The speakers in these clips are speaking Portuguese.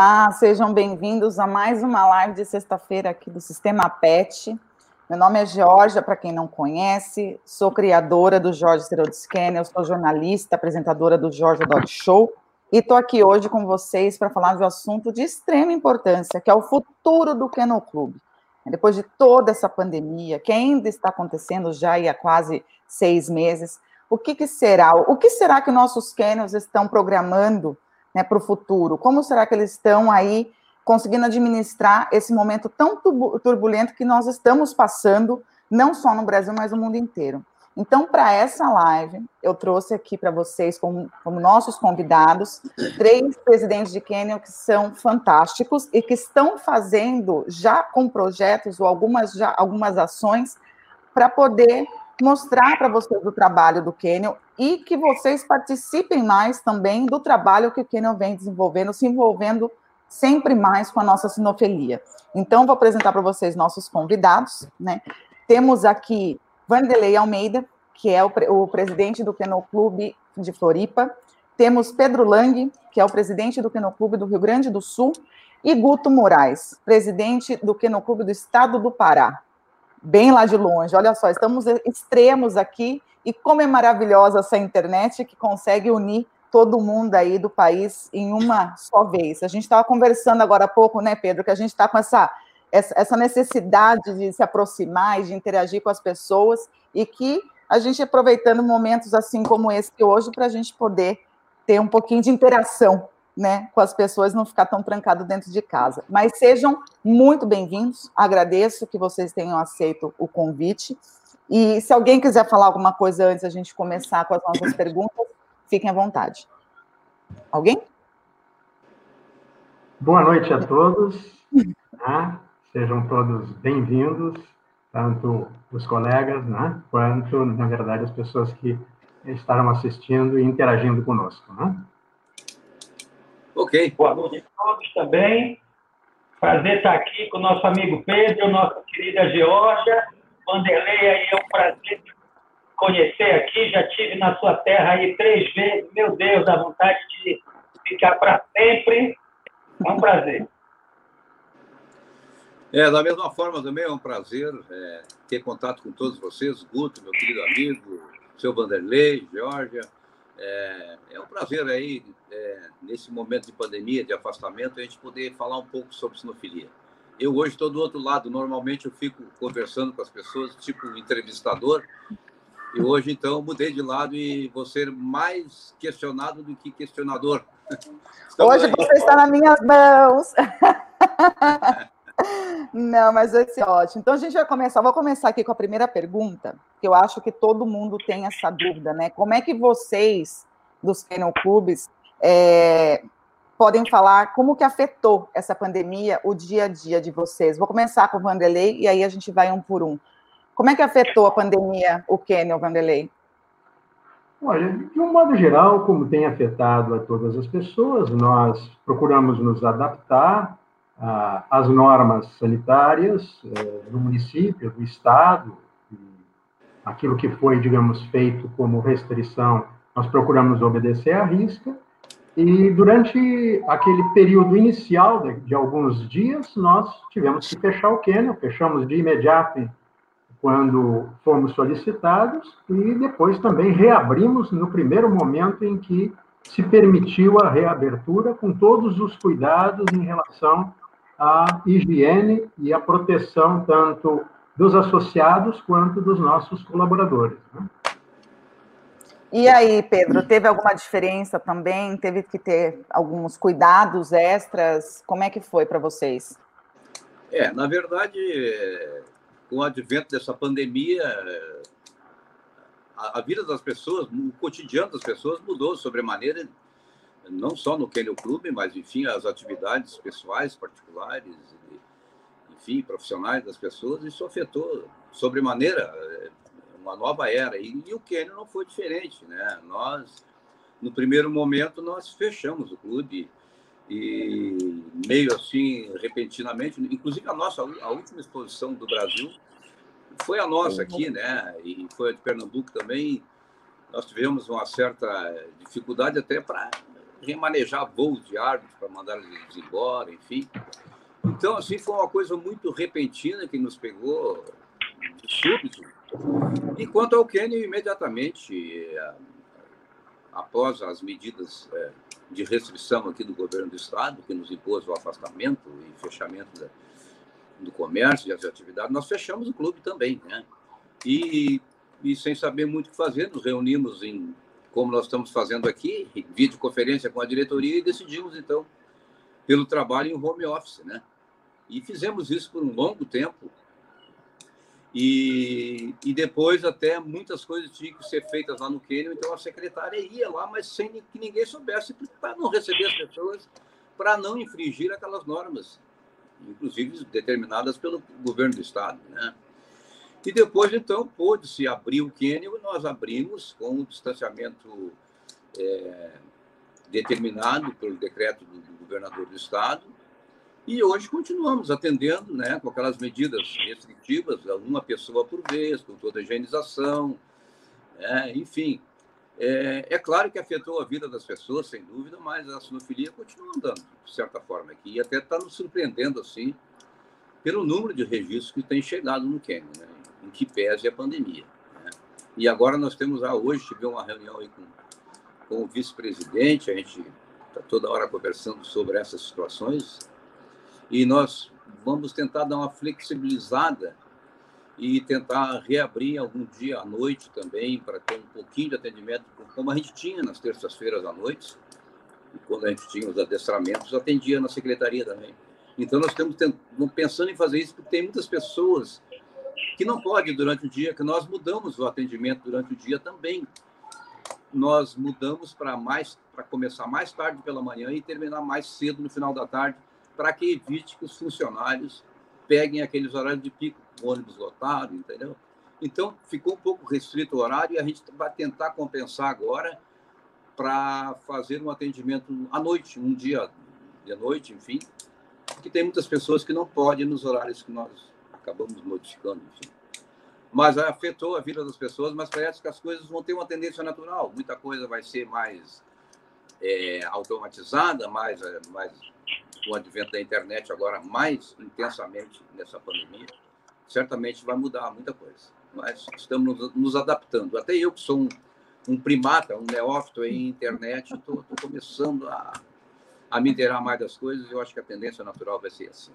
Olá, sejam bem-vindos a mais uma live de sexta-feira aqui do Sistema PET. Meu nome é Georgia, para quem não conhece, sou criadora do Jorge Steroid Scanner, sou jornalista, apresentadora do Jorge Dog Show, e estou aqui hoje com vocês para falar de um assunto de extrema importância, que é o futuro do Kennel Club. Depois de toda essa pandemia, que ainda está acontecendo já há quase seis meses, o que, que será? O que será que nossos kennels estão programando né, para o futuro? Como será que eles estão aí conseguindo administrar esse momento tão turbulento que nós estamos passando, não só no Brasil, mas no mundo inteiro. Então, para essa live, eu trouxe aqui para vocês, como, como, nossos convidados, três presidentes de Canyon que são fantásticos e que estão fazendo já com projetos ou algumas, já, algumas ações para poder mostrar para vocês o trabalho do Canyon e que vocês participem mais também do trabalho que o Canyon vem desenvolvendo, se envolvendo sempre mais com a nossa sinofilia. Então, vou apresentar para vocês nossos convidados, né? Temos aqui Vanderlei Almeida, que é o, o presidente do Kennel Clube de Floripa. Temos Pedro Lang, que é o presidente do Kennel Clube do Rio Grande do Sul. E Guto Moraes, presidente do Kennel Clube do Estado do Pará. Bem lá de longe. Olha só, estamos extremos aqui. E como é maravilhosa essa internet que consegue unir todo mundo aí do país em uma só vez. A gente estava conversando agora há pouco, né, Pedro, que a gente está com essa, essa necessidade de se aproximar e de interagir com as pessoas e que a gente aproveitando momentos assim como esse hoje para a gente poder ter um pouquinho de interação né, com as pessoas, não ficar tão trancado dentro de casa. Mas sejam muito bem-vindos, agradeço que vocês tenham aceito o convite. E se alguém quiser falar alguma coisa antes da gente começar com as nossas perguntas, Fiquem à vontade. Alguém? Boa noite a todos. Né? Sejam todos bem-vindos, tanto os colegas, né? quanto, na verdade, as pessoas que estarão assistindo e interagindo conosco. Né? Ok. Boa noite a todos também. Prazer estar aqui com o nosso amigo Pedro, nossa querida Georgia. Vanderlei, aí é um prazer conhecer aqui, já tive na sua terra aí três vezes. Meu Deus, dá vontade de ficar para sempre. É um prazer. É, da mesma forma também é um prazer é, ter contato com todos vocês, Guto, meu querido amigo, seu Vanderlei, Georgia. É, é um prazer aí, é, nesse momento de pandemia, de afastamento, a gente poder falar um pouco sobre sinofilia. Eu hoje estou do outro lado, normalmente eu fico conversando com as pessoas, tipo entrevistador, e hoje, então, mudei de lado e vou ser mais questionado do que questionador. Estamos hoje aí. você está nas minhas mãos. Não, mas vai ser ótimo. Então a gente vai começar. Vou começar aqui com a primeira pergunta, que eu acho que todo mundo tem essa dúvida, né? Como é que vocês, dos Kennel Clubes, é, podem falar como que afetou essa pandemia o dia a dia de vocês? Vou começar com o Vanderlei e aí a gente vai um por um. Como é que afetou a pandemia o Kenyon Vanderlei? Olha, de um modo geral, como tem afetado a todas as pessoas, nós procuramos nos adaptar às normas sanitárias eh, do município, do estado, aquilo que foi, digamos, feito como restrição, nós procuramos obedecer à risca. E durante aquele período inicial de, de alguns dias, nós tivemos que fechar o Quênia, fechamos de imediato quando fomos solicitados e depois também reabrimos no primeiro momento em que se permitiu a reabertura com todos os cuidados em relação à higiene e à proteção tanto dos associados quanto dos nossos colaboradores. Né? E aí, Pedro, teve alguma diferença também? Teve que ter alguns cuidados extras? Como é que foi para vocês? É, na verdade, com o advento dessa pandemia, a, a, vida das pessoas, o cotidiano das pessoas mudou sobremaneira, não só no Kennel Clube, mas, enfim, as atividades pessoais, particulares, enfim, profissionais das pessoas, isso afetou sobremaneira é, uma nova era. E, e o Kennel não foi diferente, né? Nós, no primeiro momento, nós fechamos o clube, e meio assim, repentinamente, inclusive a nossa, a última exposição do Brasil foi a nossa aqui, né? E foi a de Pernambuco também. Nós tivemos uma certa dificuldade até para remanejar voos de árbitros para mandar eles embora, enfim. Então, assim, foi uma coisa muito repentina que nos pegou de súbito. E quanto ao Quênia, imediatamente, eh, após as medidas eh, de restrição aqui do governo do Estado, que nos impôs o afastamento e fechamento do comércio e das atividades, nós fechamos o clube também, né? E, e sem saber muito o que fazer, nos reunimos em, como nós estamos fazendo aqui, videoconferência com a diretoria e decidimos, então, pelo trabalho em home office, né? E fizemos isso por um longo tempo. E, e depois até muitas coisas tinham que ser feitas lá no Quênia, então a secretária ia lá, mas sem que ninguém soubesse, para não receber as pessoas, para não infringir aquelas normas, inclusive determinadas pelo governo do Estado, né? E depois, então, pôde-se abrir o e nós abrimos com um distanciamento é, determinado pelo decreto do, do governador do Estado, e hoje continuamos atendendo né, com aquelas medidas restritivas, uma pessoa por vez, com toda a higienização, é, enfim. É, é, claro que afetou a vida das pessoas, sem dúvida, mas a sinofilia continua andando, de certa forma, aqui, e até está nos surpreendendo, assim, pelo número de registros que tem chegado no Quênia, né, que pese a pandemia. Né. E agora nós temos, ah, hoje tivemos uma reunião aí com, com o vice-presidente, a gente está toda hora conversando sobre essas situações, e nós vamos tentar dar uma flexibilizada e tentar reabrir algum dia à noite também, para ter um pouquinho de atendimento, como a gente tinha nas terças-feiras à noite, quando a gente tinha os adestramentos, atendia na secretaria também. Então, nós estamos pensando em fazer isso, porque tem muitas pessoas que não podem durante o dia, que nós mudamos o atendimento durante o dia também. Nós mudamos para mais para começar mais tarde pela manhã e terminar mais cedo no final da tarde, para que evite que os funcionários peguem aqueles horários de pico, ônibus lotado, entendeu? Então, ficou um pouco restrito o horário e a gente vai tentar compensar agora para fazer um atendimento à noite, um dia de noite, enfim, porque tem muitas pessoas que não podem nos horários que nós acabamos modificando, enfim. Mas afetou a vida das pessoas, mas parece que as coisas vão ter uma tendência natural. Muita coisa vai ser mais é, automatizada, mais, mais com o advento da internet agora mais intensamente nessa pandemia, certamente vai mudar muita coisa. Mas estamos nos adaptando. Até eu, que sou um, um primata, um neófito em internet, estou começando a, a me inteirar mais das coisas e eu acho que a tendência natural vai ser assim.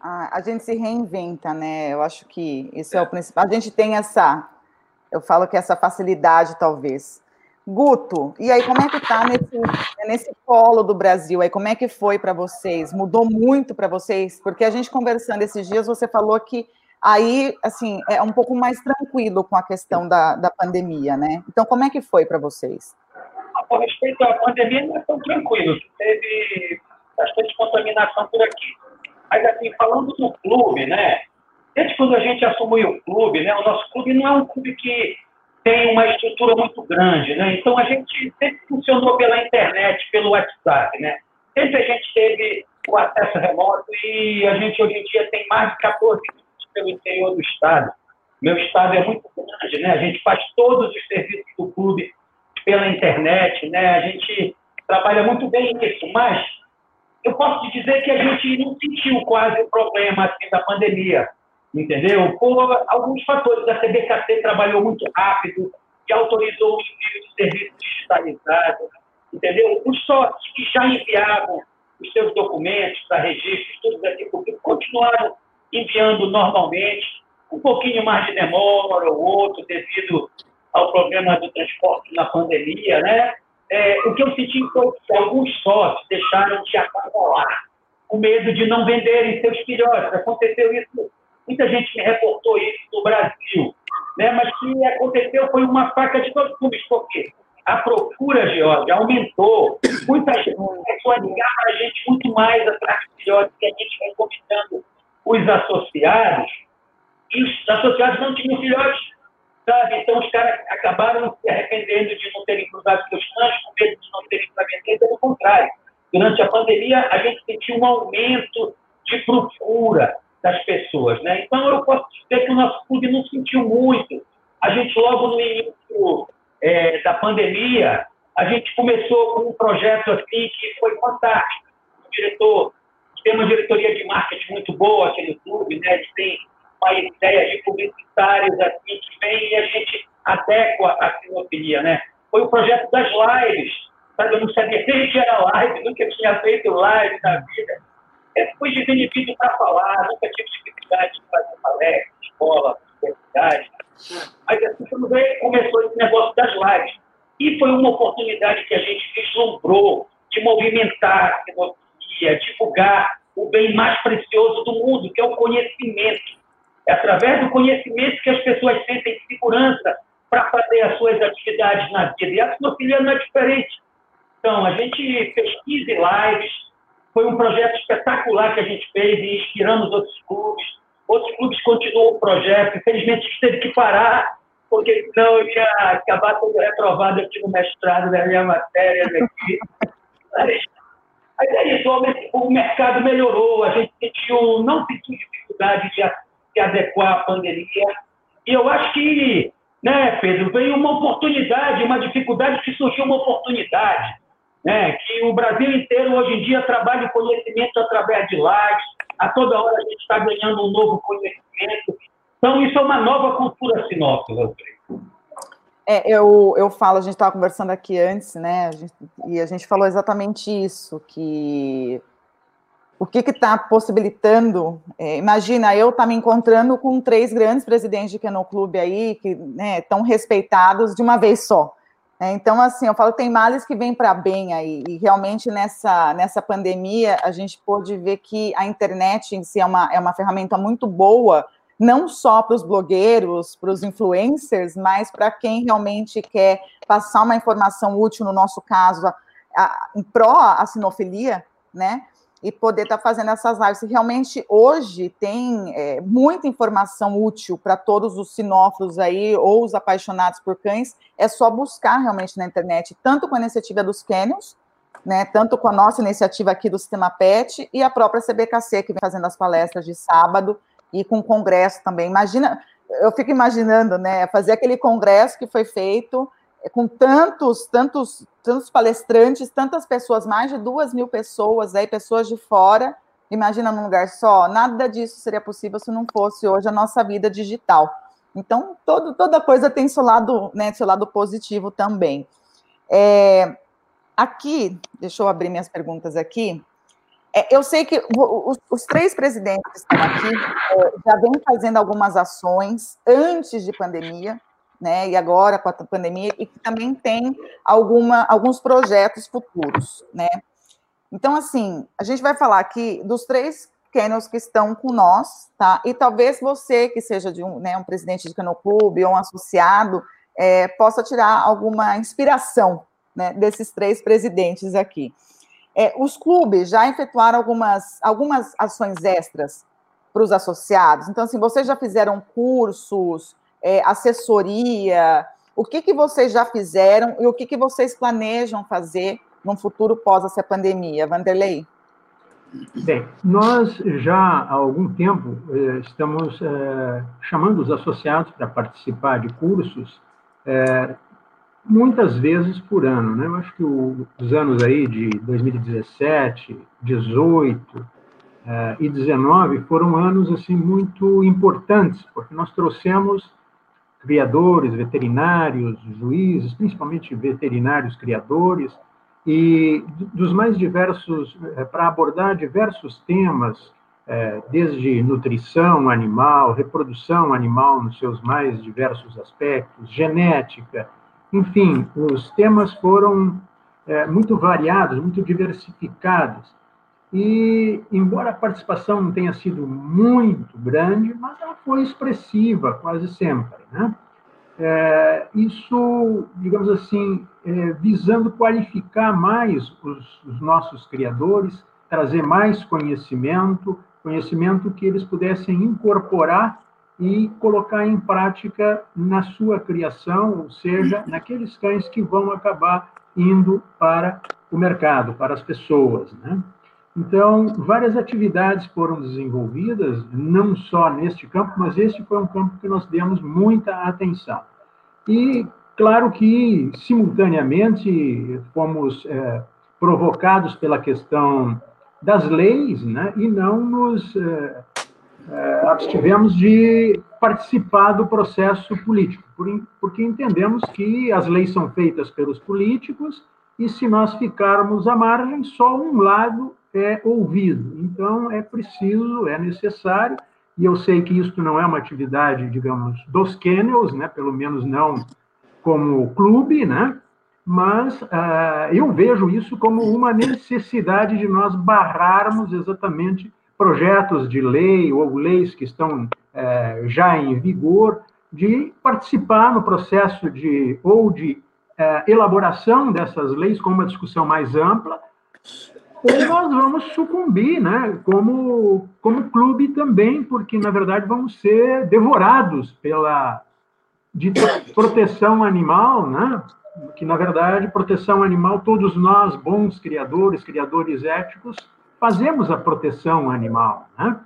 Ah, a gente se reinventa, né? Eu acho que isso é. é o principal. A gente tem essa, eu falo que essa facilidade, talvez, Guto, e aí como é que está nesse, nesse polo do Brasil? Aí como é que foi para vocês? Mudou muito para vocês? Porque a gente conversando esses dias, você falou que aí, assim, é um pouco mais tranquilo com a questão da, da pandemia, né? Então, como é que foi para vocês? Com respeito à pandemia, não é tão tranquilo. Teve bastante contaminação por aqui. Mas, assim, falando do clube, né? Desde quando a gente assumiu o clube, né? O nosso clube não é um clube que tem uma estrutura muito grande, né? Então a gente sempre funcionou pela internet, pelo WhatsApp, né? Sempre a gente teve o acesso remoto e a gente hoje em dia tem mais de 14 minutos pelo interior do estado. Meu estado é muito grande, né? A gente faz todos os serviços do clube pela internet, né? A gente trabalha muito bem nisso, mas eu posso te dizer que a gente não sentiu quase o problema assim, da pandemia entendeu? Por alguns fatores. A CBKC trabalhou muito rápido e autorizou o envio de serviços digitalizados, entendeu? Os sócios que já enviavam os seus documentos para registros, tudo daqui continuaram enviando normalmente, um pouquinho mais de demora ou outro devido ao problema do transporte na pandemia, né? É, o que eu senti foi que alguns sócios deixaram de acumular, com medo de não venderem seus filhotes. Aconteceu isso Muita gente me reportou isso no Brasil. Né? Mas o que aconteceu foi uma faca de todos os clubes, porque a procura, Georgia, aumentou. Muita gente começou a ligar para a gente muito mais atrás de filhotes que a gente vem convidando os associados. E os associados não tinham filhotes, sabe? Então os caras acabaram se arrependendo de não terem cruzado seus cães, com medo de não terem vender, pelo contrário. Durante a pandemia, a gente sentiu um aumento de procura, das pessoas. Né? Então, eu posso dizer que o nosso clube não sentiu muito. A gente, logo no início é, da pandemia, a gente começou com um projeto assim que foi fantástico. O diretor tem uma diretoria de marketing muito boa aqui no clube, né? Eles têm uma ideia de publicitários assim que vem e a gente adequa a sinofilia, né? Foi o projeto das lives, sabe? Eu não sabia nem que era live, nunca tinha feito live na vida. Eu fui desenvolvido para falar, nunca tive dificuldade de fazer palestra, escola, universidade. Mas assim, começou esse negócio das lives. E foi uma oportunidade que a gente vislumbrou de movimentar a democracia, divulgar o bem mais precioso do mundo, que é o conhecimento. É através do conhecimento que as pessoas sentem segurança para fazer as suas atividades na vida. E a sinofilia não é diferente. Então, a gente pesquisa lives, foi um projeto espetacular que a gente fez e inspiramos outros clubes. Outros clubes continuam o projeto, infelizmente teve que parar, porque senão eu ia acabar sendo reprovado aqui no mestrado das minhas matérias aqui. Mas, mas é isso, o mercado melhorou, a gente sentiu, não sentiu dificuldade de se adequar à pandemia. E eu acho que, né, Pedro, veio uma oportunidade, uma dificuldade que surgiu uma oportunidade. Né, que o Brasil inteiro hoje em dia trabalha conhecimento através de lives, a toda hora a gente está ganhando um novo conhecimento. Então, isso é uma nova cultura sinófila, Rodrigo. É, eu, eu falo, a gente estava conversando aqui antes, né? A gente, e a gente falou exatamente isso, que o que está possibilitando? É, imagina, eu estar tá me encontrando com três grandes presidentes de Kennel Clube aí, que né, respeitados de uma vez só. É, então, assim, eu falo, tem males que vêm para bem aí, e realmente nessa, nessa pandemia a gente pôde ver que a internet em si é uma, é uma ferramenta muito boa, não só para os blogueiros, para os influencers, mas para quem realmente quer passar uma informação útil, no nosso caso, a, a, em pró a sinofilia, né? E poder estar tá fazendo essas lives. Realmente, hoje, tem é, muita informação útil para todos os sinófilos aí, ou os apaixonados por cães, é só buscar realmente na internet, tanto com a iniciativa dos Canyons, né, tanto com a nossa iniciativa aqui do Sistema PET, e a própria CBKC, que vem fazendo as palestras de sábado, e com o congresso também. Imagina, eu fico imaginando, né, fazer aquele congresso que foi feito com tantos, tantos, tantos palestrantes, tantas pessoas, mais de duas mil pessoas aí, pessoas de fora, imagina num lugar só, nada disso seria possível se não fosse hoje a nossa vida digital. Então, todo, toda coisa tem seu lado, né, seu lado positivo também. É, aqui, deixa eu abrir minhas perguntas aqui. É, eu sei que os, os, três presidentes que estão aqui é, já vêm fazendo algumas ações antes de pandemia, né, e agora com a pandemia, e que também tem alguma, alguns projetos futuros, né. Então, assim, a gente vai falar aqui dos três kennels que estão com nós, tá? E talvez você, que seja de um, né, um presidente de kennel clube ou um associado, é, possa tirar alguma inspiração né, desses três presidentes aqui. É, os clubes já efetuaram algumas, algumas ações extras para os associados. Então, assim, vocês já fizeram cursos, é, assessoria? O que, que vocês já fizeram e o que, que vocês planejam fazer no futuro pós essa pandemia? Vanderlei? Bem, nós já há algum tempo eh, estamos eh, chamando os associados para participar de cursos, eh, muitas vezes por ano. Né? Eu acho que o, os anos aí de 2017, 18 e 19 foram anos assim muito importantes, porque nós trouxemos criadores, veterinários, juízes, principalmente veterinários criadores, e dos mais diversos, eh, para abordar diversos temas, eh, desde nutrição animal, reprodução animal nos seus mais diversos aspectos, genética, enfim, os temas foram eh, muito variados, muito diversificados. E, embora a participação não tenha sido muito grande, mas ela foi expressiva quase sempre. Né? É, isso, digamos assim, é, visando qualificar mais os, os nossos criadores, trazer mais conhecimento, conhecimento que eles pudessem incorporar e colocar em prática na sua criação, ou seja, naqueles cães que vão acabar indo para o mercado, para as pessoas, né? Então, várias atividades foram desenvolvidas, não só neste campo, mas este foi um campo que nós demos muita atenção. E, Claro que, simultaneamente, fomos é, provocados pela questão das leis, né, e não nos é, é, abstivemos de participar do processo político, porque entendemos que as leis são feitas pelos políticos e se nós ficarmos à margem, só um lado é ouvido. Então, é preciso, é necessário, e eu sei que isso não é uma atividade, digamos, dos kennels, né, pelo menos não como clube, né, mas uh, eu vejo isso como uma necessidade de nós barrarmos exatamente projetos de lei ou leis que estão uh, já em vigor, de participar no processo de ou de uh, elaboração dessas leis com uma discussão mais ampla, ou nós vamos sucumbir, né, como, como clube também, porque, na verdade, vamos ser devorados pela de proteção animal, né, que, na verdade, proteção animal, todos nós, bons criadores, criadores éticos, fazemos a proteção animal, né?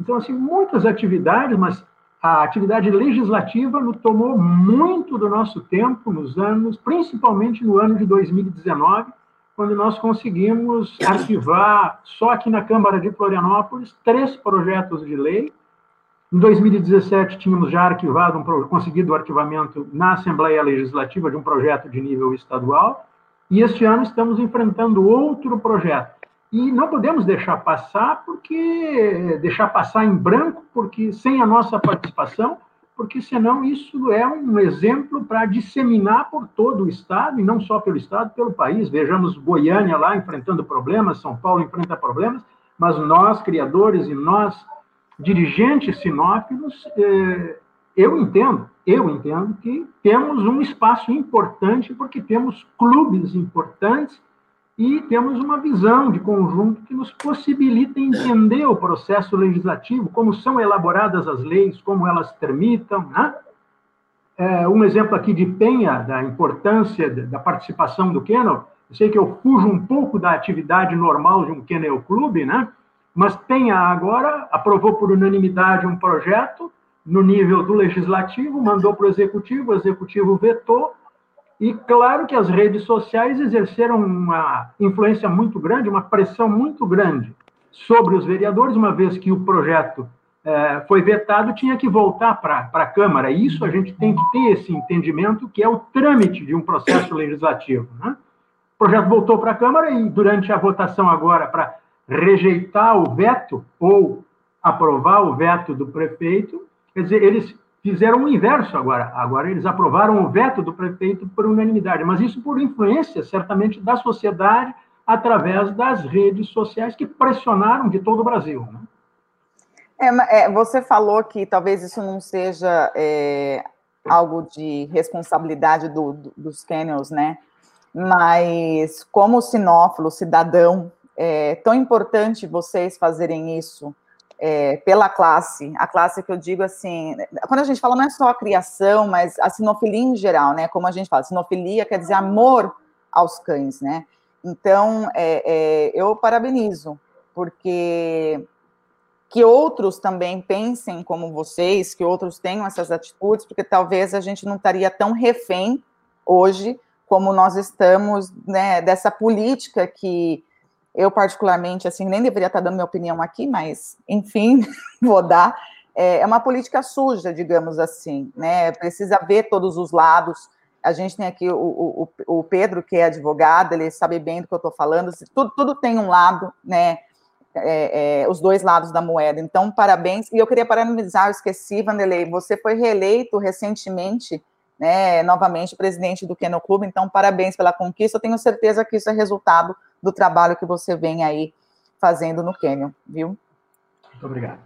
Então, assim, muitas atividades, mas a atividade legislativa tomou muito do nosso tempo nos anos, principalmente no ano de 2019, quando nós conseguimos arquivar, só aqui na Câmara de Florianópolis, três projetos de lei. Em 2017, tínhamos já arquivado, um, conseguido o arquivamento na Assembleia Legislativa de um projeto de nível estadual, e este ano estamos enfrentando outro projeto. E não podemos deixar passar, porque deixar passar em branco, porque sem a nossa participação, porque senão isso é um exemplo para disseminar por todo o Estado, e não só pelo Estado, pelo país. Vejamos Goiânia lá enfrentando problemas, São Paulo enfrenta problemas, mas nós, criadores, e nós, dirigentes sinófilos, eh, eu entendo, eu entendo que temos um espaço importante, porque temos clubes importantes e temos uma visão de conjunto que nos possibilita entender o processo legislativo, como são elaboradas as leis, como elas tramitam. Né? É, um exemplo aqui de Penha, da importância da participação do Kennel, eu sei que eu fujo um pouco da atividade normal de um Kennel Clube, né? mas Penha agora aprovou por unanimidade um projeto no nível do legislativo, mandou para o executivo, o executivo vetou, e claro que as redes sociais exerceram uma influência muito grande, uma pressão muito grande sobre os vereadores, uma vez que o projeto é, foi vetado, tinha que voltar para a Câmara. Isso a gente tem que ter esse entendimento, que é o trâmite de um processo legislativo. Né? O projeto voltou para a Câmara e, durante a votação agora, para rejeitar o veto ou aprovar o veto do prefeito, quer dizer, eles fizeram o inverso agora. Agora eles aprovaram o veto do prefeito por unanimidade, mas isso por influência, certamente, da sociedade através das redes sociais que pressionaram de todo o Brasil. Né? É, é, você falou que talvez isso não seja é, algo de responsabilidade do, do, dos canyons, né? Mas como sinófilo, cidadão, é tão importante vocês fazerem isso é, pela classe, a classe que eu digo assim, quando a gente fala não é só a criação, mas a sinofilia em geral, né? Como a gente fala, sinofilia quer dizer amor aos cães, né? Então, é, é, eu parabenizo, porque que outros também pensem como vocês, que outros tenham essas atitudes, porque talvez a gente não estaria tão refém hoje como nós estamos, né, dessa política que eu particularmente, assim, nem deveria estar dando minha opinião aqui, mas, enfim, vou dar, é, é uma política suja, digamos assim, né, precisa ver todos os lados, a gente tem aqui o, o, o Pedro, que é advogado, ele sabe bem do que eu estou falando, tudo, tudo tem um lado, né, é, é, os dois lados da moeda, então, parabéns, e eu queria parabenizar, eu esqueci, Vanderlei, você foi reeleito recentemente, né, novamente presidente do Kennel Clube, então, parabéns pela conquista, eu tenho certeza que isso é resultado do trabalho que você vem aí fazendo no Canyon, viu? Muito obrigado.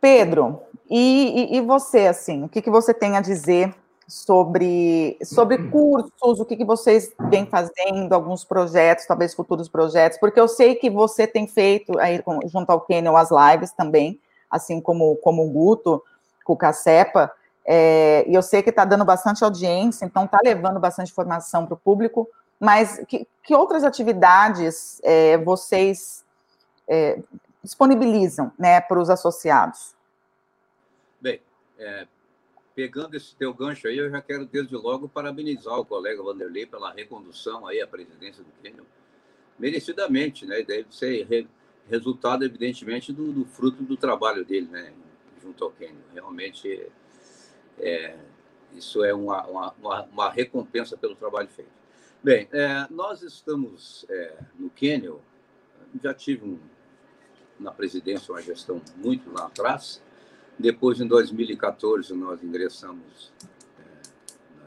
Pedro, e, e, e você, assim, o que, que você tem a dizer sobre, sobre cursos, o que, que vocês vêm fazendo, alguns projetos, talvez futuros projetos, porque eu sei que você tem feito, aí, junto ao Canyon, as lives também, assim como, como o Guto, com o Cacepa, é, e eu sei que está dando bastante audiência, então está levando bastante informação para o público, mas que, que outras atividades é, vocês é, disponibilizam né, para os associados? Bem, é, pegando esse teu gancho aí, eu já quero desde logo parabenizar o colega Vanderlei pela recondução aí à presidência do Quênia, merecidamente, né? Deve ser re, resultado, evidentemente, do, do, fruto do trabalho dele, né? Junto ao Quênia. Realmente, é, isso é uma, uma, uma, recompensa pelo trabalho feito. Bem, é, nós estamos é, no Quênia, já tive um, na presidência uma gestão muito lá atrás, depois, em 2014, nós ingressamos é,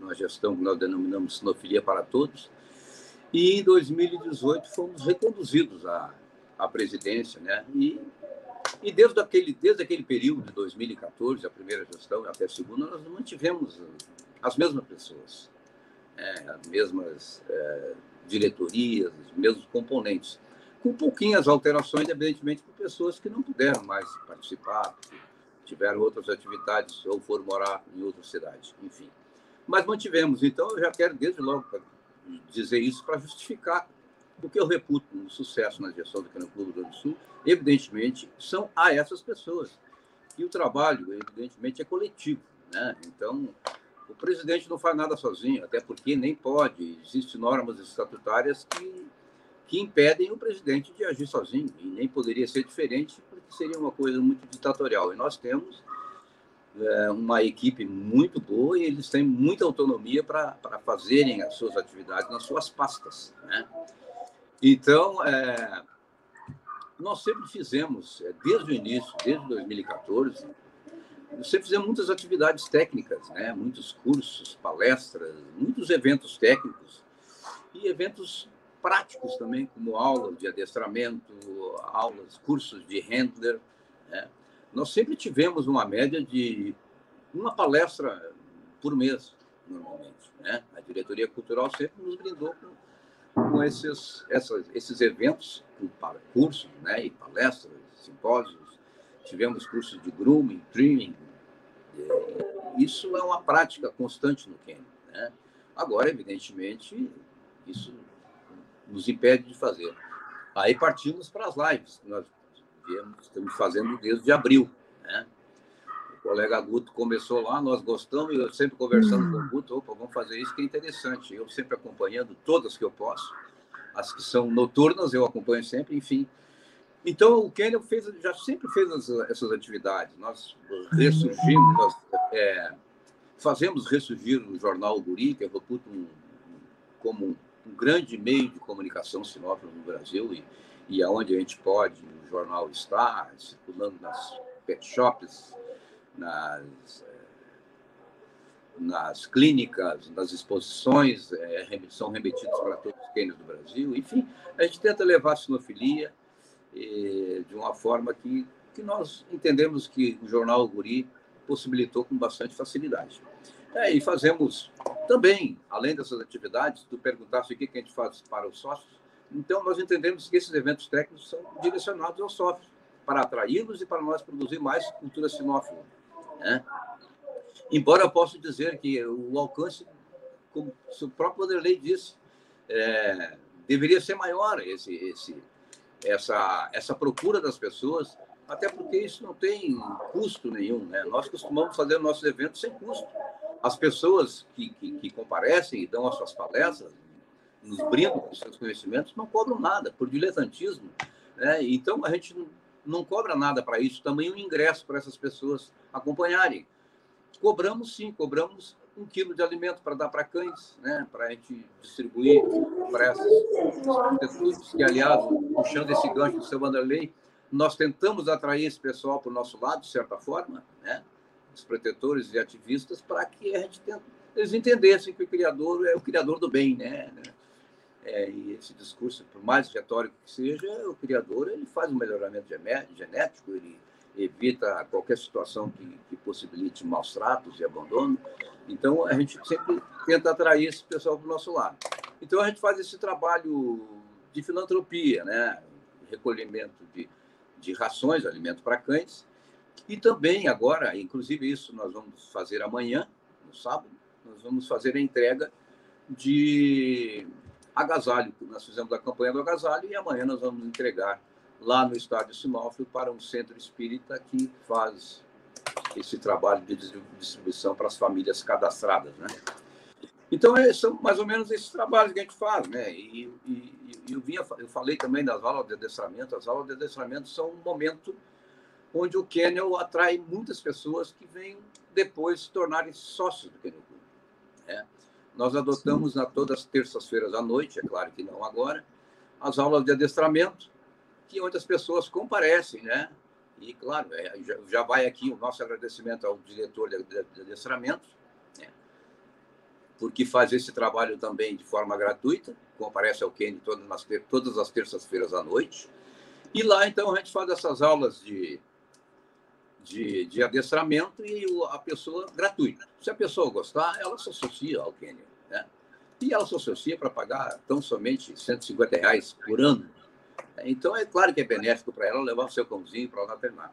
na, na gestão que nós denominamos Sinofilia para Todos. E em 2018 fomos reconduzidos à, à presidência, né? E, e desde, aquele, desde aquele período de 2014, a primeira gestão até a segunda, nós mantivemos as mesmas pessoas, é, as mesmas é, diretorias, os mesmos componentes com pouquinhas alterações, evidentemente, para pessoas que não puderam mais participar, tiveram outras atividades ou foram morar em outra cidade, enfim. Mas mantivemos. Então, eu já quero, desde logo, dizer isso para justificar o que eu reputo no sucesso na gestão do Cano Clube do do Sul, evidentemente, são a essas pessoas. E o trabalho, evidentemente, é coletivo. Né? Então, o presidente não faz nada sozinho, até porque nem pode. Existem normas estatutárias que que impedem o presidente de agir sozinho, e nem poderia ser diferente, porque seria uma coisa muito ditatorial. E nós temos é, uma equipe muito boa e eles têm muita autonomia para fazerem as suas atividades nas suas pastas. Né? Então, é, nós sempre fizemos, é, desde o início, desde 2014, sempre fizemos muitas atividades técnicas, né? muitos cursos, palestras, muitos eventos técnicos e eventos práticos também, como aulas de adestramento, aulas, cursos de handler. Né? Nós sempre tivemos uma média de uma palestra por mês, normalmente. Né? A diretoria cultural sempre nos brindou com, com esses, essas, esses eventos, para cursos né? e palestras, simpósios. Tivemos cursos de grooming, trimming. Isso é uma prática constante no Quênia. Né? Agora, evidentemente, isso nos impede de fazer. Aí partimos para as lives, que nós viemos, estamos fazendo desde abril. Né? O colega Guto começou lá, nós gostamos, eu sempre conversando uhum. com o Guto, opa, vamos fazer isso que é interessante. Eu sempre acompanhando todas que eu posso, as que são noturnas eu acompanho sempre, enfim. Então, o Kenel fez, já sempre fez as, essas atividades. Nós ressurgimos, nós é, fazemos ressurgir o jornal Guri, que eu reputo um, como um grande meio de comunicação sinófilo no Brasil e, e aonde a gente pode, o jornal está circulando nas pet shops, nas, eh, nas clínicas, nas exposições, é, são remetidos para todos os quênios do Brasil. Enfim, a gente tenta levar a sinofilia de uma forma que, que nós entendemos que o jornal Guri possibilitou com bastante facilidade. É, e fazemos também, além dessas atividades, tu perguntaste o que a gente faz para os sócios, então nós entendemos que esses eventos técnicos são direcionados aos sócios, para atraí-los e para nós produzir mais cultura sinófila. Né? Embora eu possa dizer que o alcance, como o próprio Vanderlei disse, é, deveria ser maior esse, esse, essa, essa procura das pessoas até porque isso não tem custo nenhum. Né? Nós costumamos fazer nossos eventos sem custo. As pessoas que, que, que comparecem e dão as suas palestras, nos brindam com seus conhecimentos, não cobram nada, por diletantismo. Né? Então, a gente não, não cobra nada para isso, também um ingresso para essas pessoas acompanharem. Cobramos, sim, cobramos um quilo de alimento para dar para cães, né? para a gente distribuir para essas pessoas que, aliás, puxando esse gancho do seu Vanderlei, nós tentamos atrair esse pessoal para o nosso lado, de certa forma, né? os protetores e ativistas, para que a gente tente, eles entendessem que o criador é o criador do bem, né? É, e esse discurso, por mais retórico que seja, o criador ele faz um melhoramento genético, ele evita qualquer situação que, que possibilite maus tratos e abandono. Então, a gente sempre tenta atrair esse pessoal para o nosso lado. Então, a gente faz esse trabalho de filantropia, né? recolhimento de de rações, alimento para cães. E também agora, inclusive isso nós vamos fazer amanhã, no sábado, nós vamos fazer a entrega de agasalho. Nós fizemos a campanha do agasalho e amanhã nós vamos entregar lá no estádio Sinófilo para um centro espírita que faz esse trabalho de distribuição para as famílias cadastradas, né? Então, é, são mais ou menos esses trabalhos que a gente faz, né? E, e, e eu, vinha, eu falei também das aulas de adestramento. As aulas de adestramento são um momento onde o Kennel atrai muitas pessoas que vêm depois se tornarem sócios do Kennel Club. Né? Nós adotamos na todas as terças-feiras à noite, é claro que não agora, as aulas de adestramento, que onde as pessoas comparecem, né? E, claro, é, já, já, vai aqui o nosso agradecimento ao diretor de, de, de adestramento, porque faz esse trabalho também de forma gratuita, comparece ao Kenny todas, nas, todas as terças-feiras à noite. E lá, então, a gente faz essas aulas de, de, de adestramento e a pessoa gratuita. Se a pessoa gostar, ela se associa ao Kenny. Né? E ela se associa para pagar tão somente 150 reais por ano. Então, é claro que é benéfico para ela levar o seu cãozinho para lá treinar.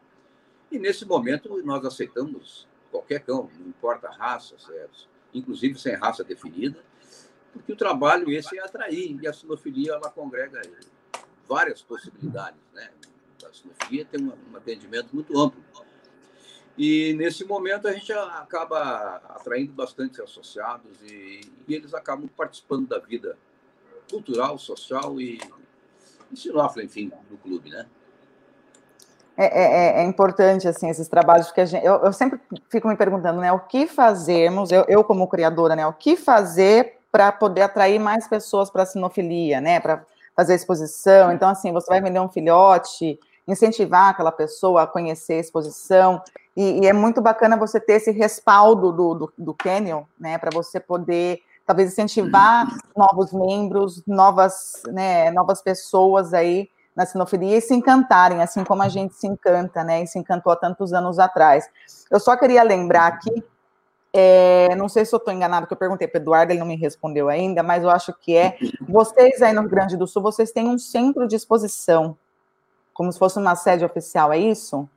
E nesse momento, nós aceitamos qualquer cão, não importa a raça, certo? inclusive sem raça definida, porque o trabalho esse é atrair, e a sinofilia ela congrega várias possibilidades. Né? A sinofilia tem um, um atendimento muito amplo. E nesse momento a gente acaba atraindo bastante associados e, e eles acabam participando da vida cultural, social e, sinófila, enfim, do clube, né? É, é, é, é, importante assim esses trabalhos porque gente, eu, eu, sempre fico me perguntando né o que fazemos eu, eu como criadora né o que fazer para poder atrair mais pessoas para a sinofilia né para fazer exposição então assim você vai vender um filhote incentivar aquela pessoa a conhecer a exposição e, e é muito bacana você ter esse respaldo do, do, do Canyon né para você poder talvez incentivar novos membros novas né novas pessoas aí na sinofilia e se encantarem, assim como a gente se encanta, né? E se encantou há tantos anos atrás. Eu só queria lembrar aqui, é, não sei se eu estou enganado, que eu perguntei para o Eduardo, ele não me respondeu ainda, mas eu acho que é. Vocês aí no Rio Grande do Sul, vocês têm um centro de exposição, como se fosse uma sede oficial, é isso?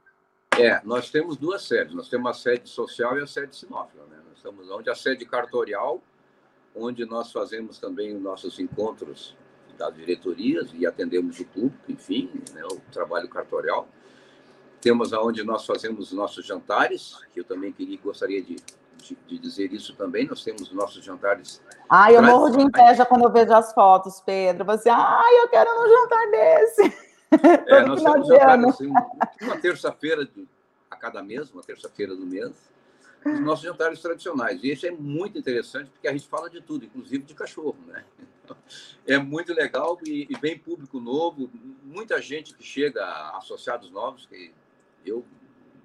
É, nós temos duas sedes. Nós temos a sede social e a sede sinófila, né? Nós estamos onde a sede cartorial, onde nós fazemos também os nossos encontros das diretorias e atendemos o público, enfim, né, o trabalho cartorial. Temos aonde nós fazemos nossos jantares, que eu também queria gostaria de, de, de dizer isso também. Nós temos nossos jantares. Ai, eu morro de inveja quando eu vejo as fotos, Pedro. Você, ai, eu quero um jantar desse. É, nós temos jantares, assim, uma terça-feira a cada mês, uma terça-feira do mês os nossos jantares tradicionais. E isso é muito interessante, porque a gente fala de tudo, inclusive de cachorro, né? É muito legal e, e bem público novo, muita gente que chega, associados novos, que eu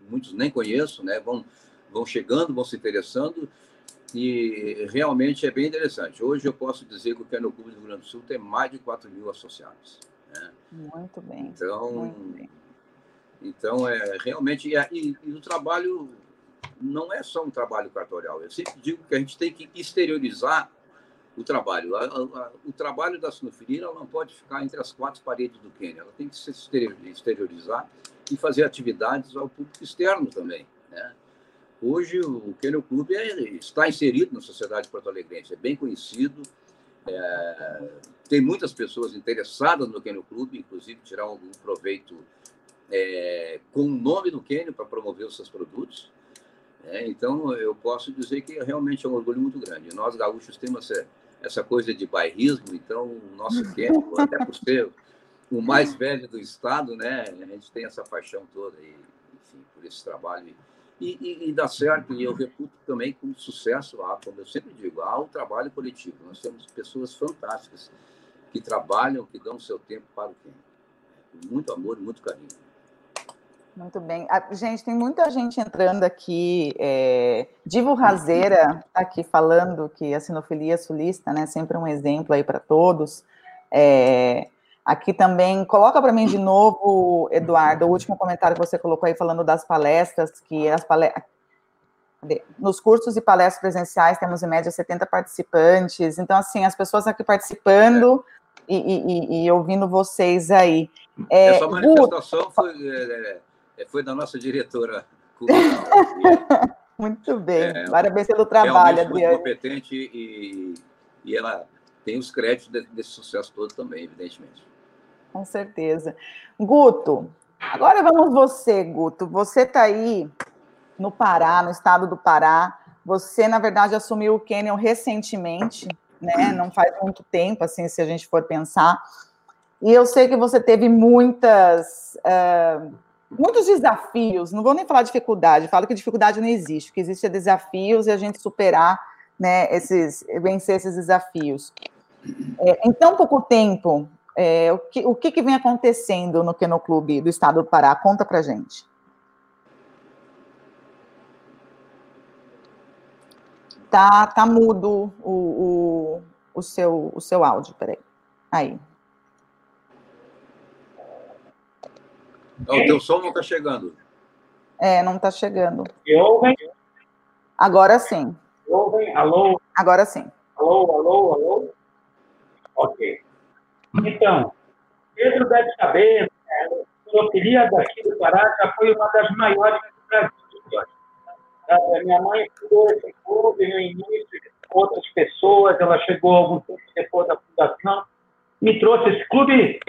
muitos nem conheço, né? Vão, vão chegando, vão se interessando e realmente é bem interessante. Hoje eu posso dizer que o Kennel Clube do Rio Grande do Sul tem mais de 4 mil associados. Né? Muito bem. Então, muito bem. então é realmente e, e, e o trabalho não é só um trabalho cartorial. Eu sempre digo que a gente tem que exteriorizar o trabalho. A, a, o trabalho da sinofilia não pode ficar entre as quatro paredes do Quênia. Ela tem que se exteriorizar e fazer atividades ao público externo também. Né? Hoje, o Quênia Clube é, está inserido na sociedade porto-alegrense, é bem conhecido, é, tem muitas pessoas interessadas no Quênia Clube, inclusive tirar algum proveito é, com o nome do Quênia para promover os seus produtos. É, então, eu posso dizer que realmente é um orgulho muito grande. Nós, gaúchos, temos essa, essa coisa de bairrismo, então, o nosso tempo, até por ser o mais velho do Estado, né, a gente tem essa paixão toda, e, enfim, por esse trabalho. E, e, e, dá certo, e eu reputo também com sucesso, há, como eu sempre digo, há o trabalho coletivo. Nós temos pessoas fantásticas que trabalham, que dão o seu tempo para o tempo. Com muito amor e muito carinho. Muito bem. Gente, tem muita gente entrando aqui. É, Divo Razeira está aqui falando que a sinofilia sulista, né, sempre um exemplo aí para todos. É, aqui também, coloca para mim de novo, Eduardo, o último comentário que você colocou aí falando das palestras, que as palestras. Nos cursos e palestras presenciais temos em média 70 participantes. Então, assim, as pessoas aqui participando é. e, e, e, ouvindo vocês aí. É, Essa manifestação foi é, é, foi da nossa diretora cultural. muito bem, é, parabéns pelo trabalho, Adriane. muito competente e, e ela tem os créditos desse sucesso todo também, evidentemente. Com certeza. Guto, agora vamos você, Guto. Você está aí no Pará, no estado do Pará. Você, na verdade, assumiu o Canyon recentemente, né? Não faz muito tempo, assim, se a gente for pensar. E eu sei que você teve muitas, uh, muitos desafios. Não vou nem falar dificuldade, falo que dificuldade não existe, que existe desafios e a gente superar, né? Esses, vencer esses desafios. É, em tão pouco tempo, é, o, que, o que, que vem acontecendo no Keno Clube do Estado do Pará? Conta pra gente. Tá, tá mudo o, o, o, seu, o seu áudio, peraí. Aí. Não, o teu som não está chegando. É, não está chegando. Me ouvem? Agora sim. Me ouvem? Alô? Agora sim. Alô, alô, alô? Ok. Então, Pedro deve saber, né, a daqui do Pará já foi uma das maiores do Brasil. A minha mãe fundou esse clube no início, outras pessoas, ela chegou algum tempo depois da fundação, me trouxe esse clube.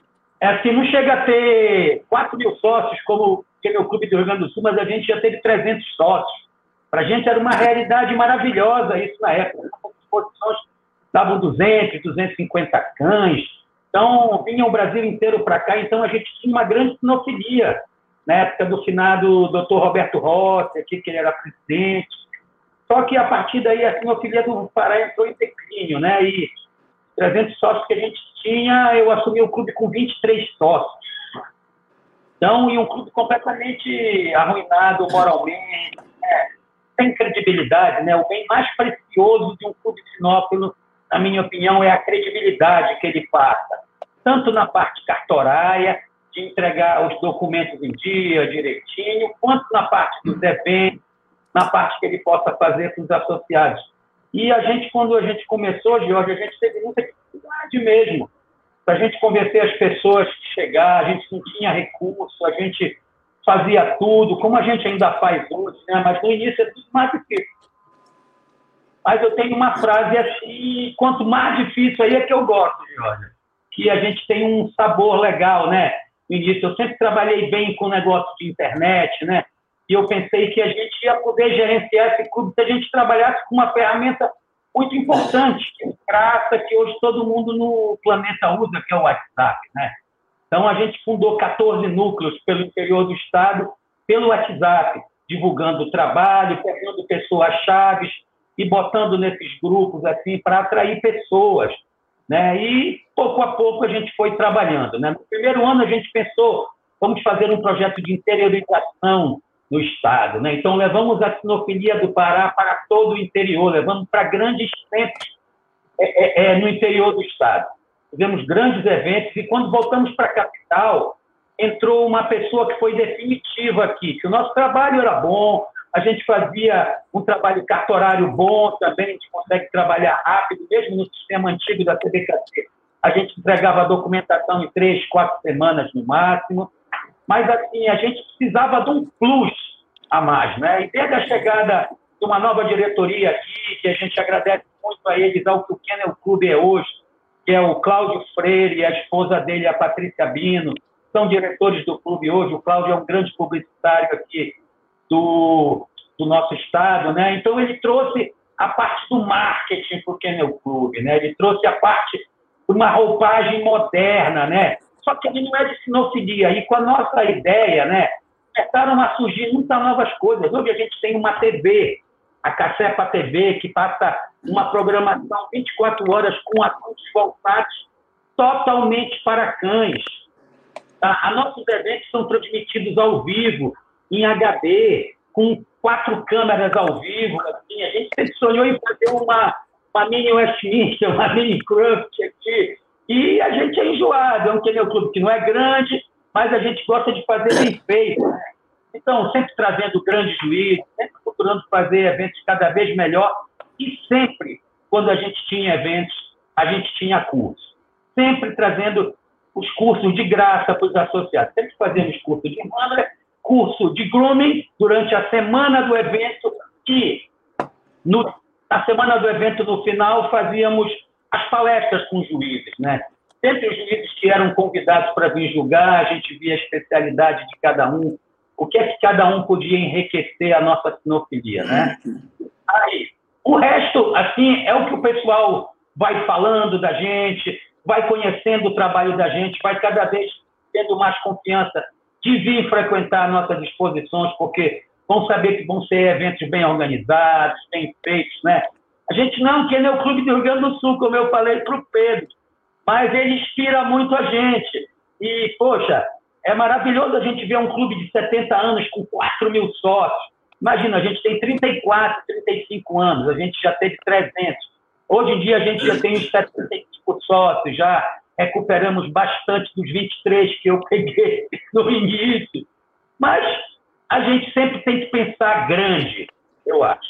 É assim, não chega a ter 4 mil sócios, como que é o clube do Rio Grande do Sul, mas a gente já teve 300 sócios. Para a gente era uma realidade maravilhosa isso na época. As exposições davam 200, 250 cães. Então, vinha o Brasil inteiro para cá, então a gente tinha uma grande sinofilia na época do finado Dr. Roberto Rossi, aqui, que ele era presidente. Só que a partir daí a sinofilia do Pará entrou em declínio, né? E 300 sócios que a gente tinha, eu assumi o clube com 23 sócios. Então, e um clube completamente arruinado moralmente, né? sem credibilidade, né? O bem mais precioso de um clube sinófilo, na minha opinião, é a credibilidade que ele passa, tanto na parte cartorária, de entregar os documentos em dia, direitinho, quanto na parte dos eventos, na parte que ele possa fazer com os associados. E a gente, quando a gente começou, Jorge, a gente teve muita dificuldade mesmo para a gente convencer as pessoas que chegar, a gente não tinha recurso, a gente fazia tudo, como a gente ainda faz hoje, né? mas no início é tudo mais difícil. Mas eu tenho uma frase assim, quanto mais difícil aí é que eu gosto, Jorge, que a gente tem um sabor legal, né? no início. Eu sempre trabalhei bem com negócio de internet, né? E eu pensei que a gente ia poder gerenciar esse clube se a gente trabalhasse com uma ferramenta muito importante, que é graça, que hoje todo mundo no planeta usa, que é o WhatsApp, né? Então, a gente fundou 14 núcleos pelo interior do estado, pelo WhatsApp, divulgando o trabalho, pegando pessoas chaves e botando nesses grupos assim para atrair pessoas né? E pouco a pouco a gente foi trabalhando. Né? No primeiro ano a gente pensou, vamos fazer um projeto de interiorização no Estado. Né? Então levamos a sinofilia do Pará para todo o interior, levamos para grandes centros é, é, é, no interior do Estado. Fizemos grandes eventos e quando voltamos para a capital, entrou uma pessoa que foi definitiva aqui, que o nosso trabalho era bom, a gente fazia um trabalho cartorário bom também, a gente consegue trabalhar rápido, mesmo no sistema antigo da CBKC. A gente entregava a documentação em três, quatro semanas no máximo. Mas, assim, a gente precisava de um plus a mais, né? E desde a chegada de uma nova diretoria aqui, que a gente agradece muito a eles, ao que o Kennel Clube é hoje, que é o Cláudio Freire e a esposa dele, a Patrícia Bino, são diretores do clube hoje. O Cláudio é um grande publicitário aqui do, do nosso estado, né? Então ele trouxe a parte do marketing para o Kennel Club, né? Ele trouxe a parte de uma roupagem moderna, né? Só que ele não é de sinofilia. E com a nossa ideia, né? Começaram a surgir muitas novas coisas. Hoje a gente tem uma TV, a Cacepa TV, que passa uma programação 24 horas com assuntos voltados totalmente para cães. A, a nossos eventos são transmitidos ao vivo, em HD, com quatro câmeras ao vivo. Assim. A gente sempre sonhou em fazer uma, uma mini Westminster, uma mini Craft aqui. E a gente é enjoado, é um Clube que não é grande, mas a gente gosta de fazer bem feito. Né? Então, sempre trazendo grandes juízes, sempre procurando fazer eventos cada vez melhor. E sempre, quando a gente tinha eventos, a gente tinha cursos. Sempre trazendo os cursos de graça para os associados. Sempre fazemos curso de handler curso de grooming durante a semana do evento e no, na semana do evento, no final, fazíamos as palestras com juízes, né? Sempre os juízes que eram convidados para vir julgar, a gente via a especialidade de cada um o que é que cada um podia enriquecer a nossa sinofilia, né? Aí, o resto, assim, é o que o pessoal vai falando da gente, vai conhecendo o trabalho da gente, vai cada vez tendo mais confiança de vir frequentar nossas exposições, porque vão saber que vão ser eventos bem organizados, bem feitos, né? A gente não quer o Clube do Rio Grande do Sul, como eu falei para o Pedro, mas ele inspira muito a gente. E, poxa, é maravilhoso a gente ver um clube de 70 anos com 4 mil sócios. Imagina, a gente tem 34, 35 anos, a gente já teve 300. Hoje em dia a gente já tem uns 75 sócios, já recuperamos bastante dos 23 que eu peguei no início. Mas a gente sempre tem que pensar grande, eu acho.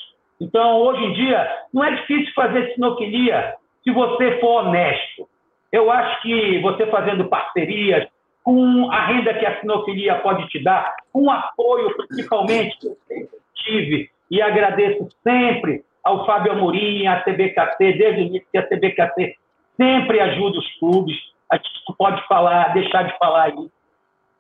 Então, hoje em dia, não é difícil fazer sinofilia se você for honesto. Eu acho que você fazendo parcerias, com a renda que a sinofilia pode te dar, com apoio, principalmente, que eu sempre tive, e agradeço sempre ao Fábio Amorim, à TBKC, desde o início que a TBKC sempre ajuda os clubes, a gente pode falar, deixar de falar isso,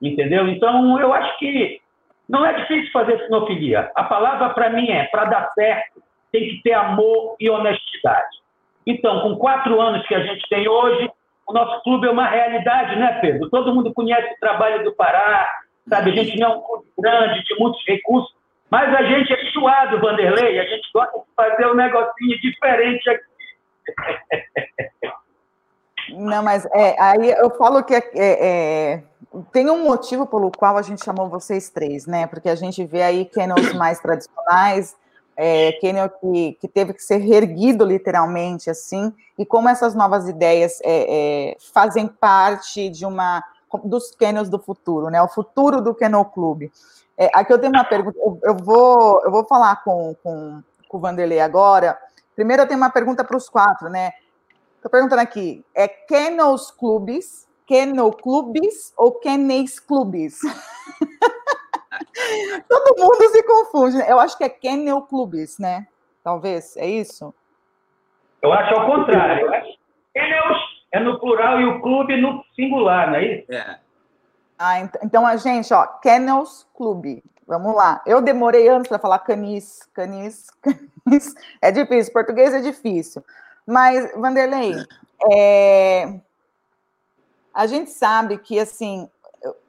entendeu? Então, eu acho que não é difícil fazer sinofilia. A palavra para mim é, para dar certo, tem que ter amor e honestidade. Então, com quatro anos que a gente tem hoje, o nosso clube é uma realidade, né, Pedro? Todo mundo conhece o trabalho do Pará, sabe? A gente não é um clube grande, de muitos recursos, mas a gente é enjoado, Vanderlei, a gente gosta de fazer um negocinho diferente aqui. Não, mas é, aí eu falo que é, é, tem um motivo pelo qual a gente chamou vocês três, né? Porque a gente vê aí kennels mais tradicionais, é, kennel que, que teve que ser reerguido literalmente, assim, e como essas novas ideias é, é, fazem parte de uma dos kennels do futuro, né? O futuro do kennel clube. É, aqui eu tenho uma pergunta, eu, eu, vou, eu vou falar com, com, com o Vanderlei agora. Primeiro eu tenho uma pergunta para os quatro, né? Estou perguntando aqui, é kennels clubes Kennel Clubes ou Kennels Clubes? Todo mundo se confunde. Eu acho que é Kennel Clubes, né? Talvez, é isso? Eu acho ao contrário. Kennels é no plural e o clube no singular, não é isso? É. Ah, então a gente, ó, Kennels Clube. Vamos lá. Eu demorei anos para falar canis, canis, canis. É difícil, português é difícil. Mas, Vanderlei, é, a gente sabe que, assim,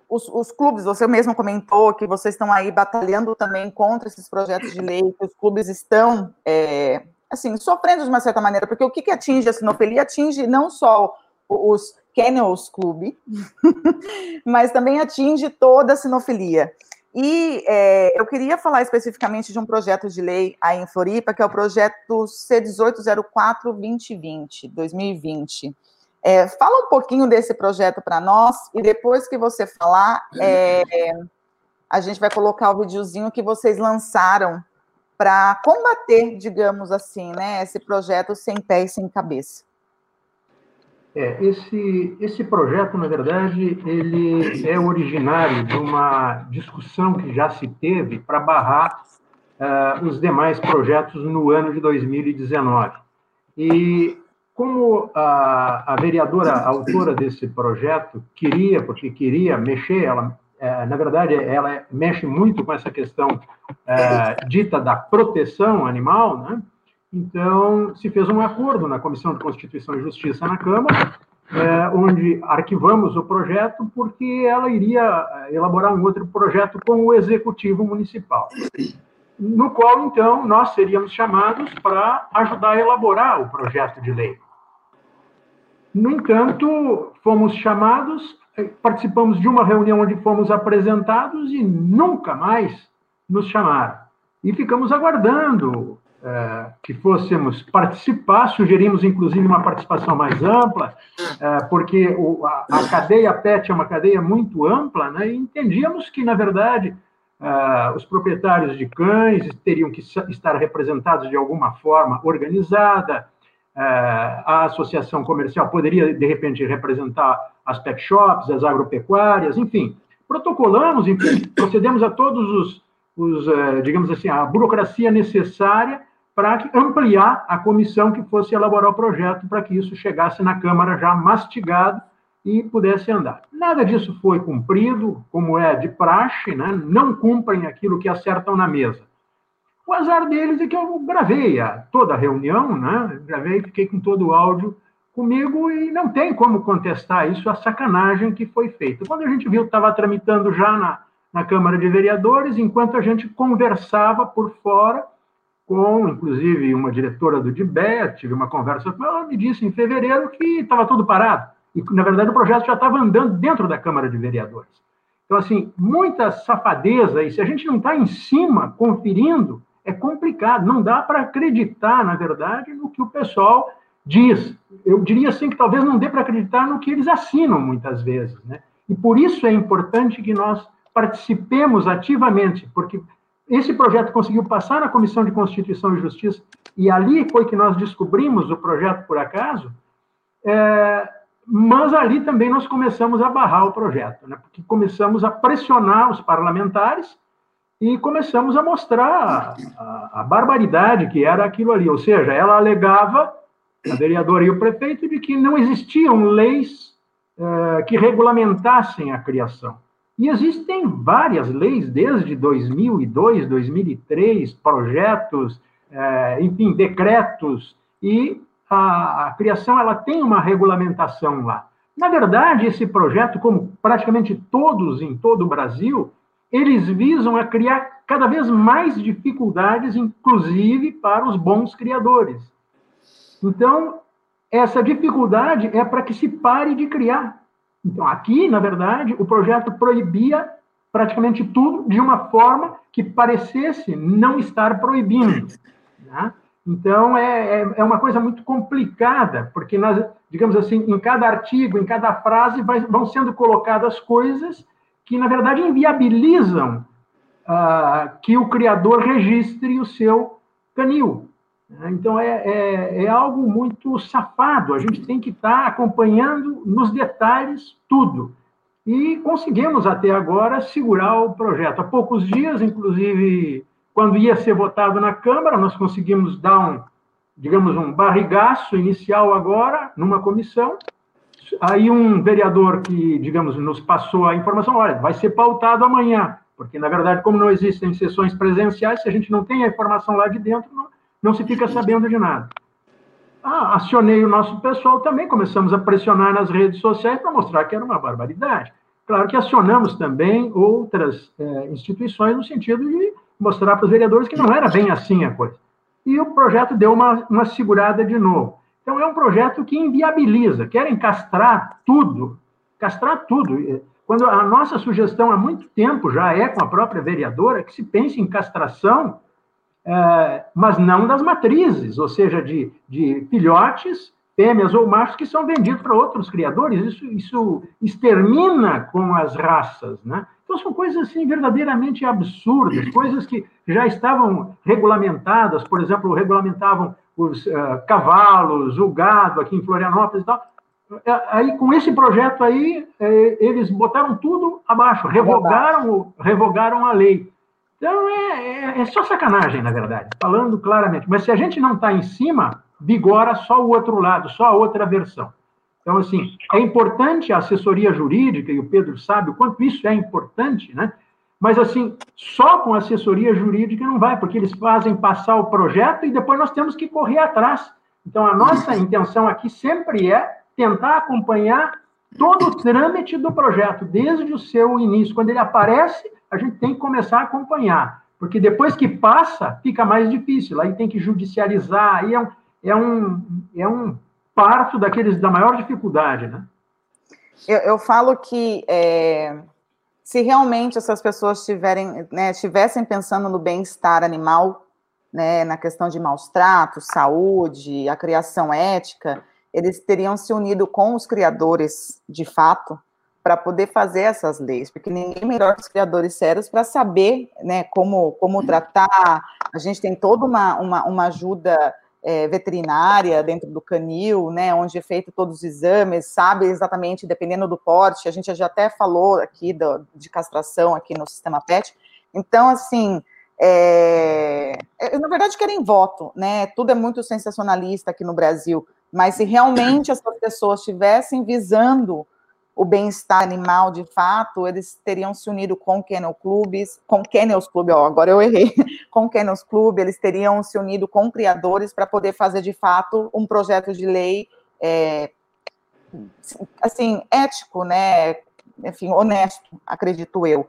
os, os, clubes, você mesmo comentou que vocês estão aí batalhando também contra esses projetos de lei, que os clubes estão, é, assim, sofrendo de uma certa maneira, porque o que, que atinge a sinofilia atinge não só os Kennels Club, mas também atinge toda a sinofilia. E é, eu queria falar especificamente de um projeto de lei aí em Floripa, que é o projeto C1804-2020, 2020. É, fala um pouquinho desse projeto para nós e depois que você falar, é, a gente vai colocar o videozinho que vocês lançaram para combater, digamos assim, né, esse projeto sem pé e sem cabeça. É, esse, esse projeto, na verdade, ele é originário de uma discussão que já se teve para barrar uh, os demais projetos no ano de 2019. E como a, a vereadora a autora desse projeto queria, porque queria mexer, ela, é, na verdade, ela mexe muito com essa questão é, dita da proteção animal, né? Então, se fez um acordo na Comissão de Constituição e Justiça na Câmara, é, onde arquivamos o projeto, porque ela iria é, elaborar um outro projeto com o Executivo Municipal. No qual, então, nós seríamos chamados para ajudar a elaborar o projeto de lei. No entanto, fomos chamados, eh, participamos de uma reunião onde fomos apresentados e nunca mais nos chamaram. E ficamos aguardando é, que fôssemos participar, sugerimos inclusive uma participação mais ampla, é, porque o, a, a, cadeia PET é uma cadeia muito ampla, né, e entendíamos que, na verdade, é, os proprietários de cães teriam que estar representados de alguma forma organizada, a associação comercial poderia, de repente, representar as pet shops, as agropecuárias, enfim. Protocolamos, enfim, procedemos a todos os, os é, digamos assim, a burocracia necessária para ampliar a comissão que fosse elaborar o projeto, para que isso chegasse na Câmara já mastigado, e pudesse andar. Nada disso foi cumprido, como é de praxe, né? não cumprem aquilo que acertam na mesa. O azar deles é que eu gravei a, toda a reunião, né? gravei, fiquei com todo o áudio comigo e não tem como contestar isso, a sacanagem que foi feita. Quando a gente viu, estava tramitando já na, na Câmara de Vereadores, enquanto a gente conversava por fora com, inclusive, uma diretora do DIBET, tive uma conversa com ela, me disse em fevereiro que estava tudo parado. E, na verdade, o projeto já estava andando dentro da Câmara de Vereadores. Então, assim, muita safadeza, e se a gente não está em cima conferindo, é complicado. Não dá para acreditar, na verdade, no que o pessoal diz. Eu diria assim que talvez não dê para acreditar no que eles assinam muitas vezes, né? E por isso é importante que nós participemos ativamente, porque esse projeto conseguiu passar na Comissão de Constituição e Justiça, e ali foi que nós descobrimos o projeto por acaso, é, mas ali também nós começamos a barrar o projeto, né? porque começamos a pressionar os parlamentares e começamos a mostrar a, a, barbaridade que era aquilo ali. Ou seja, ela alegava, a vereadora e o prefeito, de que não existiam leis uh, que regulamentassem a criação. E existem várias leis, desde 2002, 2003, projetos, uh, enfim, decretos, e a, a criação ela tem uma regulamentação lá. Na verdade, esse projeto, como praticamente todos em todo o Brasil, eles visam a criar cada vez mais dificuldades, inclusive para os bons criadores. Então, essa dificuldade é para que se pare de criar. Então, aqui, na verdade, o projeto proibia praticamente tudo de uma forma que parecesse não estar proibindo. Né? Então, é, é, é, uma coisa muito complicada, porque, nós, digamos assim, em cada artigo, em cada frase, vai, vão sendo colocadas coisas que, na verdade, inviabilizam ah, que o criador registre o seu canil. Então, é, é, é, algo muito safado. A gente tem que estar acompanhando nos detalhes tudo. E conseguimos, até agora, segurar o projeto. Há poucos dias, inclusive, quando ia ser votado na Câmara, nós conseguimos dar um, digamos, um barrigaço inicial agora, numa comissão. Aí um vereador que, digamos, nos passou a informação, olha, vai ser pautado amanhã, porque, na verdade, como não existem sessões presenciais, se a gente não tem a informação lá de dentro, não, não se fica sabendo de nada. Ah, acionei o nosso pessoal também, começamos a pressionar nas redes sociais para mostrar que era uma barbaridade. Claro que acionamos também outras é, instituições no sentido de mostrar para os vereadores que não era bem assim a coisa. E o projeto deu uma, uma segurada de novo. Então, é um projeto que inviabiliza, querem castrar tudo, castrar tudo. Quando a nossa sugestão há muito tempo já é com a própria vereadora que se pense em castração, é, mas não das matrizes, ou seja, de, de filhotes, fêmeas ou machos que são vendidos para outros criadores. Isso, isso extermina com as raças, né? Então, são coisas assim verdadeiramente absurdas, coisas que já estavam regulamentadas, por exemplo, regulamentavam os uh, cavalos, o gado aqui em Florianópolis e tal. É, aí, com esse projeto aí, é, eles botaram tudo abaixo, revogaram, revogaram a lei. Então, é, é, é só sacanagem, na verdade, falando claramente. Mas se a gente não está em cima, vigora só o outro lado, só a outra versão. Então, assim, é importante a assessoria jurídica, e o Pedro sabe o quanto isso é importante, né? Mas, assim, só com assessoria jurídica não vai, porque eles fazem passar o projeto e depois nós temos que correr atrás. Então, a nossa intenção aqui sempre é tentar acompanhar todo o trâmite do projeto, desde o seu início. Quando ele aparece, a gente tem que começar a acompanhar, porque depois que passa, fica mais difícil. Aí tem que judicializar, aí é um, é um, é um parto daqueles da maior dificuldade, né? Eu, eu falo que é, se realmente essas pessoas tiverem, né, estivessem pensando no bem-estar animal, né, na questão de maus tratos, saúde, a criação ética, eles teriam se unido com os criadores, de fato, para poder fazer essas leis, porque ninguém melhor que os criadores sérios para saber né, como, como tratar. A gente tem toda uma, uma, uma ajuda é, veterinária dentro do canil, né, onde é feito todos os exames, sabe exatamente, dependendo do porte, a gente já até falou aqui do, de castração aqui no sistema PET, então, assim, é, é, na verdade querem voto, né, tudo é muito sensacionalista aqui no Brasil, mas se realmente essas pessoas estivessem visando o bem-estar animal de fato, eles teriam se unido com Kennel Clubes, com Kennels Club, ó, agora eu errei, com Kennels Club, eles teriam se unido com criadores para poder fazer de fato um projeto de lei é, assim, ético, né? Enfim, honesto, acredito eu.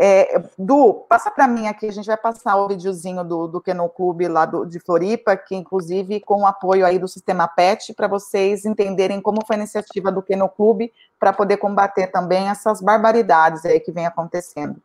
É, du, passa para mim aqui, a gente vai passar o videozinho do, do Kennel Clube lá do, de Floripa, que inclusive com o apoio aí do Sistema PET, para vocês entenderem como foi a iniciativa do Kennel Clube para poder combater também essas barbaridades aí que vem acontecendo.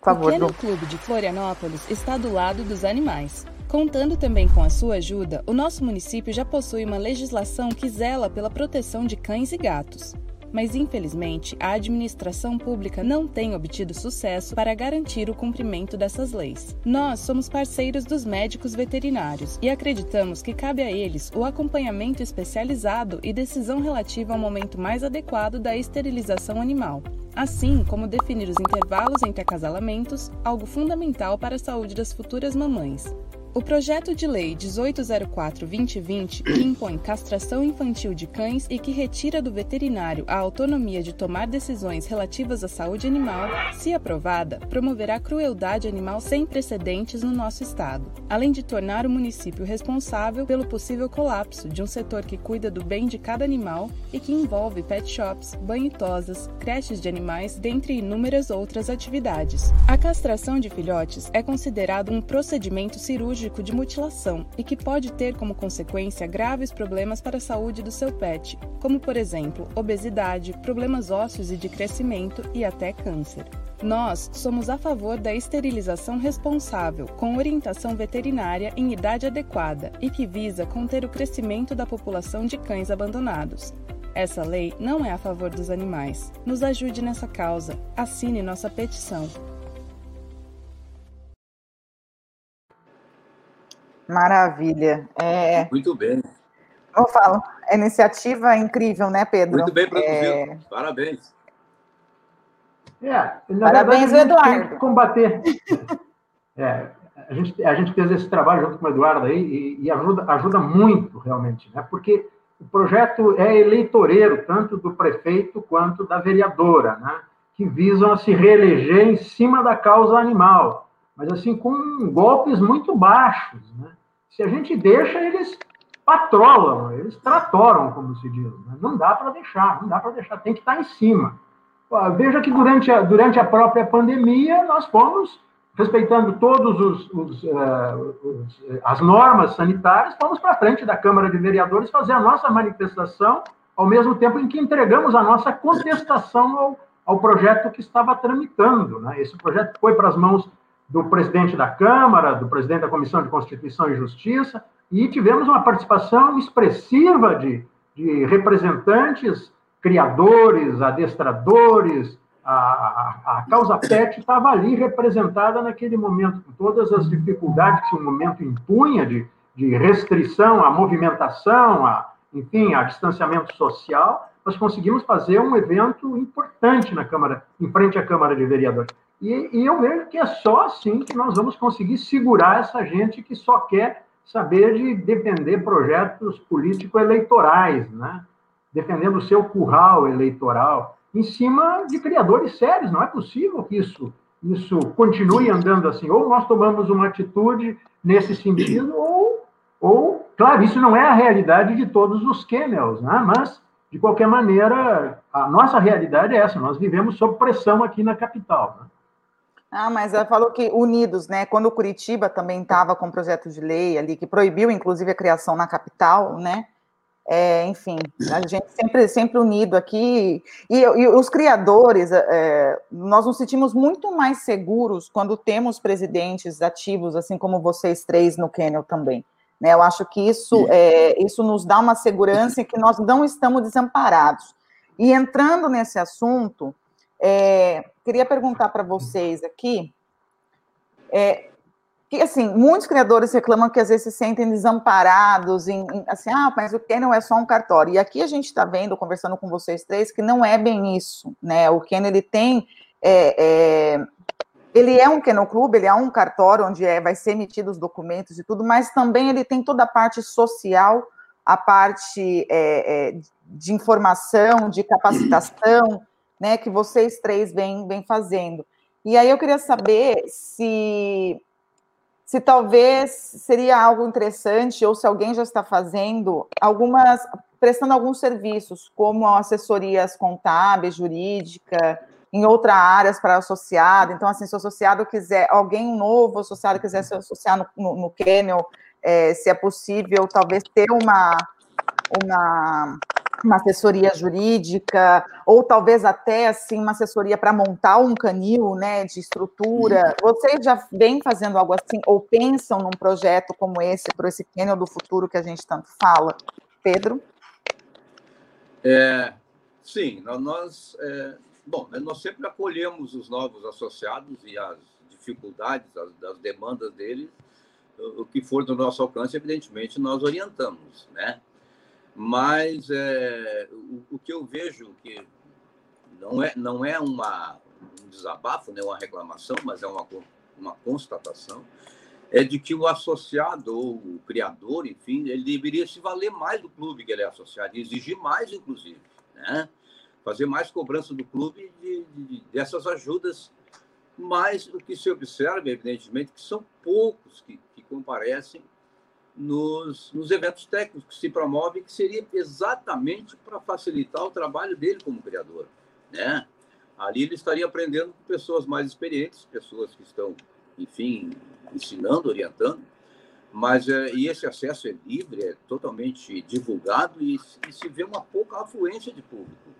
Por favor, o Kennel Clube de Florianópolis está do lado dos animais. Contando também com a sua ajuda, o nosso município já possui uma legislação que zela pela proteção de cães e gatos mas infelizmente a administração pública não tem obtido sucesso para garantir o cumprimento dessas leis. Nós somos parceiros dos médicos veterinários e acreditamos que cabe a eles o acompanhamento especializado e decisão relativa ao momento mais adequado da esterilização animal, assim como definir os intervalos entre acasalamentos, algo fundamental para a saúde das futuras mamães. O projeto de lei 1804-2020, que impõe castração infantil de cães e que retira do veterinário a autonomia de tomar decisões relativas à saúde animal, se aprovada, promoverá crueldade animal sem precedentes no nosso estado, além de tornar o município responsável pelo possível colapso de um setor que cuida do bem de cada animal e que envolve pet shops, banhitosas, creches de animais, dentre inúmeras outras atividades. A castração de filhotes é considerado um procedimento cirúrgico de mutilação e que pode ter como consequência graves problemas para a saúde do seu pet, como por exemplo obesidade, problemas ósseos e de crescimento e até câncer. Nós somos a favor da esterilização responsável, com orientação veterinária em idade adequada e que visa conter o crescimento da população de cães abandonados. Essa lei não é a favor dos animais. Nos ajude nessa causa. Assine nossa petição. Maravilha. É... Muito bem. Eu falo, a iniciativa é incrível, né, Pedro? Muito bem produzido. É... Parabéns. É, Parabéns, verdade, Eduardo. combater. é, a, gente, a gente fez esse trabalho junto com o Eduardo aí e, e ajuda, ajuda muito, realmente, né? porque o projeto é eleitoreiro, tanto do prefeito quanto da vereadora, né? que visam a se reeleger em cima da causa animal, mas assim com golpes muito baixos. Né? Se a gente deixa, eles patrolam, eles tratoram, como se diz. Né? Não dá para deixar, não dá para deixar, tem que estar tá em cima. Veja que durante a, durante a própria pandemia, nós fomos, respeitando todas os, os, uh, os, as normas sanitárias, fomos para frente da Câmara de Vereadores fazer a nossa manifestação, ao mesmo tempo em que entregamos a nossa contestação ao, ao projeto que estava tramitando. Né? Esse projeto foi para as mãos do presidente da Câmara, do presidente da Comissão de Constituição e Justiça, e tivemos uma participação expressiva de, de representantes, criadores, adestradores, a, a, a, causa PET estava ali representada naquele momento, com todas as dificuldades que o momento impunha de, de restrição à movimentação, a, enfim, a distanciamento social, nós conseguimos fazer um evento importante na Câmara, em frente à Câmara de Vereadores. E, e, eu vejo que é só assim que nós vamos conseguir segurar essa gente que só quer saber de defender projetos político-eleitorais, né? defendendo o seu curral eleitoral, em cima de criadores sérios. Não é possível que isso, isso continue andando assim. Ou nós tomamos uma atitude nesse sentido, ou, ou, claro, isso não é a realidade de todos os kennels, né? mas, de qualquer maneira, a nossa realidade é essa. Nós vivemos sob pressão aqui na capital. Né? Ah, mas ela falou que unidos, né? Quando o Curitiba também estava com um projeto de lei ali que proibiu, inclusive, a criação na capital, né? É, enfim, a gente sempre, sempre unido aqui. E, e os criadores, é, nós nos sentimos muito mais seguros quando temos presidentes ativos, assim como vocês três no Kennel também. Né? Eu acho que isso, é, isso nos dá uma segurança que nós não estamos desamparados. E entrando nesse assunto, é, queria perguntar para vocês aqui, é, que assim, muitos criadores reclamam que às vezes se sentem desamparados, em, em assim, ah, mas o Canon é só um cartório. E aqui a gente está vendo, conversando com vocês três, que não é bem isso, né? O Canon, ele tem, é, é, ele é um Canon Clube, ele é um cartório onde é, vai ser emitido os documentos e tudo, mas também ele tem toda a parte social a parte é, é, de informação, de capacitação, né, que vocês três vêm, fazendo. E aí eu queria saber se, se talvez seria algo interessante, ou se alguém já está fazendo algumas, prestando alguns serviços, como assessorias contábeis, jurídica, em outras áreas para associado. Então, assim, se o associado quiser, alguém novo associado quiser se associar no, no, no é, se é possível, talvez ter uma, uma uma assessoria jurídica, ou talvez até assim uma assessoria para montar um canil, né, de estrutura. Vocês já vêm fazendo algo assim ou pensam num projeto como esse para esse canil do futuro que a gente tanto fala? Pedro? É, sim, nós é, bom, né, nós sempre acolhemos os novos associados e as dificuldades, as, as demandas deles, o que for do nosso alcance, evidentemente nós orientamos, né? Mas é, o, o, que eu vejo que não é, não é uma, um desabafo, né, uma reclamação, mas é uma, uma constatação, é de que o associado ou o criador, enfim, ele deveria se valer mais do clube que ele é associado, exigir mais, inclusive, né? fazer mais cobrança do clube de, de, dessas ajudas. Mas o que se observa, evidentemente, que são poucos que, que comparecem nos, nos eventos técnicos que se promovem, que seria exatamente para facilitar o trabalho dele como criador. Né? Ali ele estaria aprendendo com pessoas mais experientes, pessoas que estão, enfim, ensinando, orientando, mas é, e esse acesso é livre, é totalmente divulgado e, e se vê uma pouca afluência de público.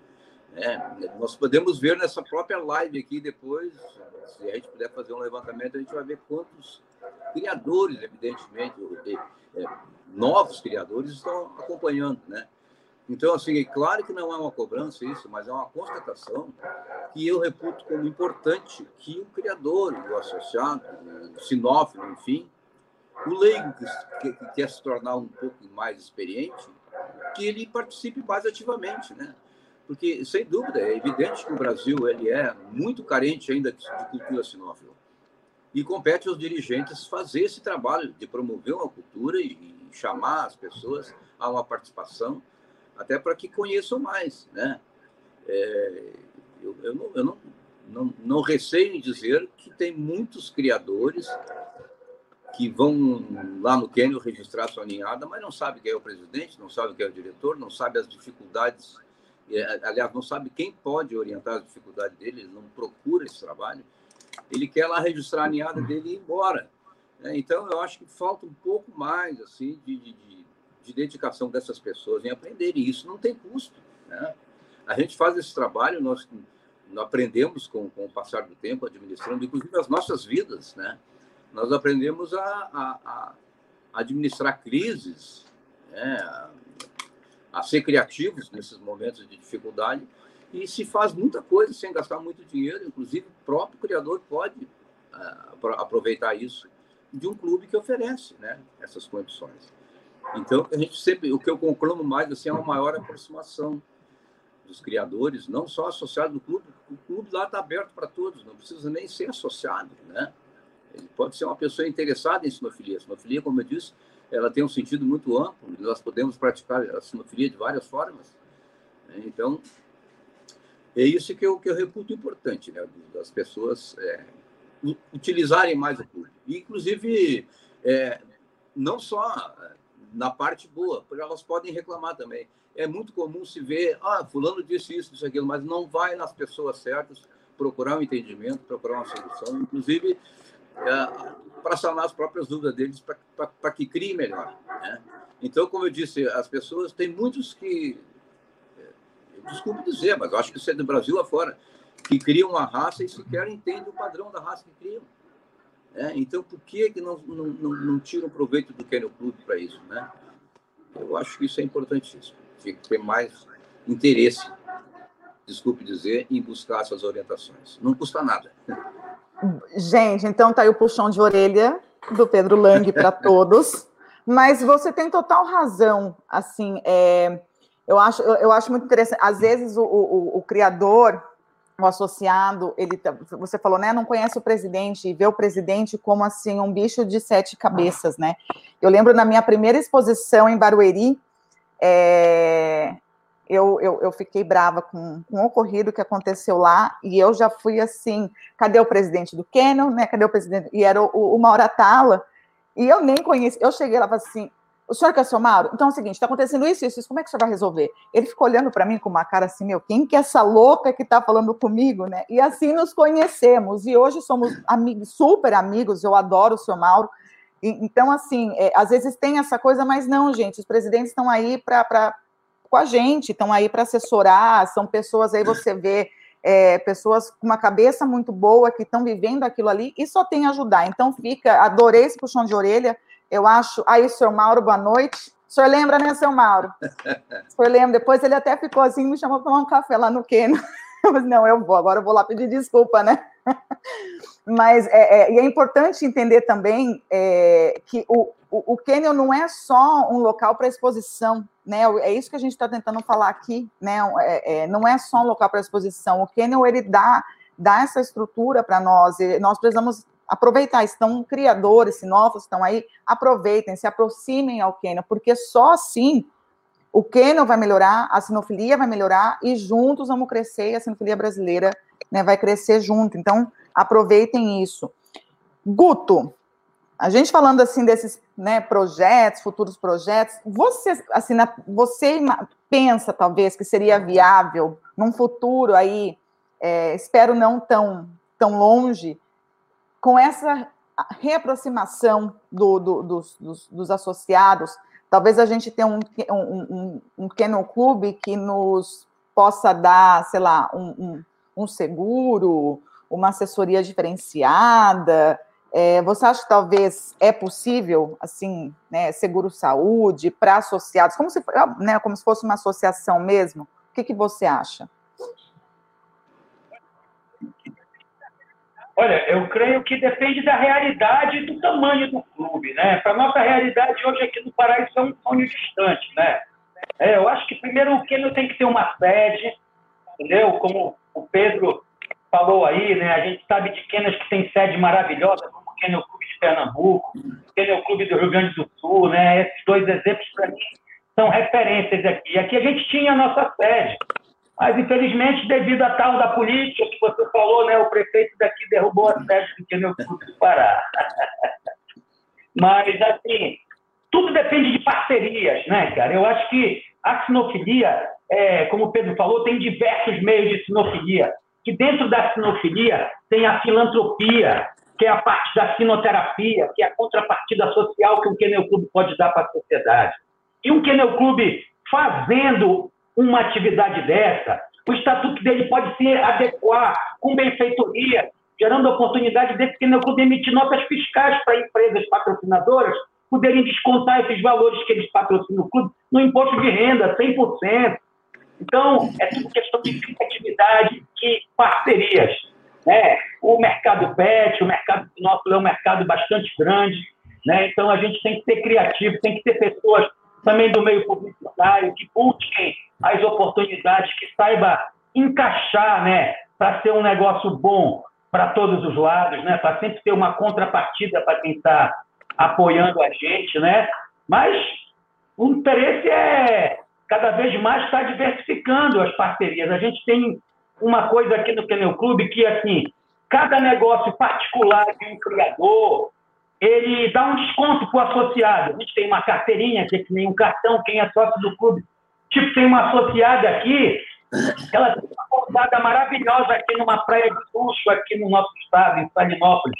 Né? Nós podemos ver nessa própria live aqui depois, se a gente puder fazer um levantamento, a gente vai ver quantos criadores, evidentemente, é, novos criadores estão acompanhando, né? Então, assim, é claro que não é uma cobrança isso, mas é uma constatação que eu reputo como importante que o criador, o associado, o sinófilo, enfim, o leigo que, que quer se tornar um pouco mais experiente, que ele participe mais ativamente, né? Porque, sem dúvida, é evidente que o Brasil ele é muito carente ainda de cultura sinófila e compete aos dirigentes fazer esse trabalho de promover uma cultura e, chamar as pessoas a uma participação, até para que conheçam mais, né? É, eu, eu, não, eu não, não, não receio em dizer que tem muitos criadores que vão lá no Quênia registrar sua ninhada, mas não sabe quem é o presidente, não sabe quem é o diretor, não sabe as dificuldades, é, aliás, não sabe quem pode orientar as dificuldades dele, não procura esse trabalho ele quer lá registrar a ninhada dele e ir embora. Né? Então, eu acho que falta um pouco mais assim de, de, de dedicação dessas pessoas em aprender, e isso não tem custo. Né? A gente faz esse trabalho, nós, aprendemos com, com o passar do tempo, administrando, inclusive as nossas vidas. Né? Nós aprendemos a, a, a administrar crises, né? a ser criativos nesses momentos de dificuldade, e se faz muita coisa sem gastar muito dinheiro, inclusive o próprio criador pode uh, aproveitar isso de um clube que oferece né, essas condições. Então, a gente sempre, o que eu conclamo mais assim, é uma maior aproximação dos criadores, não só associados do clube, o clube lá está aberto para todos, não precisa nem ser associado, né? Ele pode ser uma pessoa interessada em sinofilia. A sinofilia, como eu disse, ela tem um sentido muito amplo, nós podemos praticar a sinofilia de várias formas. Né? Então, é isso que eu, que eu reputo importante, né? das pessoas é, utilizarem mais o clube. inclusive, é, não só na parte boa, porque elas podem reclamar também. É muito comum se ver, ah, fulano disse isso, isso, aquilo, mas não vai nas pessoas certas procurar um entendimento, procurar uma solução, inclusive é, para sanar as próprias dúvidas deles, para que criem melhor. Né? Então, como eu disse, as pessoas, tem muitos que desculpe dizer, mas eu acho que isso é do Brasil afora, que criam uma raça e sequer entendem o padrão da raça que criam. É, então, por que, que não, não, não, não tiram proveito do Kennel Club para isso? Né? Eu acho que isso é importantíssimo. Tinha que ter mais interesse, desculpe dizer, em buscar essas orientações. Não custa nada. Gente, então tá aí o puxão de orelha do Pedro Lang para todos. Mas você tem total razão. Assim, é, eu acho, eu, acho muito interessante. Às vezes o, o, o, criador, o associado, ele, tá, você falou, né? Não conhece o presidente e vê o presidente como assim um bicho de sete cabeças, né? Eu lembro na minha primeira exposição em Barueri, é, eu, eu, eu, fiquei brava com, com o ocorrido que aconteceu lá, e eu já fui assim, cadê o presidente do Canon, né, cadê o presidente, e era o, o Atala, e eu nem conheci, eu cheguei lá assim, o senhor quer ser o Mauro? Então é o seguinte, está acontecendo isso, isso, isso, como é que o senhor vai resolver? Ele ficou olhando para mim com uma cara assim, meu, quem que é essa louca que está falando comigo, né? E assim nos conhecemos, e hoje somos amigos, super amigos, eu adoro o senhor Mauro, e, então, assim, é, às vezes tem essa coisa, mas não, gente, os presidentes estão aí para com a gente, estão aí para assessorar, são pessoas aí, você vê, é, pessoas com uma cabeça muito boa que estão vivendo aquilo ali e só tem ajudar. Então fica, adorei esse puxão de orelha, eu acho. Aí, senhor Mauro, boa noite. O senhor lembra, né, seu Mauro? O senhor lembra? Depois ele até ficou assim, me chamou para tomar um café lá no Quênia. Não, eu vou, agora eu vou lá pedir desculpa, né? Mas é, é, e é importante entender também é, que o, o, o não é só um local para exposição, né? É isso que a gente está tentando falar aqui, né? É, é, não é só um local para exposição. O Canyon ele dá, dá essa estrutura para nós. Nós precisamos aproveitar. Estão criadores, sinófilos estão aí, aproveitem, se aproximem ao Canyon, porque só assim o Canyon vai melhorar, a sinofilia vai melhorar e juntos vamos crescer. E a sinofilia brasileira né, vai crescer junto. Então aproveitem isso. Guto, a gente falando assim desses né, projetos, futuros projetos, você, assim, na, você pensa talvez que seria viável num futuro aí, é, espero não tão, tão longe, com essa reaproximação do, do, dos, dos, dos, associados, talvez a gente tenha um, um, um, um Clube que nos possa dar, sei lá, um, um, um seguro, uma assessoria diferenciada, é, você acha que talvez é possível, assim, né, seguro-saúde para associados, como se, né, como se fosse uma associação mesmo? O que, que você acha? Olha, eu creio que depende da realidade e do tamanho do clube, né? Para nossa realidade hoje aqui no Pará isso é um sonho distante, né? É, eu acho que primeiro o Keno tem que ter uma sede, entendeu? Como o Pedro falou aí, né? A gente sabe de Kenas que tem sede maravilhosa, como o Kennel Clube de Pernambuco, o Kennel Clube do Rio Grande do Sul, né? Esses dois exemplos, para mim, são referências aqui. Aqui a gente tinha a nossa sede, mas infelizmente, devido à tal da política que você falou, né? O prefeito daqui derrubou a sede do Kennel Clube do Pará. mas, assim, tudo depende de parcerias, né, cara? Eu acho que a sinofilia, é, como o Pedro falou, tem diversos meios de sinofilia que dentro da sinofilia tem a filantropia, que é a parte da sinoterapia, que é a contrapartida social que um Kennel Clube pode dar para a sociedade. E um Kennel Clube fazendo uma atividade dessa, o estatuto dele pode se adequar com benfeitoria, gerando oportunidade desse Kennel Clube emitir notas fiscais para empresas patrocinadoras poderem descontar esses valores que eles patrocinam o clube no imposto de renda, 100%. Então, é tudo questão de criatividade e parcerias. Né? O mercado pet, o mercado nosso é um mercado bastante grande, né? então a gente tem que ser criativo, tem que ter pessoas também do meio publicitário que busquem as oportunidades, que saiba encaixar né? para ser um negócio bom para todos os lados, né? para sempre ter uma contrapartida para quem está apoiando a gente. Né? Mas o interesse é cada vez mais está diversificando as parcerias. A gente tem uma coisa aqui no Pneu Clube que, assim, cada negócio particular de um criador, ele dá um desconto para o associado. A gente tem uma carteirinha, que nem um cartão, quem é sócio do clube. Tipo, tem uma associada aqui, ela tem uma pousada maravilhosa aqui numa praia de luxo, aqui no nosso estado, em Salinópolis.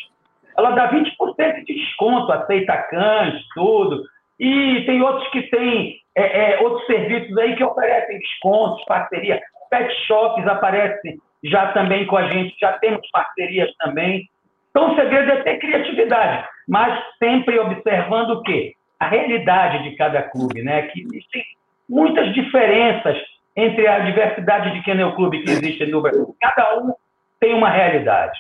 Ela dá 20% de desconto, aceita cães, tudo. E tem outros que têm é, é, outros serviços aí que oferecem descontos, parceria. Pet shops aparecem já também com a gente, já temos parcerias também. Então, o segredo é ter criatividade, mas sempre observando o quê? A realidade de cada clube, né? Que existem muitas diferenças entre a diversidade de kennel clube que existe no Brasil. Cada um tem uma realidade.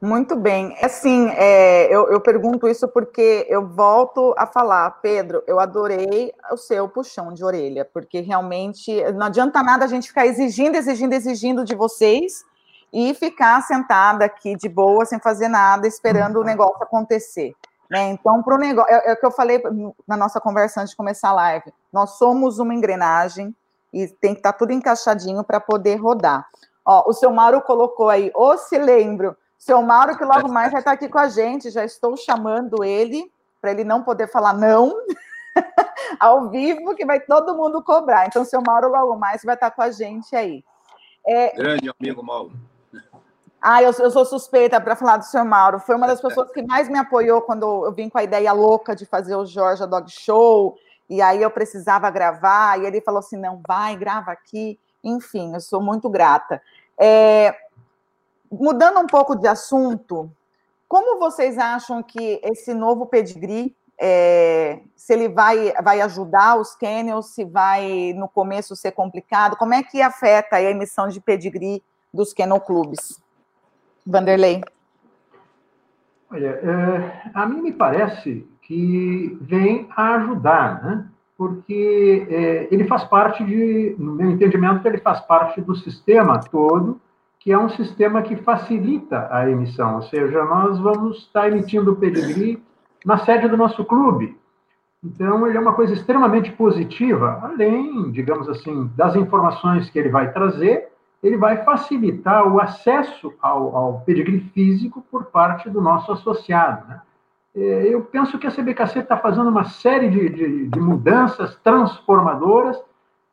Muito bem. Assim, é, eu, eu, pergunto isso porque eu volto a falar, Pedro, eu adorei o seu puxão de orelha, porque realmente não adianta nada a gente ficar exigindo, exigindo, exigindo de vocês e ficar sentada aqui de boa, sem fazer nada, esperando o negócio acontecer. Né? Então, para o negócio, é, é o que eu falei na nossa conversa antes de começar a live. Nós somos uma engrenagem e tem que estar tá tudo encaixadinho para poder rodar. Ó, o seu Mauro colocou aí, ou se lembro, seu Mauro, que logo mais vai estar aqui com a gente, já estou chamando ele, para ele não poder falar não, ao vivo, que vai todo mundo cobrar. Então, seu Mauro, logo mais, vai estar com a gente aí. É... Grande amigo Mauro. Ah, eu, eu sou suspeita para falar do seu Mauro. Foi uma das pessoas que mais me apoiou quando eu vim com a ideia louca de fazer o Georgia Dog Show. E aí eu precisava gravar. E ele falou assim: não, vai, grava aqui. Enfim, eu sou muito grata. É, mudando um pouco de assunto, como vocês acham que esse novo pedigree, é, se ele vai, vai ajudar os kennels, se vai no começo ser complicado, como é que afeta a emissão de pedigree dos kennel clubes? Vanderlei. Olha, é, a mim me parece que vem a ajudar, né? porque é, ele faz parte de, no meu entendimento, ele faz parte do sistema todo, que é um sistema que facilita a emissão, ou seja, nós vamos estar emitindo o pedigree na sede do nosso clube. Então, ele é uma coisa extremamente positiva, além, digamos assim, das informações que ele vai trazer, ele vai facilitar o acesso ao, ao pedigree físico por parte do nosso associado. Né? É, eu penso que a CBKC está fazendo uma série de, de, de mudanças transformadoras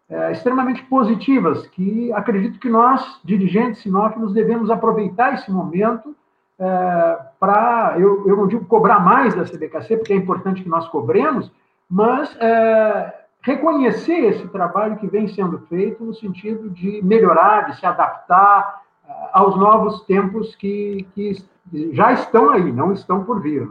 é, extremamente positivas, que acredito que nós, dirigentes sinófilos, devemos aproveitar esse momento é, para, eu, eu não digo cobrar mais da CBKC, porque é importante que nós cobremos, mas é, reconhecer esse trabalho que vem sendo feito no sentido de melhorar, de se adaptar uh, aos novos tempos que, que já estão aí, não estão por vir.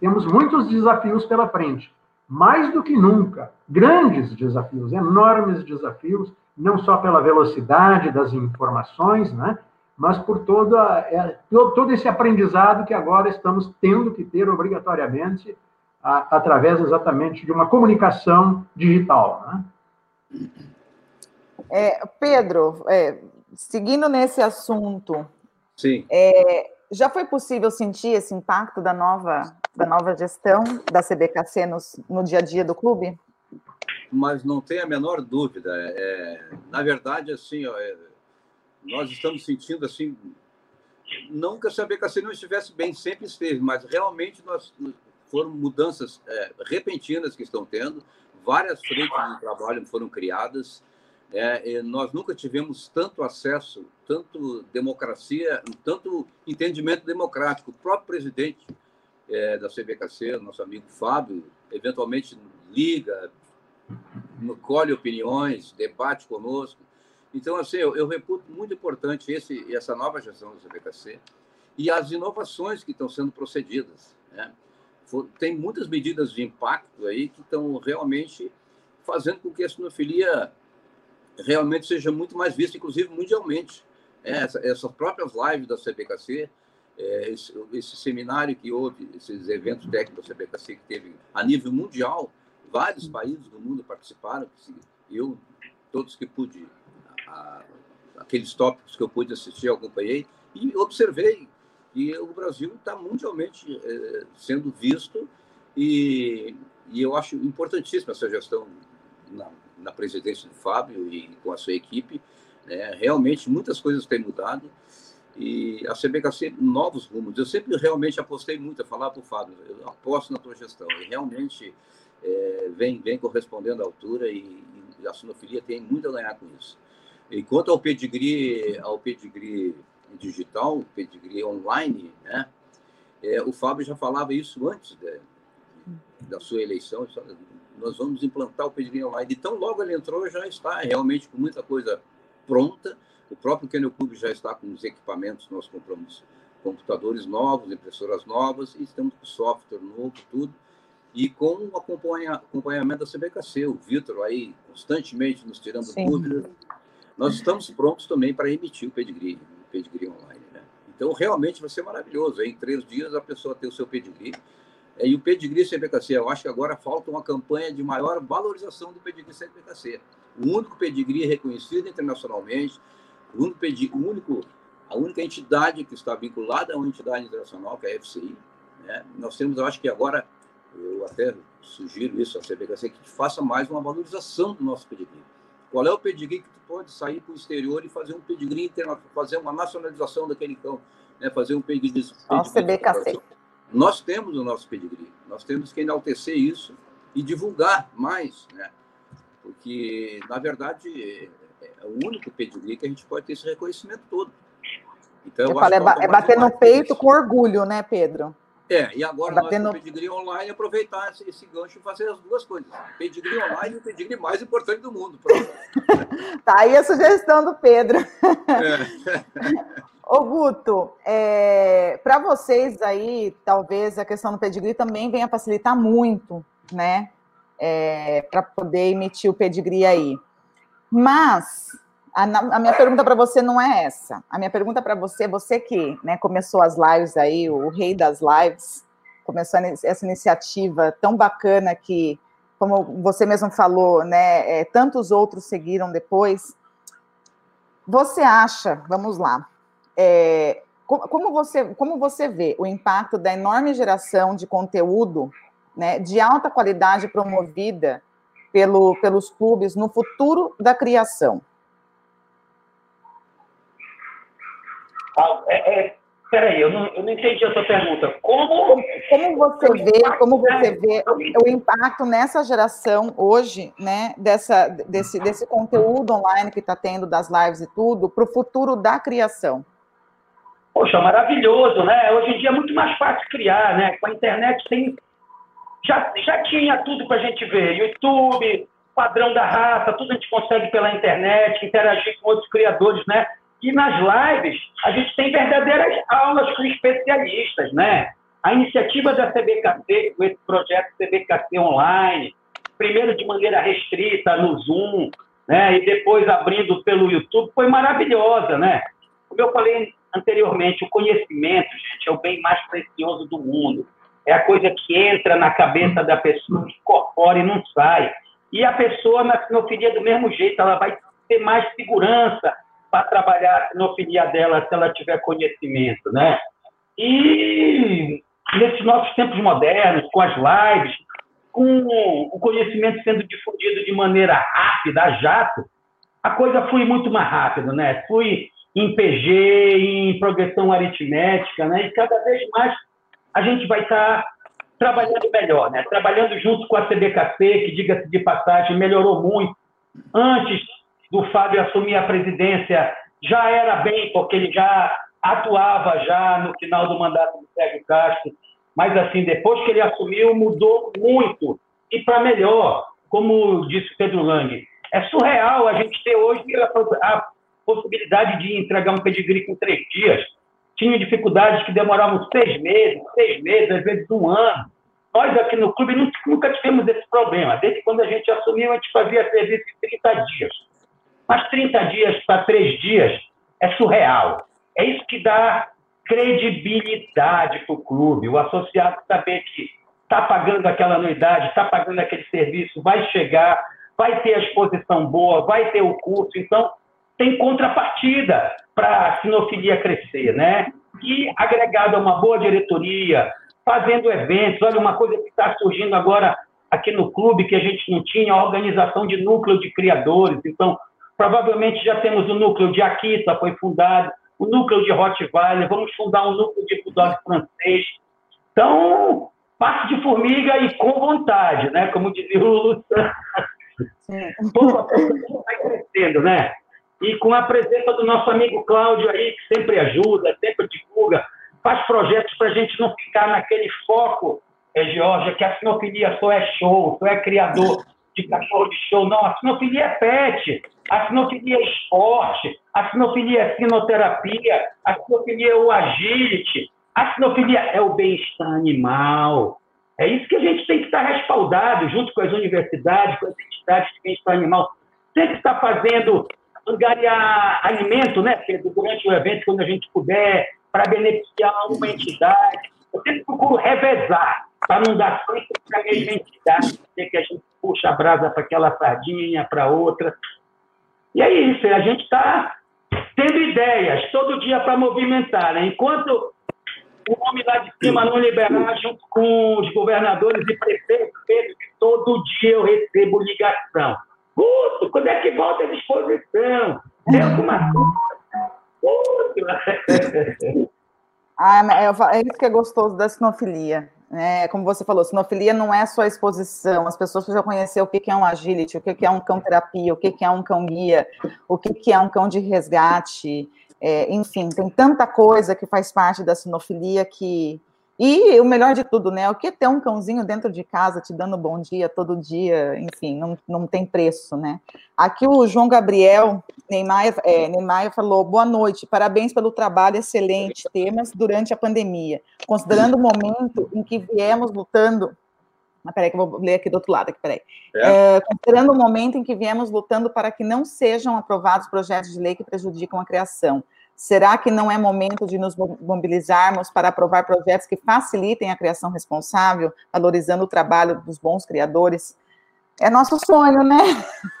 Temos muitos desafios pela frente, mais do que nunca, grandes desafios, enormes desafios, não só pela velocidade das informações, né, mas por toda, é, todo esse aprendizado que agora estamos tendo que ter obrigatoriamente a, através exatamente de uma comunicação digital. Né? É, Pedro, é, seguindo nesse assunto, Sim. É, já foi possível sentir esse impacto da nova, da nova gestão da CBKC no, no dia a dia do clube? Mas não tem a menor dúvida. É, na verdade, assim, ó, é, nós estamos sentindo assim, não que a CBKC não estivesse bem, sempre esteve, mas realmente nós foram mudanças é, repentinas que estão tendo, várias frentes de trabalho foram criadas. É, nós nunca tivemos tanto acesso, tanto democracia, tanto entendimento democrático. O próprio presidente é, da CBKC, nosso amigo Fábio, eventualmente liga, colhe opiniões, debate conosco. Então, assim, eu, eu reputo muito importante esse, essa nova gestão da CBKC e as inovações que estão sendo procedidas. Né? Tem muitas medidas de impacto aí que estão realmente fazendo com que a sinofilia realmente seja muito mais vista, inclusive mundialmente. É, essa, essas próprias lives da CBKC, é, esse, esse, seminário que houve, esses eventos técnicos da CBKC que teve a nível mundial, vários países do mundo participaram, eu, todos que pude, a, aqueles tópicos que eu pude assistir, eu acompanhei, e observei que o Brasil está mundialmente é, sendo visto e, e, eu acho importantíssima essa gestão na, na, presidência do Fábio e com a sua equipe. Né? Realmente muitas coisas têm mudado e a CBKC novos rumos. Eu sempre realmente apostei muito a falar para o Fábio, eu aposto na tua gestão e realmente é, vem, vem correspondendo à altura e, e a sinofilia tem muito a ganhar com isso. E quanto ao pedigree, ao pedigree digital, pedigree online, né? É, o Fábio já falava isso antes de, da sua eleição. Nós vamos implantar o pedigree online. Então, logo ele entrou, já está realmente com muita coisa pronta. O próprio Kennel Club já está com os equipamentos. Nós compramos computadores novos, impressoras novas, e estamos com software novo, tudo. E com o acompanhamento da CBKC, o Vitor aí constantemente nos tirando Sim. dúvidas. Nós estamos prontos também para emitir o pedigree pedigree online. Né? Então, realmente vai ser maravilhoso. Em três dias, a pessoa ter o seu pedigree. É, e o pedigree CPKC, eu acho que agora falta uma campanha de maior valorização do pedigree CPKC. O único pedigree reconhecido internacionalmente, o único, pedigree, o único a única entidade que está vinculada a uma entidade internacional, que é a FCI, Né? Nós temos, eu acho que agora, eu até sugiro isso à CBHC, que faça mais uma valorização do nosso pedigree. Qual é o pedigree que tu pode sair para o exterior e fazer um pedigree internacional, fazer uma nacionalização daquele cão, né? fazer um pedigree... Nossa, CBHC. Nós temos o nosso pedigree, nós temos que enaltecer isso e divulgar mais, né? porque, na verdade, é, é o único pedigree que a gente pode ter esse reconhecimento todo. Então, eu, é, é bater no peito com orgulho, né, Pedro? É, e agora nós no pedigree online aproveitar esse, esse, gancho e fazer as duas coisas. Pedigree online e o pedigree mais importante do mundo. tá aí a sugestão do Pedro. É. Ô, Guto, é, para vocês aí, talvez a questão do pedigree também venha facilitar muito, né? É, para poder emitir o pedigree aí. Mas a, a minha pergunta para você não é essa. A minha pergunta para você, você que né, começou as lives aí, o rei das lives, começou essa iniciativa tão bacana que, como você mesmo falou, né, é, tantos outros seguiram depois. Você acha, vamos lá, é, como, você, como você vê o impacto da enorme geração de conteúdo né, de alta qualidade promovida pelo, pelos clubes no futuro da criação? É, é, peraí, eu não, eu não entendi a sua pergunta. Como, como você vê, como você vê o impacto nessa geração hoje, né, dessa, desse, desse conteúdo online que está tendo das lives e tudo, para o futuro da criação? Poxa, maravilhoso, né? Hoje em dia é muito mais fácil criar, né? Com a internet tem. Já, já tinha tudo para a gente ver. YouTube, padrão da raça, tudo a gente consegue pela internet, interagir com outros criadores, né? E nas lives, a gente tem verdadeiras aulas com especialistas, né? A iniciativa da CBKC, com esse projeto CBKC Online, primeiro de maneira restrita no Zoom, né? E depois abrindo pelo YouTube, foi maravilhosa, né? Como eu falei anteriormente, o conhecimento, gente, é o bem mais precioso do mundo. É a coisa que entra na cabeça da pessoa, incorpora e não sai. E a pessoa na sinofilia do mesmo jeito, ela vai ter mais segurança, para trabalhar a sinofilia dela se ela tiver conhecimento, né? E nesses nossos tempos modernos, com as lives, com o conhecimento sendo difundido de maneira rápida, a jato, a coisa flui muito mais rápido, né? Flui em PG, em progressão aritmética, né? E cada vez mais a gente vai estar tá trabalhando melhor, né? Trabalhando junto com a CBKC, que, diga-se de passagem, melhorou muito. Antes do Fábio assumir a presidência já era bem, porque ele já atuava já no final do mandato do Sérgio Castro, mas assim, depois que ele assumiu, mudou muito, e para melhor, como disse Pedro Lang. É surreal a gente ter hoje a possibilidade de entregar um pedigree com três dias. Tinha dificuldades que demoravam seis meses, seis meses, às vezes um ano. Nós aqui no clube nunca tivemos esse problema. Desde quando a gente assumiu, a gente fazia serviço em 30 dias. Mas 30 dias para 3 dias é surreal. É isso que dá credibilidade para o clube. O associado saber que está pagando aquela anuidade, está pagando aquele serviço, vai chegar, vai ter a exposição boa, vai ter o curso. Então, tem contrapartida para a sinofilia crescer, né? E agregado a uma boa diretoria, fazendo eventos. Olha, uma coisa que está surgindo agora aqui no clube que a gente não tinha, a organização de núcleo de criadores. Então, Provavelmente já temos o núcleo de Akita, foi fundado, o núcleo de Rottweiler, vamos fundar um núcleo de Bulldog francês. Então, passe de formiga e com vontade, né? Como dizia o Lulu Pouco a pouco vai crescendo, né? E com a presença do nosso amigo Cláudio aí, que sempre ajuda, sempre divulga, faz projetos para a gente não ficar naquele foco, é, Georgia, que a sinofilia só é show, só é criador de cachorro de show. Não, a sinofilia é pet, a sinofilia é esporte, a sinofilia é sinoterapia, a sinofilia é o agility, a sinofilia é o bem-estar animal. É isso que a gente tem que estar respaldado, junto com as universidades, com as entidades de bem-estar animal. Tem que estar fazendo, angariar alimento, né, Pedro, durante o evento, quando a gente puder, para beneficiar uma entidade. Eu sempre procuro revezar, para não dar sempre para a mesma entidade, que a gente puxa a brasa para aquela sardinha, para outra. E é isso, a gente está tendo ideias todo dia para movimentar. Né? Enquanto o homem lá de cima não liberar, junto com os governadores e prefeitos, todo dia eu recebo ligação. Puto, quando é que volta a disposição? Tem alguma coisa? ah, é, é isso que é gostoso da sinofilia. É, como você falou, sinofilia não é só exposição, as pessoas precisam conhecer o que é um agility, o que é um cão terapia, o que é um cão guia, o que é um cão de resgate, é, enfim, tem tanta coisa que faz parte da sinofilia que. E o melhor de tudo, né? O que é ter um cãozinho dentro de casa te dando bom dia todo dia, enfim, não, não tem preço, né? Aqui o João Gabriel Neymar, é, Neymar falou: boa noite, parabéns pelo trabalho excelente, temas durante a pandemia, considerando o momento em que viemos lutando mas peraí, que eu vou ler aqui do outro lado. Aqui, peraí. É. É, considerando o momento em que viemos lutando para que não sejam aprovados projetos de lei que prejudicam a criação, será que não é momento de nos mobilizarmos para aprovar projetos que facilitem a criação responsável, valorizando o trabalho dos bons criadores? É nosso sonho, né?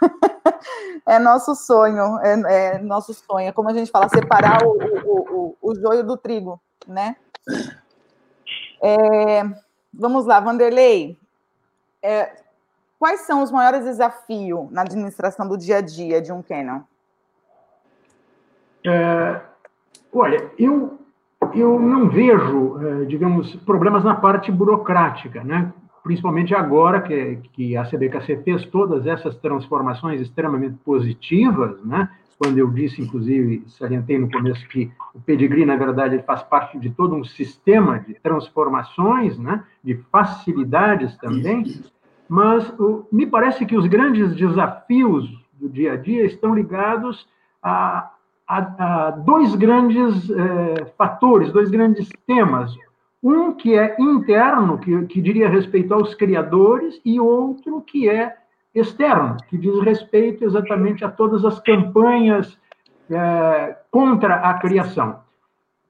é nosso sonho, é, é, nosso sonho. Como a gente fala, separar o, o, o, o joio do trigo, né? É, vamos lá, Vanderlei. É, quais são os maiores desafios na administração do dia a dia de um Canon? É, olha, eu, eu não vejo, é, digamos, problemas na parte burocrática, né? principalmente agora que, que a CBKC fez todas essas transformações extremamente positivas, né? quando eu disse, inclusive, salientei no começo que o pedigree, na verdade, ele faz parte de todo um sistema de transformações, né, de facilidades também, mas o, me parece que os grandes desafios do dia a dia estão ligados a, a dois grandes é, fatores, dois grandes temas. Um que é interno, que, que diria respeito aos criadores, e outro que é externo, que diz respeito exatamente a todas as campanhas é, contra a criação.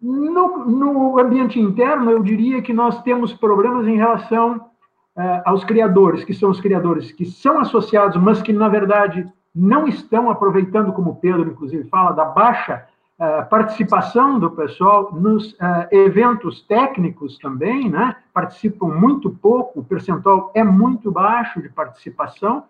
No, no, ambiente interno, eu diria que nós temos problemas em relação é, aos criadores, que são os criadores que são associados, mas que, na verdade, não estão aproveitando, como o Pedro, inclusive, fala, da baixa é, participação do pessoal nos é, eventos técnicos também, né? participam muito pouco, o percentual é muito baixo de participação.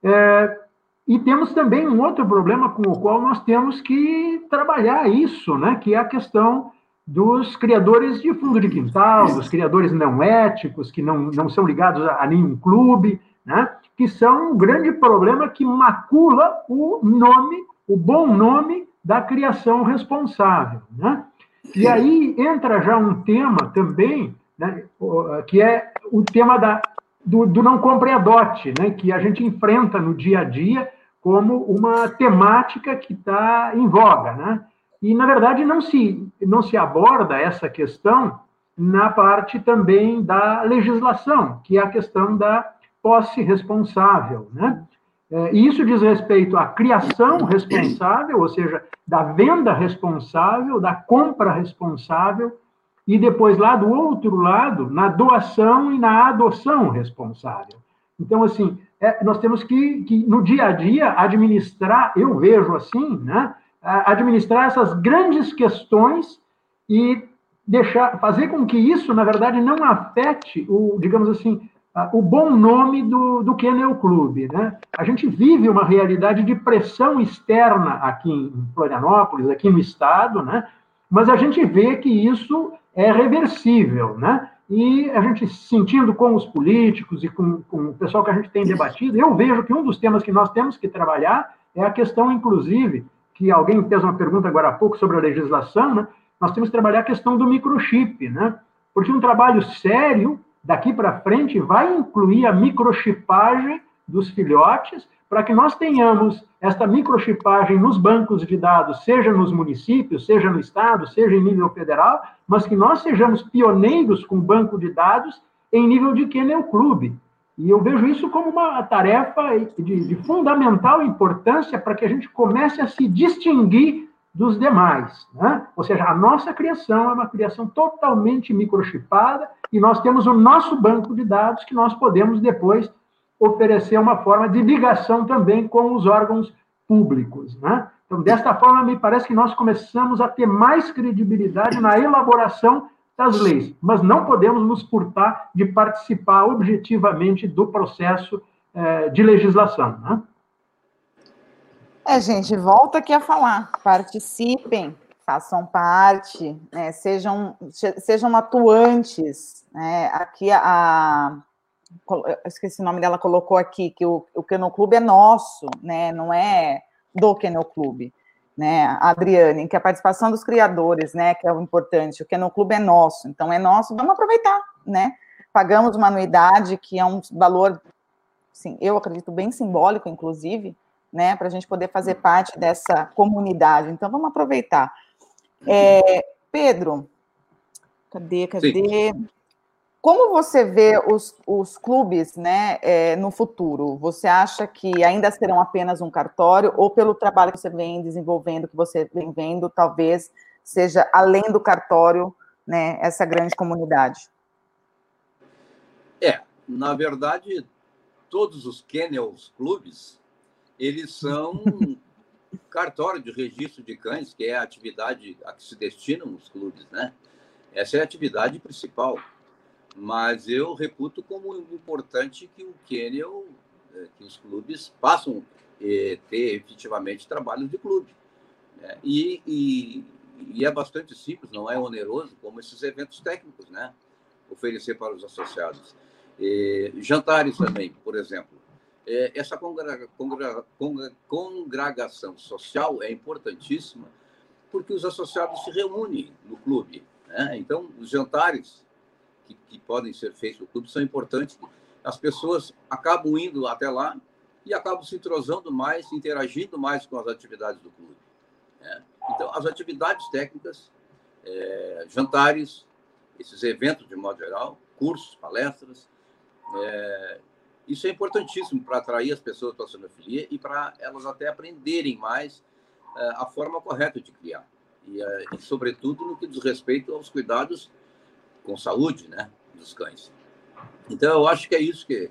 É, e temos também um outro problema com o qual nós temos que trabalhar isso, né? que é a questão dos criadores de fundo de quintal, dos criadores não éticos, que não, não são ligados a, a nenhum clube, né? Que são um grande problema que macula o nome, o bom nome da criação responsável. Né? E aí entra já um tema também, né, que é o tema da do, do não compre adote, né, que a gente enfrenta no dia a dia como uma temática que está em voga, né? E na verdade não se não se aborda essa questão na parte também da legislação, que é a questão da posse responsável, né? É, e isso diz respeito à criação responsável, ou seja, da venda responsável, da compra responsável e depois, lá do outro lado, na doação e na adoção responsável. Então, assim, é, nós temos que, que, no dia a dia, administrar, eu vejo assim, né, administrar essas grandes questões e deixar, fazer com que isso, na verdade, não afete o, digamos assim, o bom nome do, do Kennel Clube. Né? A gente vive uma realidade de pressão externa aqui em Florianópolis, aqui no estado, né? mas a gente vê que isso é reversível, né? E a gente sentindo com os políticos e com, com, o pessoal que a gente tem debatido, eu vejo que um dos temas que nós temos que trabalhar é a questão, inclusive, que alguém fez uma pergunta agora há pouco sobre a legislação, né? Nós temos que trabalhar a questão do microchip, né? Porque um trabalho sério daqui para frente vai incluir a microchipagem dos filhotes para que nós tenhamos esta microchipagem nos bancos de dados, seja nos municípios, seja no estado, seja em nível federal, mas que nós sejamos pioneiros com banco de dados em nível de Kennel Clube. E eu vejo isso como uma tarefa de, de fundamental importância para que a gente comece a se distinguir dos demais. Né? Ou seja, a nossa criação é uma criação totalmente microchipada e nós temos o nosso banco de dados que nós podemos depois oferecer uma forma de ligação também com os órgãos públicos. Né? Então, desta forma, me parece que nós começamos a ter mais credibilidade na elaboração das leis, mas não podemos nos furtar de participar objetivamente do processo é, de legislação. Né? É, gente, volta aqui a falar. Participem, façam parte, né, sejam, sejam atuantes. Né? Aqui a, esqueci o nome dela, colocou aqui que o, o Clube é nosso, né? Não é do Kennel Clube, né? A Adriane, que a participação dos criadores, né? Que é o importante. O Kennel Clube é nosso, então é nosso. Vamos aproveitar, né? Pagamos uma anuidade que é um valor, sim, eu acredito bem simbólico, inclusive, né? Para a gente poder fazer parte dessa comunidade. Então vamos aproveitar. É, Pedro, cadê, cadê? Sim. Como você vê os, os clubes né, é, no futuro? Você acha que ainda serão apenas um cartório, ou pelo trabalho que você vem desenvolvendo, que você vem vendo, talvez seja além do cartório né, essa grande comunidade? É, na verdade, todos os kennels clubes, eles são cartório de registro de cães, que é a atividade a que se destinam os clubes, né? Essa é a atividade principal mas eu reputo como importante que o Kennel, é, que os clubes passam a é, ter efetivamente trabalho de clube. Né? E, e, e, é bastante simples, não é oneroso, como esses eventos técnicos, né? oferecer para os associados. E, jantares também, por exemplo. É, essa congregação social é importantíssima porque os associados se reúnem no clube. Né? Então, os jantares que, que podem ser feitos no clube são importantes. As pessoas acabam indo até lá e acabam se entrosando mais, interagindo mais com as atividades do clube. Né? Então, as atividades técnicas, é, jantares, esses eventos de modo geral, cursos, palestras, é, isso é importantíssimo para atrair as pessoas para a sonofilia e para elas até aprenderem mais é, a forma correta de criar. E, é, e, sobretudo, no que diz respeito aos cuidados com saúde né, dos cães. Então, eu acho que é isso que,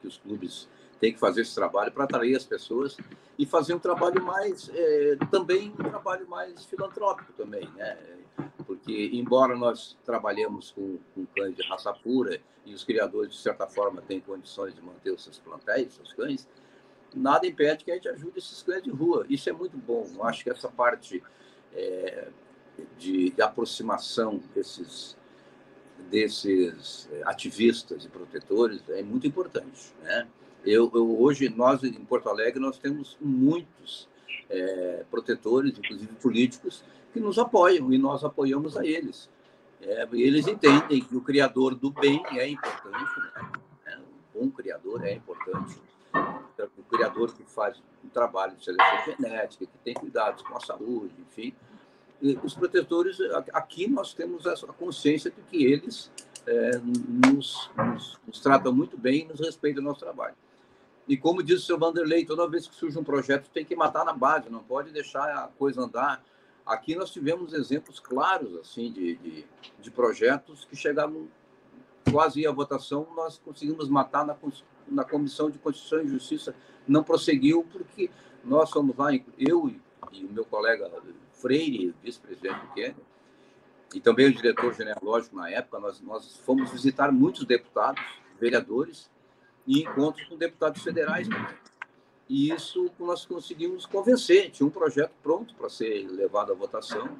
que os clubes têm que fazer esse trabalho para atrair as pessoas e fazer um trabalho mais, é, também um trabalho mais filantrópico também, né? Porque, embora nós trabalhemos com, com cães de raça pura e os criadores, de certa forma, têm condições de manter os seus plantéis, seus cães, nada impede que a gente ajude esses cães de rua. Isso é muito bom. Eu acho que essa parte é, de, de aproximação desses desses eh, ativistas e protetores é muito importante, né? Eu, eu, hoje nós em Porto Alegre nós temos muitos é, protetores, inclusive políticos, que nos apoiam e nós apoiamos a eles. É, eles entendem que o criador do bem é importante, né? É, um bom criador é importante. O criador que faz um trabalho de seleção genética, que tem cuidados com a saúde, enfim, os protetores, aqui nós temos a consciência de que eles é, nos, nos, nos, tratam muito bem e nos respeitam o nosso trabalho. E como disse o seu Vanderlei, toda vez que surge um projeto tem que matar na base, não pode deixar a coisa andar. Aqui nós tivemos exemplos claros assim de, de, de projetos que chegaram quase à votação, nós conseguimos matar na, na Comissão de Constituição e Justiça, não prosseguiu porque nós fomos lá, eu e o meu colega Freire, vice-presidente do Quênia, e também o diretor genealógico na época, nós, nós fomos visitar muitos deputados, vereadores, e encontros com deputados federais. E isso nós conseguimos convencer. Tinha um projeto pronto para ser levado à votação,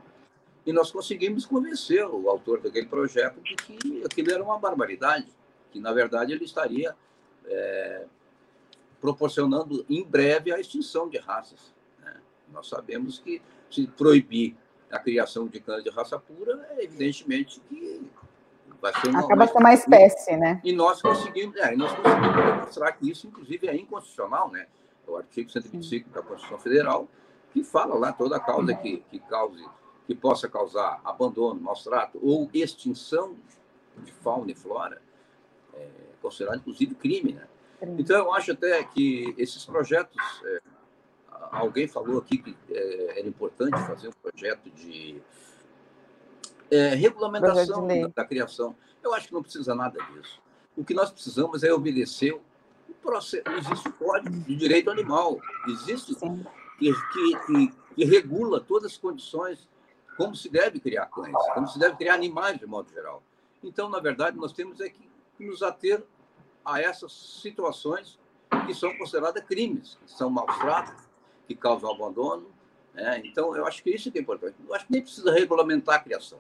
e nós conseguimos convencer o autor daquele projeto de que aquilo era uma barbaridade, que, na verdade, ele estaria é, proporcionando em breve a extinção de raças. Né? Nós sabemos que se proibir a criação de cães de raça pura, é evidentemente que vai ser uma. Acaba sendo uma espécie, né? E nós conseguimos, é, nós conseguimos demonstrar que isso, inclusive, é inconstitucional, né? O artigo 125 da Constituição Federal, que fala lá toda a causa que, que cause, que possa causar abandono, maus trato ou extinção de fauna e flora, é considerado, inclusive, crime, né? Então, eu acho até que esses projetos é, alguém falou aqui que é, era importante fazer um projeto de é, regulamentação da, da, criação. Eu acho que não precisa nada disso. O que nós precisamos é obedecer o processo. Existe o Código de Direito Animal, existe que, que, que, regula todas as condições como se deve criar cães, como se deve criar animais de modo geral. Então, na verdade, nós temos é que nos ater a essas situações que são consideradas crimes, que são maus tratos, que causam abandono. Né? Então, eu acho que isso é, é importante. Eu acho que nem precisa regulamentar a criação.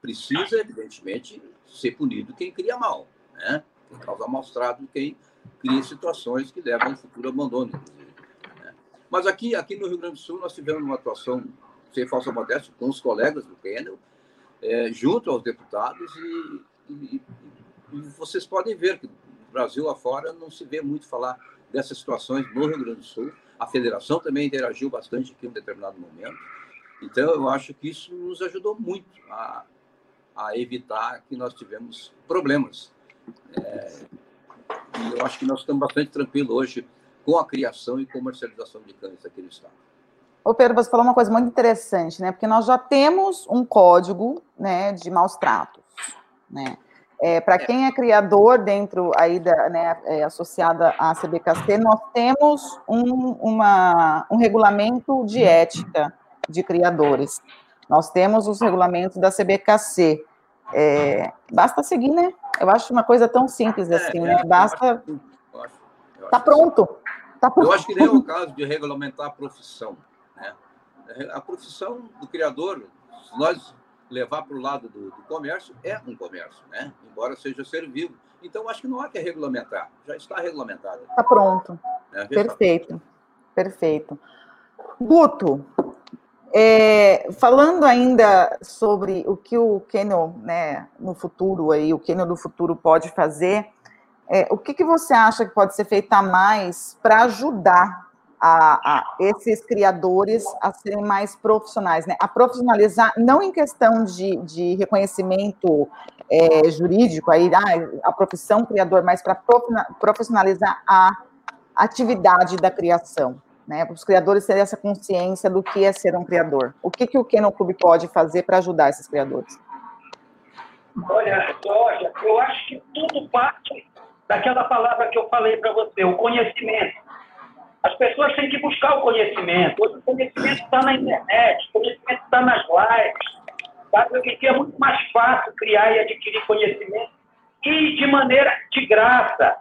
Precisa, evidentemente, ser punido quem cria mal, né? causa maus tratos, quem cria situações que levam ao futuro abandono, inclusive. Né? Mas aqui, aqui no Rio Grande do Sul, nós tivemos uma atuação, sem falsa modéstia, com os colegas do Kennel, é, junto aos deputados, e, e, e vocês podem ver que Brasil afora não se vê muito falar dessas situações no Rio Grande do Sul. A federação também interagiu bastante aqui em um determinado momento. Então, eu acho que isso nos ajudou muito a, a evitar que nós tivemos problemas. É, e eu acho que nós estamos bastante tranquilos hoje com a criação e comercialização de cães aqui no estado. Ô Pedro, você falou uma coisa muito interessante, né? Porque nós já temos um código, né, de maus tratos, né? É, Para quem é criador dentro aí da, né, é, associada à CBKC, nós temos um, uma, um regulamento de ética de criadores. Nós temos os regulamentos da CBKC. É, basta seguir, né? Eu acho uma coisa tão simples é, assim, né? É, basta. Está pronto. Tá pronto. Eu acho que nem é o caso de regulamentar a profissão. Né? A profissão do criador, nós levar para o lado do, do, comércio é um comércio, né? embora seja ser vivo. Então, acho que não há que regulamentar, já está regulamentado. Está pronto. É, Perfeito. Perfeito. Guto, é, falando ainda sobre o que o Kennel, né, no futuro aí, o Kennel do futuro pode fazer, é, o que, que você acha que pode ser feito a mais para ajudar a, a, esses criadores a serem mais profissionais, né? A profissionalizar, não em questão de, de reconhecimento é, jurídico, aí, ah, a profissão criador, mas para profissionalizar a atividade da criação, né? Para os criadores terem essa consciência do que é ser um criador. O que, que o Kennel Club pode fazer para ajudar esses criadores? Olha, Georgia, eu acho que tudo parte daquela palavra que eu falei para você, o conhecimento. As pessoas têm que buscar o conhecimento. o conhecimento está na internet, o conhecimento está nas lives. Sabe? Porque é muito mais fácil criar e adquirir conhecimento e de maneira de graça.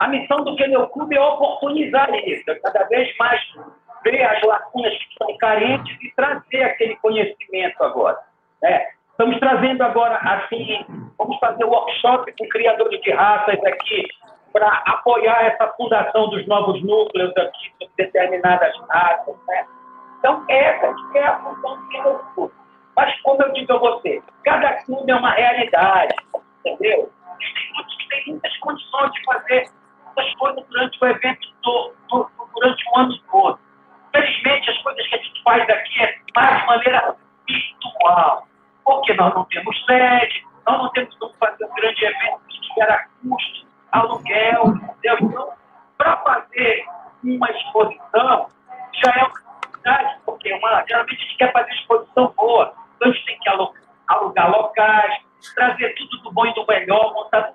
A missão do Kennel Clube é oportunizar isso, é cada vez mais ver as lacunas que são carentes e trazer aquele conhecimento agora. Né? Estamos trazendo agora, assim, vamos fazer workshop com criadores de raças aqui para apoiar essa fundação dos novos núcleos aqui de determinadas raças. Né? Então, essa é a função do Clube. Mas, como eu digo a você, cada clube é uma realidade, entendeu? Tem muitos que têm muitas condições de fazer essas coisas durante o evento, do, do, durante o ano todo. Felizmente, as coisas que a gente faz aqui é mais de maneira virtual, porque nós não temos sede, nós não temos como fazer um grande evento que gera custo, aluguel, entendeu? Então, para fazer uma exposição, já é uma dificuldade, porque uma, geralmente a gente quer fazer exposição boa, então a gente tem que alugar locais, trazer tudo do bom e do melhor, montar.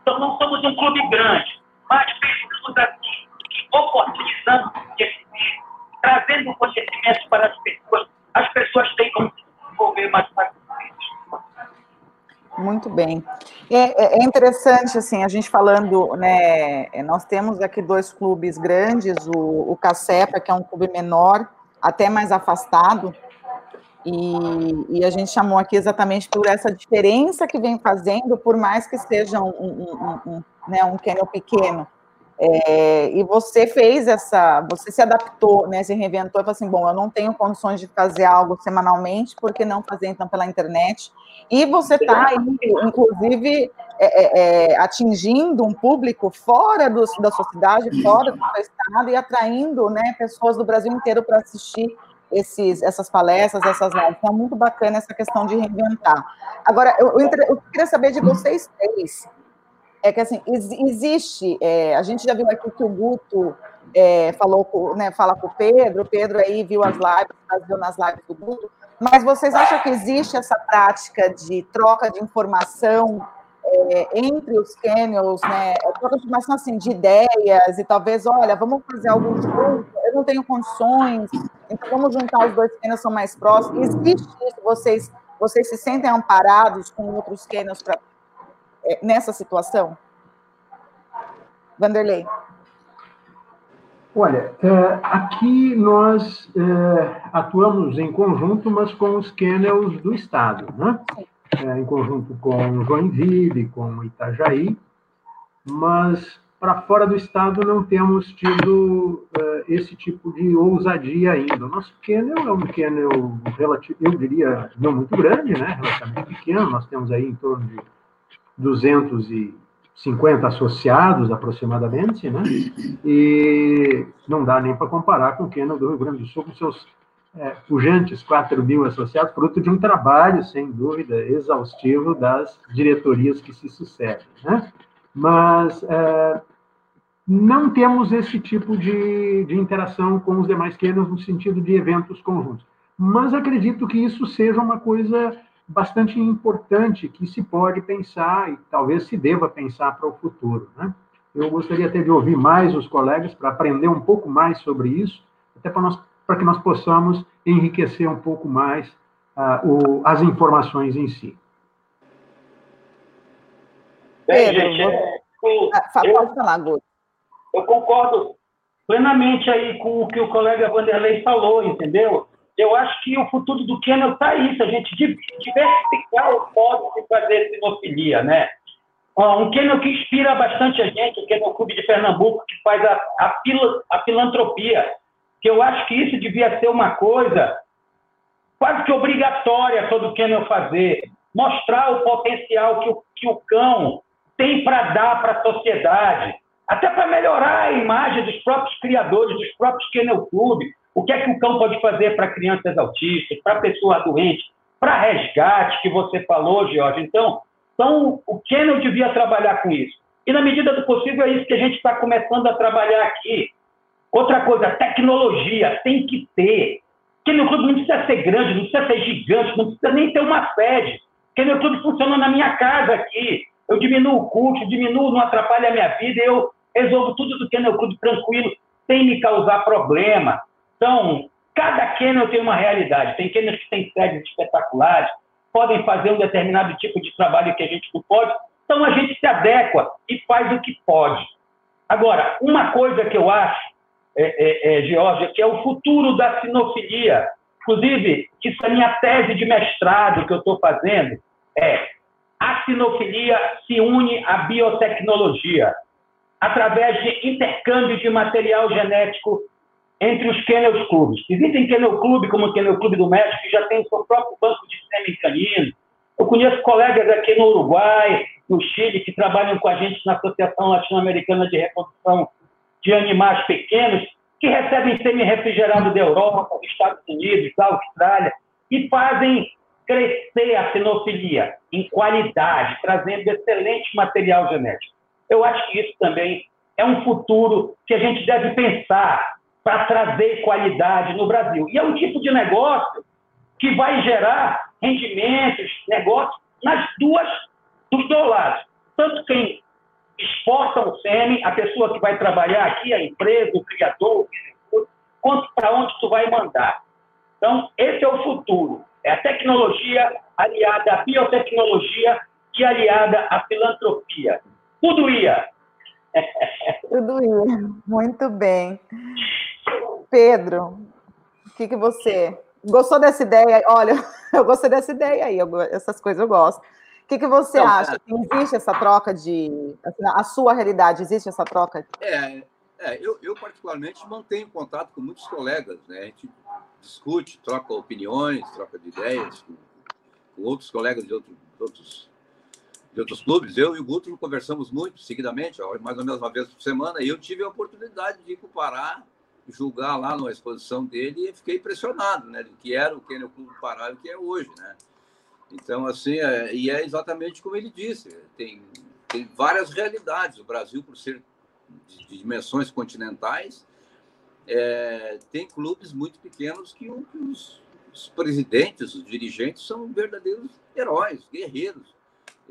Então não somos um clube grande, mas pensamos assim, oportunizando o conhecimento, trazendo conhecimento para as pessoas, as pessoas têm como se desenvolver mais facilmente. Muito bem. É, é, é, interessante, assim, a gente falando, né, nós temos aqui dois clubes grandes, o, o Cacepa, que é um clube menor, até mais afastado, e, e, a gente chamou aqui exatamente por essa diferença que vem fazendo, por mais que seja um, um, um, um né, um kennel pequeno. É, e você fez essa, você se adaptou, né, se reinventou e falou assim, bom, eu não tenho condições de fazer algo semanalmente, por que não fazer então pela internet? E você está inclusive, é, é, é, atingindo um público fora do, da sua cidade, fora do seu estado e atraindo, né, pessoas do Brasil inteiro para assistir esses, essas palestras, essas lives. Então, é muito bacana essa questão de reinventar. Agora, eu, eu, eu queria saber de vocês três, é que assim, existe, é, a gente já viu aqui que o Guto é, falou com, né, fala com o Pedro, o Pedro aí viu as lives, viu nas lives do Guto, mas vocês acham que existe essa prática de troca de informação é, entre os canyons, né, é, troca de informação assim, de ideias, e talvez, olha, vamos fazer algo junto, eu não tenho condições, Então vamos juntar os dois cânions são mais próximos. Existe isso? Vocês, vocês se sentem amparados com outros cânions pra, é, nessa situação? Vanderlei. Olha, é, aqui nós é, atuamos em conjunto, mas com os kennels do Estado, né? É, em conjunto com Joinville, com Itajaí, mas para fora do Estado não temos tido esse tipo de ousadia ainda. O nosso kennel é um kennel, relativo, eu diria, não muito grande, né? relativamente pequeno, nós temos aí em torno de 200 e 50 associados aproximadamente, né? E não dá nem para comparar com o Kennel do Rio Grande do Sul, com seus é, pujantes 4 mil associados, fruto de um trabalho, sem dúvida, exaustivo das diretorias que se sucedem, né? Mas é, não temos esse tipo de, de interação com os demais Kennels no sentido de eventos conjuntos. Mas acredito que isso seja uma coisa bastante importante que se pode pensar e talvez se deva pensar para o futuro. Né? Eu gostaria até de ouvir mais os colegas para aprender um pouco mais sobre isso, até para, nós, para que nós possamos enriquecer um pouco mais uh, o, as informações em si. Bem, gente, é, eu, pode falar, Guto. Eu concordo plenamente aí com o que o colega Vanderlei falou, entendeu? Eu acho que o futuro do Kennel está isso, a gente diversificar o modo de fazer sinofilia, né? Um Kennel que inspira bastante a gente, o Kennel Clube de Pernambuco, que faz a, a, a filantropia, que eu acho que isso devia ser uma coisa quase que obrigatória todo Kennel fazer, mostrar o potencial que o, que o cão tem para dar para a sociedade, até para melhorar a imagem dos próprios criadores, dos próprios Kennel Clube, o que é que o cão pode fazer para crianças autistas, para pessoa doente, para resgate, que você falou, Jorge? Então, então, o Kennel devia trabalhar com isso. E, na medida do possível, é isso que a gente está começando a trabalhar aqui. Outra coisa, tecnologia tem que ter. Kennel Club não precisa ser grande, não precisa ser gigante, não precisa nem ter uma sede. Kennel Club funciona na minha casa aqui. Eu diminuo o custo, diminuo, não atrapalha a minha vida, eu resolvo tudo do Kennel Club tranquilo, sem me causar problema. Então, cada kennel tem uma realidade. Tem kennels que têm sedes espetaculares, podem fazer um determinado tipo de trabalho que a gente não pode. Então, a gente se adequa e faz o que pode. Agora, uma coisa que eu acho, é, é, é, Georgia, que é o futuro da sinofilia, inclusive, isso é minha tese de mestrado que eu estou fazendo, é a sinofilia se une à biotecnologia através de intercâmbio de material genético entre os Kennel Clubes. Existem Kennel Clube, como o Kennel Clube do México, que já tem seu próprio banco de sêmen canino. Eu conheço colegas aqui no Uruguai, no Chile, que trabalham com a gente na Associação Latino-Americana de Reprodução de Animais Pequenos, que recebem semi-refrigerado da Europa, dos Estados Unidos, da Austrália, e fazem crescer a sinofilia em qualidade, trazendo excelente material genético. Eu acho que isso também é um futuro que a gente deve pensar para trazer qualidade no Brasil. E é um tipo de negócio que vai gerar rendimentos, negócios nas duas, dos dois lados. Tanto quem exporta o sêmen, a pessoa que vai trabalhar aqui, a empresa, o criador, quanto para onde tu vai mandar. Então, esse é o futuro. É a tecnologia aliada à biotecnologia e aliada à filantropia. Tudo ia. Tudo ia. Muito bem. Pedro, o que, que você gostou dessa ideia? Olha, eu gostei dessa ideia aí, eu, essas coisas eu gosto. O que, que você Não, acha? Existe essa troca de. Assim, a sua realidade, existe essa troca? É, é eu, eu, particularmente mantenho contato com muitos colegas, né? A gente discute, troca opiniões, troca de ideias com, com outros colegas de, outro, de, outros, de outros clubes. Eu e o Guto conversamos muito, seguidamente, mais ou menos uma vez por semana, e eu tive a oportunidade de ir para o Pará julgar lá numa exposição dele e fiquei impressionado, né, do que era o Kennel Clube Pará e o que é hoje, né? Então, assim, é, e é exatamente como ele disse, tem, tem várias realidades. O Brasil, por ser de, de dimensões continentais, é, tem clubes muito pequenos que, que os, os, presidentes, os dirigentes são verdadeiros heróis, guerreiros,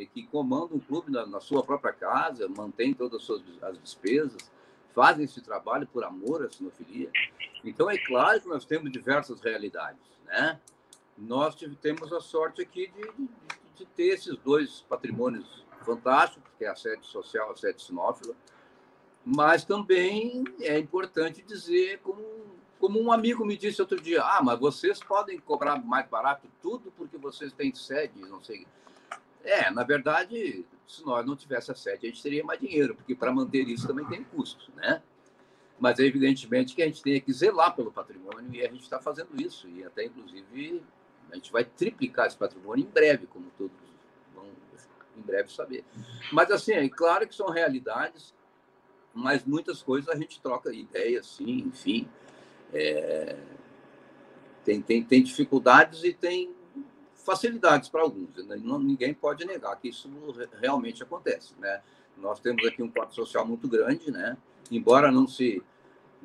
que comandam um clube na, na sua própria casa, mantêm todas as suas as despesas, fazem esse trabalho por amor à sinofilia. Então, é claro que nós temos diversas realidades, né? Nós temos a sorte aqui de, de, de ter esses dois patrimônios fantásticos, que é a sede social, a sede sinófila, mas também é importante dizer, como, como um amigo me disse outro dia, ah, mas vocês podem cobrar mais barato tudo porque vocês têm sede, não sei. É, na verdade, se nós não tivéssemos a sede, a gente teria mais dinheiro, porque para manter isso também tem custo, né? Mas é evidentemente que a gente tem que zelar pelo patrimônio e a gente está fazendo isso. E até, inclusive, a gente vai triplicar esse patrimônio em breve, como todos vão em breve saber. Mas, assim, é claro que são realidades mas muitas coisas a gente troca ideias, sim, enfim. É... Tem, tem, tem dificuldades e tem facilidades para alguns. Né? Não, ninguém pode negar que isso realmente acontece. Né? Nós temos aqui um quadro social muito grande, né? embora não se,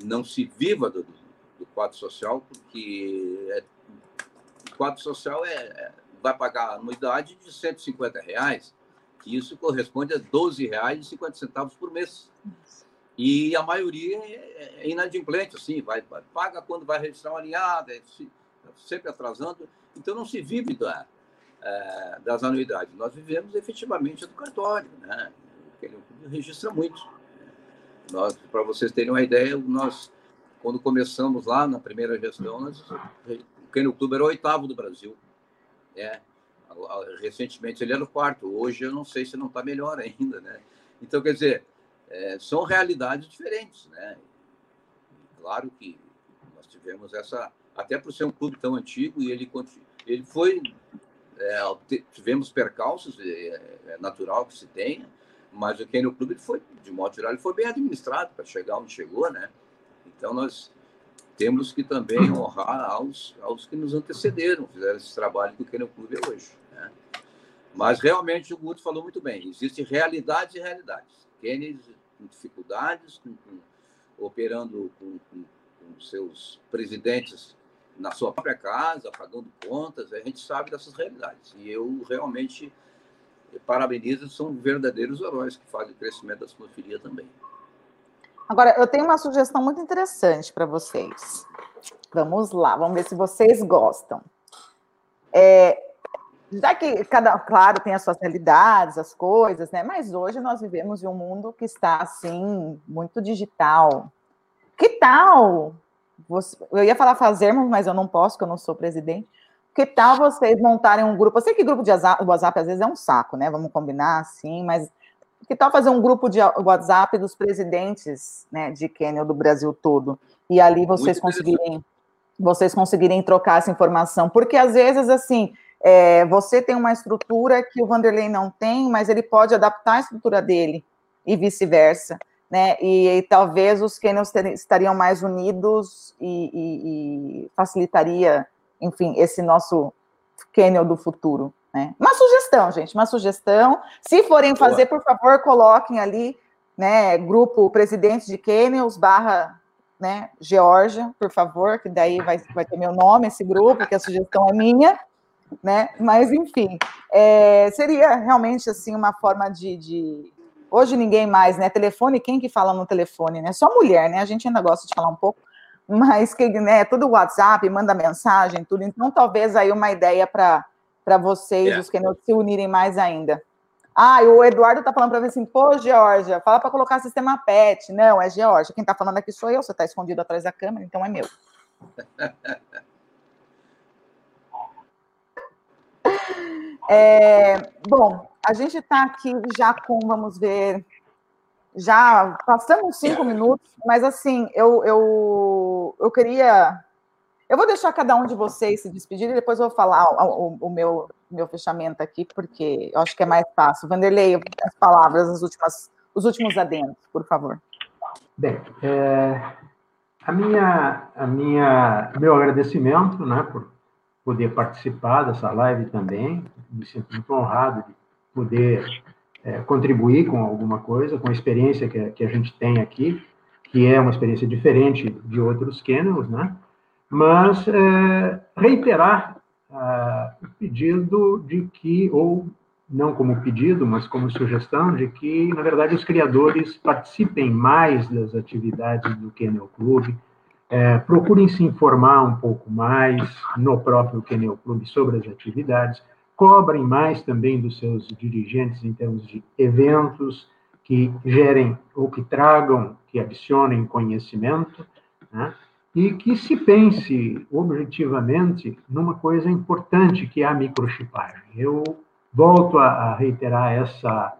não se viva do, do quadro social, porque é, o quadro social é, é, vai pagar anuidade de 150 reais, que isso corresponde a R$ 12,50 por mês. E a maioria é, é inadimplente, assim, vai, paga quando vai registrar uma linhada, é sempre atrasando. Então, não se vive da, é, das anuidades. Nós vivemos efetivamente do cartório, né? Ele registra muito. Para vocês terem uma ideia, nós, quando começamos lá na primeira gestão, nós, o Kennel Clube era o oitavo do Brasil. É, recentemente ele era o quarto. Hoje eu não sei se não está melhor ainda, né? Então, quer dizer, é, são realidades diferentes, né? Claro que nós tivemos essa, até por ser um clube tão antigo e ele ele foi, é, tivemos percalços, é, é, natural que se tenha, mas o Kennel Clube foi, de modo geral, ele foi bem administrado para chegar onde chegou, né? Então nós temos que também honrar aos, aos que nos antecederam, fizeram esse trabalho que o Kennel Clube é hoje. Né? Mas realmente o Guto falou muito bem, existem realidades e realidades. Kennedy com dificuldades, com, com, operando com, com, seus presidentes na sua própria casa, pagando contas, a gente sabe dessas realidades. E eu realmente parabenizo, são verdadeiros heróis que fazem o crescimento da sinofilia também. Agora, eu tenho uma sugestão muito interessante para vocês. Vamos lá, vamos ver se vocês gostam. É, já que cada, claro, tem as suas realidades, as coisas, né? Mas hoje nós vivemos em um mundo que está assim muito digital. Que tal? Você, eu ia falar fazermos, mas eu não posso, porque eu não sou presidente. Que tal vocês montarem um grupo? Eu sei que grupo de WhatsApp às vezes é um saco, né? Vamos combinar assim, mas que tal fazer um grupo de WhatsApp dos presidentes, né, de Quênia do Brasil todo? E ali vocês conseguirem vocês conseguirem trocar essa informação, porque às vezes assim, é, você tem uma estrutura que o Vanderlei não tem, mas ele pode adaptar a estrutura dele e vice-versa, né? E, e, talvez os Canyons estariam mais unidos e, e, e, facilitaria, enfim, esse nosso Canyon do futuro, né? Uma sugestão, gente, uma sugestão. Se forem fazer, por favor, coloquem ali, né? Grupo Presidente de Canyons barra né, Georgia, por favor, que daí vai, vai ter meu nome, esse grupo, que a sugestão é minha né? Mas enfim, é, seria realmente assim uma forma de, de, hoje ninguém mais, né? Telefone, quem que fala no telefone, né? Só mulher, né? A gente ainda gosta de falar um pouco, mas que né? Tudo WhatsApp, manda mensagem, tudo. Então talvez aí uma ideia para vocês, é. os que não se unirem mais ainda. Ah, o Eduardo tá falando para ver assim, pô, Georgia, fala para colocar sistema PET. Não, é Georgia. Quem tá falando aqui sou eu, você tá escondido atrás da câmera, então é meu. É, bom, a gente está aqui já com, vamos ver, já passamos cinco minutos, mas assim, eu, eu, eu queria. Eu vou deixar cada um de vocês se despedir e depois eu vou falar o, o, o meu, meu fechamento aqui, porque eu acho que é mais fácil. Vanderlei, as palavras, as últimas, os últimos adendos, por favor. Bem, é, a minha, a minha, meu agradecimento, né, por poder participar dessa live também. Me sinto muito honrado de poder é, contribuir com alguma coisa, com a experiência que, que a gente tem aqui, que é uma experiência diferente de outros kennels, né? Mas é, reiterar o pedido de que, ou não como pedido, mas como sugestão, de que, na verdade, os criadores participem mais das atividades do Kennel Club, é, procurem se informar um pouco mais no próprio Kennel Club sobre as atividades, cobrem mais também dos seus dirigentes em termos de eventos que gerem ou que tragam, que adicionem conhecimento, né? e que se pense objetivamente numa coisa importante que é a microchipagem. Eu volto a, reiterar essa,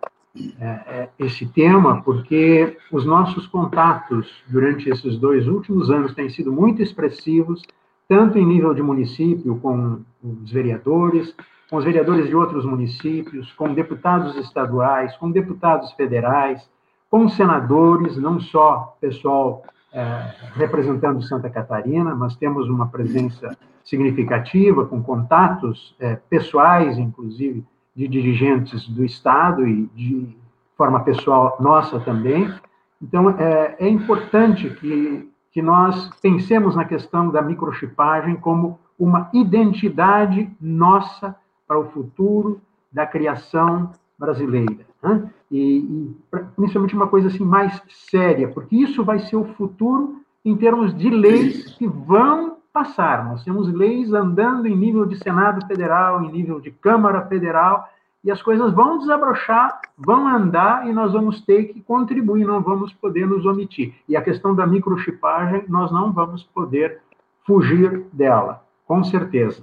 é, é, esse tema porque os nossos contatos durante esses dois últimos anos têm sido muito expressivos, tanto em nível de município, com os vereadores, com os vereadores de outros municípios, com deputados estaduais, com deputados federais, com senadores, não só pessoal é, representando Santa Catarina, mas temos uma presença significativa, com contatos é, pessoais, inclusive, de dirigentes do Estado e de forma pessoal nossa também. Então, é, é importante que, que nós pensemos na questão da microchipagem como uma identidade nossa para o futuro da criação brasileira. Né? E, e, principalmente uma coisa assim mais séria, porque isso vai ser o futuro em termos de leis que vão passar. Nós temos leis andando em nível de Senado Federal, em nível de Câmara Federal, e as coisas vão desabrochar, vão andar e nós vamos ter que contribuir, não vamos poder nos omitir. E a questão da microchipagem, nós não vamos poder fugir dela, com certeza.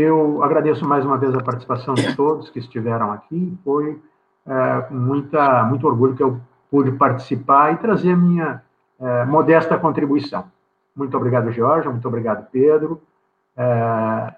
Eu agradeço mais uma vez a participação de todos que estiveram aqui. Foi é, com muita, muito orgulho que eu pude participar e trazer a minha é, modesta contribuição. Muito obrigado, Jorge. Muito obrigado, Pedro. É,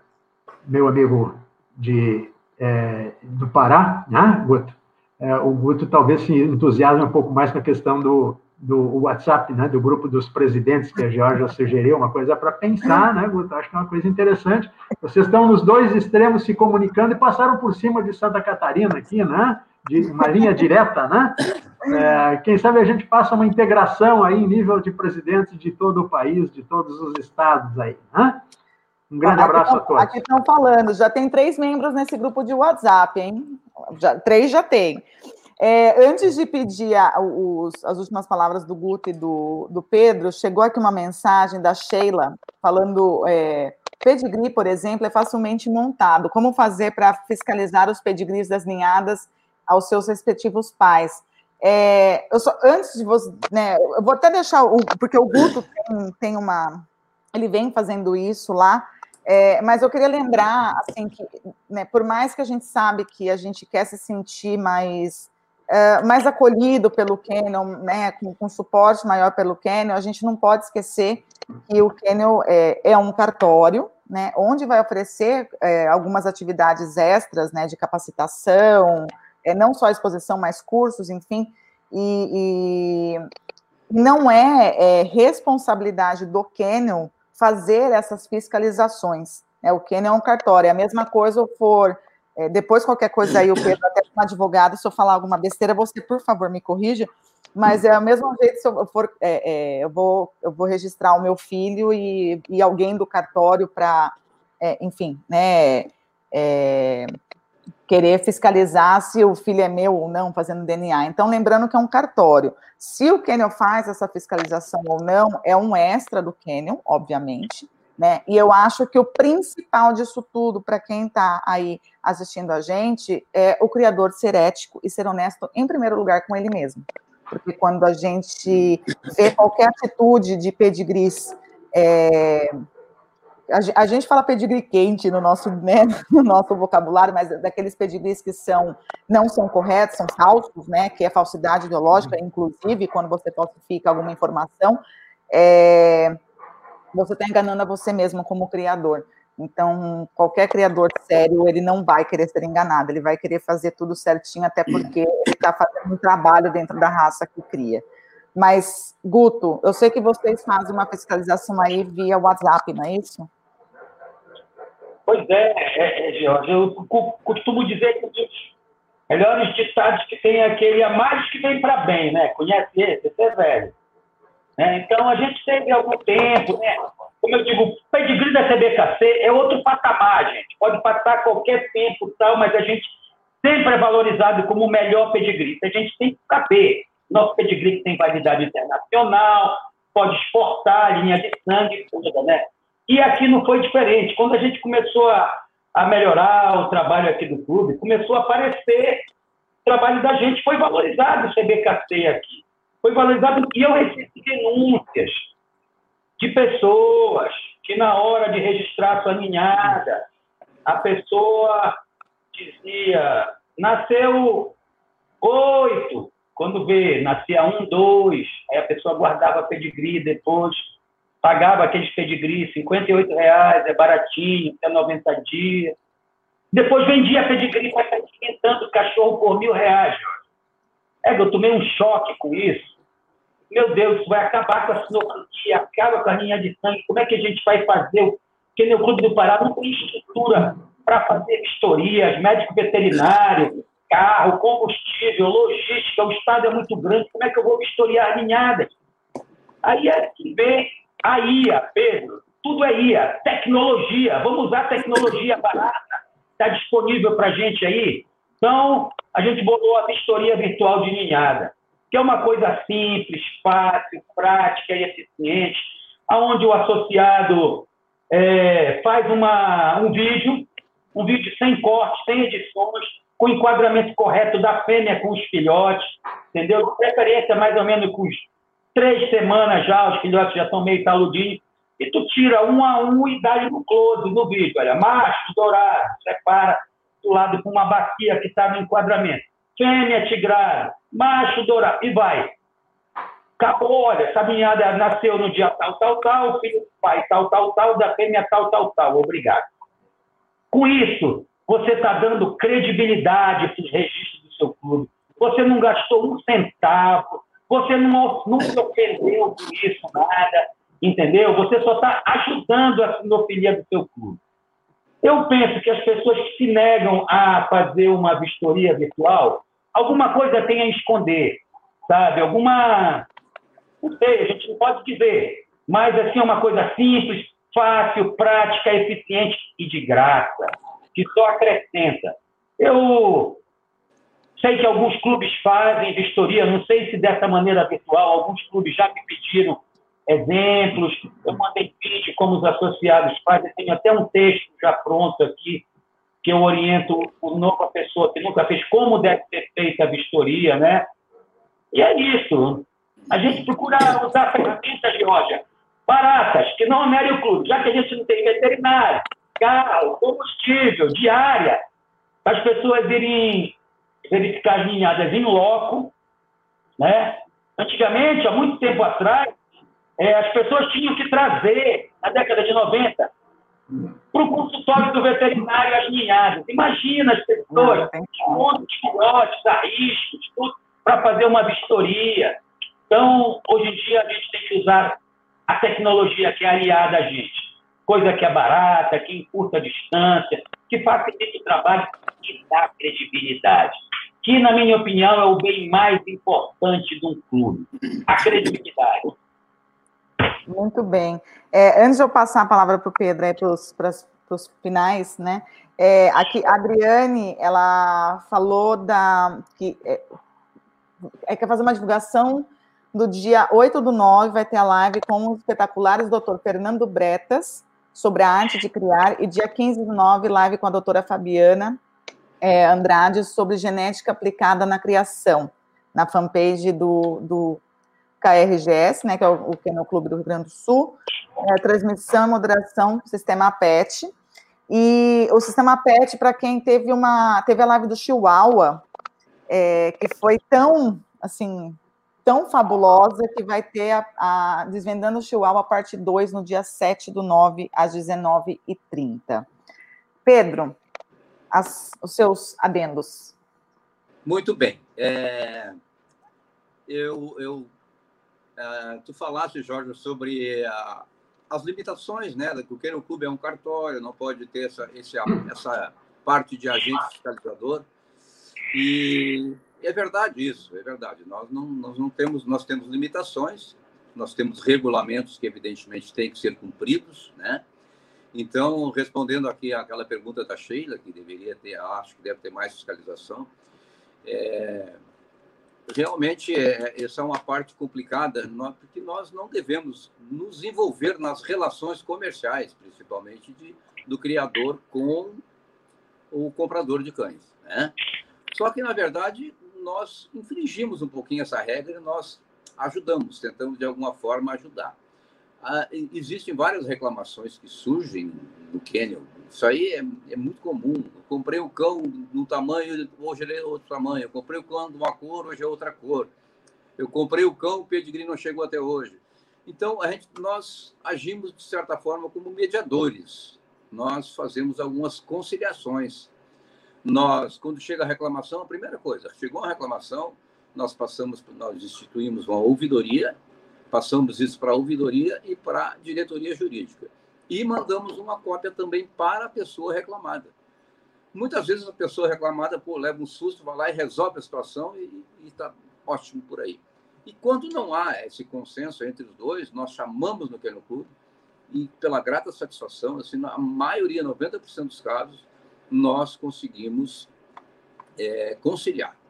meu amigo de, é, do Pará, né, Guto? É, o Guto talvez se entusiasme um pouco mais com a questão do, do WhatsApp, né, do grupo dos presidentes que a Georgia sugeriu, uma coisa para pensar, né, Guto? Acho que é uma coisa interessante. Vocês estão nos dois extremos se comunicando e passaram por cima de Santa Catarina aqui, né? De uma linha direta, né? É, quem sabe a gente passa uma integração aí em nível de presidentes de todo o país, de todos os estados aí, né? Um grande abraço a todos. Aqui estão falando, já tem três membros nesse grupo de WhatsApp, hein? Já, três já tem. É, antes de pedir a, os, as últimas palavras do Guto e do, do, Pedro, chegou aqui uma mensagem da Sheila falando: é, pedigree, por exemplo, é facilmente montado. Como fazer para fiscalizar os pedigrees das ninhadas aos seus respectivos pais? É, eu só, antes de você, né, eu vou até deixar o, porque o Guto tem, tem uma, ele vem fazendo isso lá. É, mas eu queria lembrar, assim, que né, por mais que a gente sabe que a gente quer se sentir mais uh, mais acolhido pelo Canon, né, com, com, suporte maior pelo Canon, a gente não pode esquecer que o Canon é, é um cartório, né, onde vai oferecer é, algumas atividades extras, né, de capacitação, é, não só exposição, mas cursos, enfim, e, e não é, é, responsabilidade do Canon fazer essas fiscalizações. Né, o Canon é um cartório, é a mesma coisa for é, depois, qualquer coisa aí, o Pedro, até como advogado, se eu falar alguma besteira, você, por favor, me corrija. Mas é o mesmo jeito se eu for, é, é, eu vou, eu vou registrar o meu filho e, e alguém do cartório para, é, enfim, né, é, querer fiscalizar se o filho é meu ou não, fazendo DNA. Então, lembrando que é um cartório. Se o Kenyon faz essa fiscalização ou não, é um extra do Kenyon, obviamente, né? E eu acho que o principal disso tudo, para quem está aí assistindo a gente, é o criador ser ético e ser honesto, em primeiro lugar, com ele mesmo. Porque quando a gente vê qualquer atitude de pedigris, é, a, gente fala pedigree quente no nosso, né, no nosso vocabulário, mas daqueles pedigris que são, não são corretos, são falsos, né, que é falsidade ideológica, inclusive, quando você falsifica alguma informação, é, você está enganando a você mesmo como criador. Então, qualquer criador sério, ele não vai querer ser enganado, ele vai querer fazer tudo certinho, até porque ele está fazendo um trabalho dentro da raça que cria. Mas, Guto, eu sei que vocês fazem uma fiscalização aí via WhatsApp, não é isso? Pois é, é, é eu costumo dizer que os melhores ditados que tem é aquele a mais que vem para bem, né? Conhece esse? Esse é velho. Né? Então, a gente teve algum tempo, né? como eu digo, o pedigree da CBKC é outro patamar, gente. Pode passar qualquer tempo tal, mas a gente sempre é valorizado como o melhor pedigree. A gente tem que saber. Nosso pedigree tem validade internacional, pode exportar linha de sangue, tudo, né? E aqui não foi diferente. Quando a gente começou a, a melhorar o trabalho aqui do clube, começou a aparecer o trabalho da gente, foi valorizado o CBKC aqui. Foi valorizado e eu recebi denúncias de pessoas que na hora de registrar sua ninhada, a pessoa dizia, nasceu oito, quando vê, nascia um, dois, aí a pessoa guardava pedigree depois, pagava aqueles pedigree, 58 reais, é baratinho, até 90 dias. Depois vendia pedigree para estar esquentando cachorro por mil reais, É, eu tomei um choque com isso. Meu Deus, vai acabar com a sinopia, acaba com a linha de sangue. Como é que a gente vai fazer? Porque no Clube do Pará não tem estrutura para fazer vistorias, médico veterinário, carro, combustível, logística. O Estado é muito grande. Como é que eu vou vistoriar ninhadas? Aí é que vem a IA, Pedro. Tudo é IA. Tecnologia. Vamos usar tecnologia barata. Está disponível para a gente aí? Então, a gente botou a vistoria virtual de ninhada, que é uma coisa simples, fácil, prática e eficiente, aonde o associado é, faz uma, um vídeo, um vídeo sem cortes, sem edições, com enquadramento correto da fêmea com os filhotes, entendeu? De preferência mais ou menos com os três semanas já, os filhotes já estão meio taludinhos, e tu tira um a um e dá no close, no vídeo, olha, macho, dourado, separa do lado com uma bacia que está no enquadramento, fêmea tigrada, macho, dourado, e vai. Acabou, olha, essa ninhada nasceu no dia tal, tal, tal, filho do pai tal, tal, tal, da fêmea tal, tal, tal, obrigado. Com isso, você está dando credibilidade para os registros do seu clube. Você não gastou um centavo, você não, não se ofendeu por isso, nada, entendeu? Você só está ajudando a sinofilia do seu clube. Eu penso que as pessoas que se negam a fazer uma vistoria virtual, alguma coisa tem a esconder, sabe? Alguma. Não sei, a gente não pode dizer, mas assim, é uma coisa simples, fácil, prática, eficiente e de graça, que só acrescenta. Eu Sei que alguns clubes fazem vistoria, não sei se dessa maneira virtual, alguns clubes já me pediram exemplos, eu mandei vídeo como os associados fazem, tenho até um texto já pronto aqui, que eu oriento o nova pessoa que nunca fez como deve ser feita a vistoria, né? E é isso. A gente procura usar ferramentas de loja baratas, que não amerem o clube, já que a gente não tem veterinário, carro, combustível, diária, para as pessoas irem verificar as ninhadas em loco, né? Antigamente, há muito tempo atrás, é, as pessoas tinham que trazer, na década de 90, para o consultório do veterinário as ninhadas. Imagina as pessoas, um monte de filhotes, arriscos, tudo, para fazer uma vistoria. Então, hoje em dia, a gente tem que usar a tecnologia que é aliada a gente. Coisa que é barata, que encurta a distância, que facilita o trabalho, que dá credibilidade que, na minha opinião, é o bem mais importante de um clube, a credibilidade. Muito bem. É, antes de eu passar a palavra para o Pedro, é, para os finais, né? É, aqui, a Adriane, ela falou da, que é, é, quer fazer uma divulgação do dia 8 do 9, vai ter a live com os espetaculares doutor Fernando Bretas, sobre a arte de criar, e dia 15 do 9, live com a doutora Fabiana, é, Andrade sobre genética aplicada na criação, na fanpage do, do KRGS, né, que é o, o Kennel Clube do Rio Grande do Sul, é, transmissão e moderação sistema PET. E o sistema PET, para quem teve uma teve a live do Chihuahua, é, que foi tão assim tão fabulosa que vai ter a, a Desvendando o Chihuahua, parte 2, no dia 7 do 9, às 19h30. Pedro, as, os seus adendos. Muito bem. É, eu, eu é, tu falaste, Jorge, sobre a, as limitações, né? Que o Clube é um cartório, não pode ter essa, esse, essa parte de agente fiscalizador. E é verdade isso, é verdade. Nós não, nós não temos, nós temos limitações, nós temos regulamentos que evidentemente têm que ser cumpridos, né? Então, respondendo aqui àquela pergunta da Sheila, que deveria ter, acho que deve ter mais fiscalização, é, realmente é, essa é uma parte complicada, porque nós não devemos nos envolver nas relações comerciais, principalmente de, do criador com o comprador de cães. Né? Só que, na verdade, nós infringimos um pouquinho essa regra e nós ajudamos, tentamos de alguma forma ajudar. Ah, existem várias reclamações que surgem no Canyon. Isso aí é, é muito comum. Eu comprei o cão num tamanho, hoje ele é outro tamanho. Eu comprei o cão de uma cor, hoje é outra cor. Eu comprei o cão, o pedigree não chegou até hoje. Então, a gente, nós agimos, de certa forma, como mediadores. Nós fazemos algumas conciliações. Nós, quando chega a reclamação, a primeira coisa, chegou a reclamação, nós passamos, nós instituímos uma ouvidoria, passamos isso para a ouvidoria e para a diretoria jurídica. E mandamos uma cópia também para a pessoa reclamada. Muitas vezes a pessoa reclamada pô, leva um susto, vai lá e resolve a situação e está ótimo por aí. E quando não há esse consenso entre os dois, nós chamamos no Kennel Club e, pela grata satisfação, assim, na maioria, 90% dos casos, nós conseguimos é, conciliar.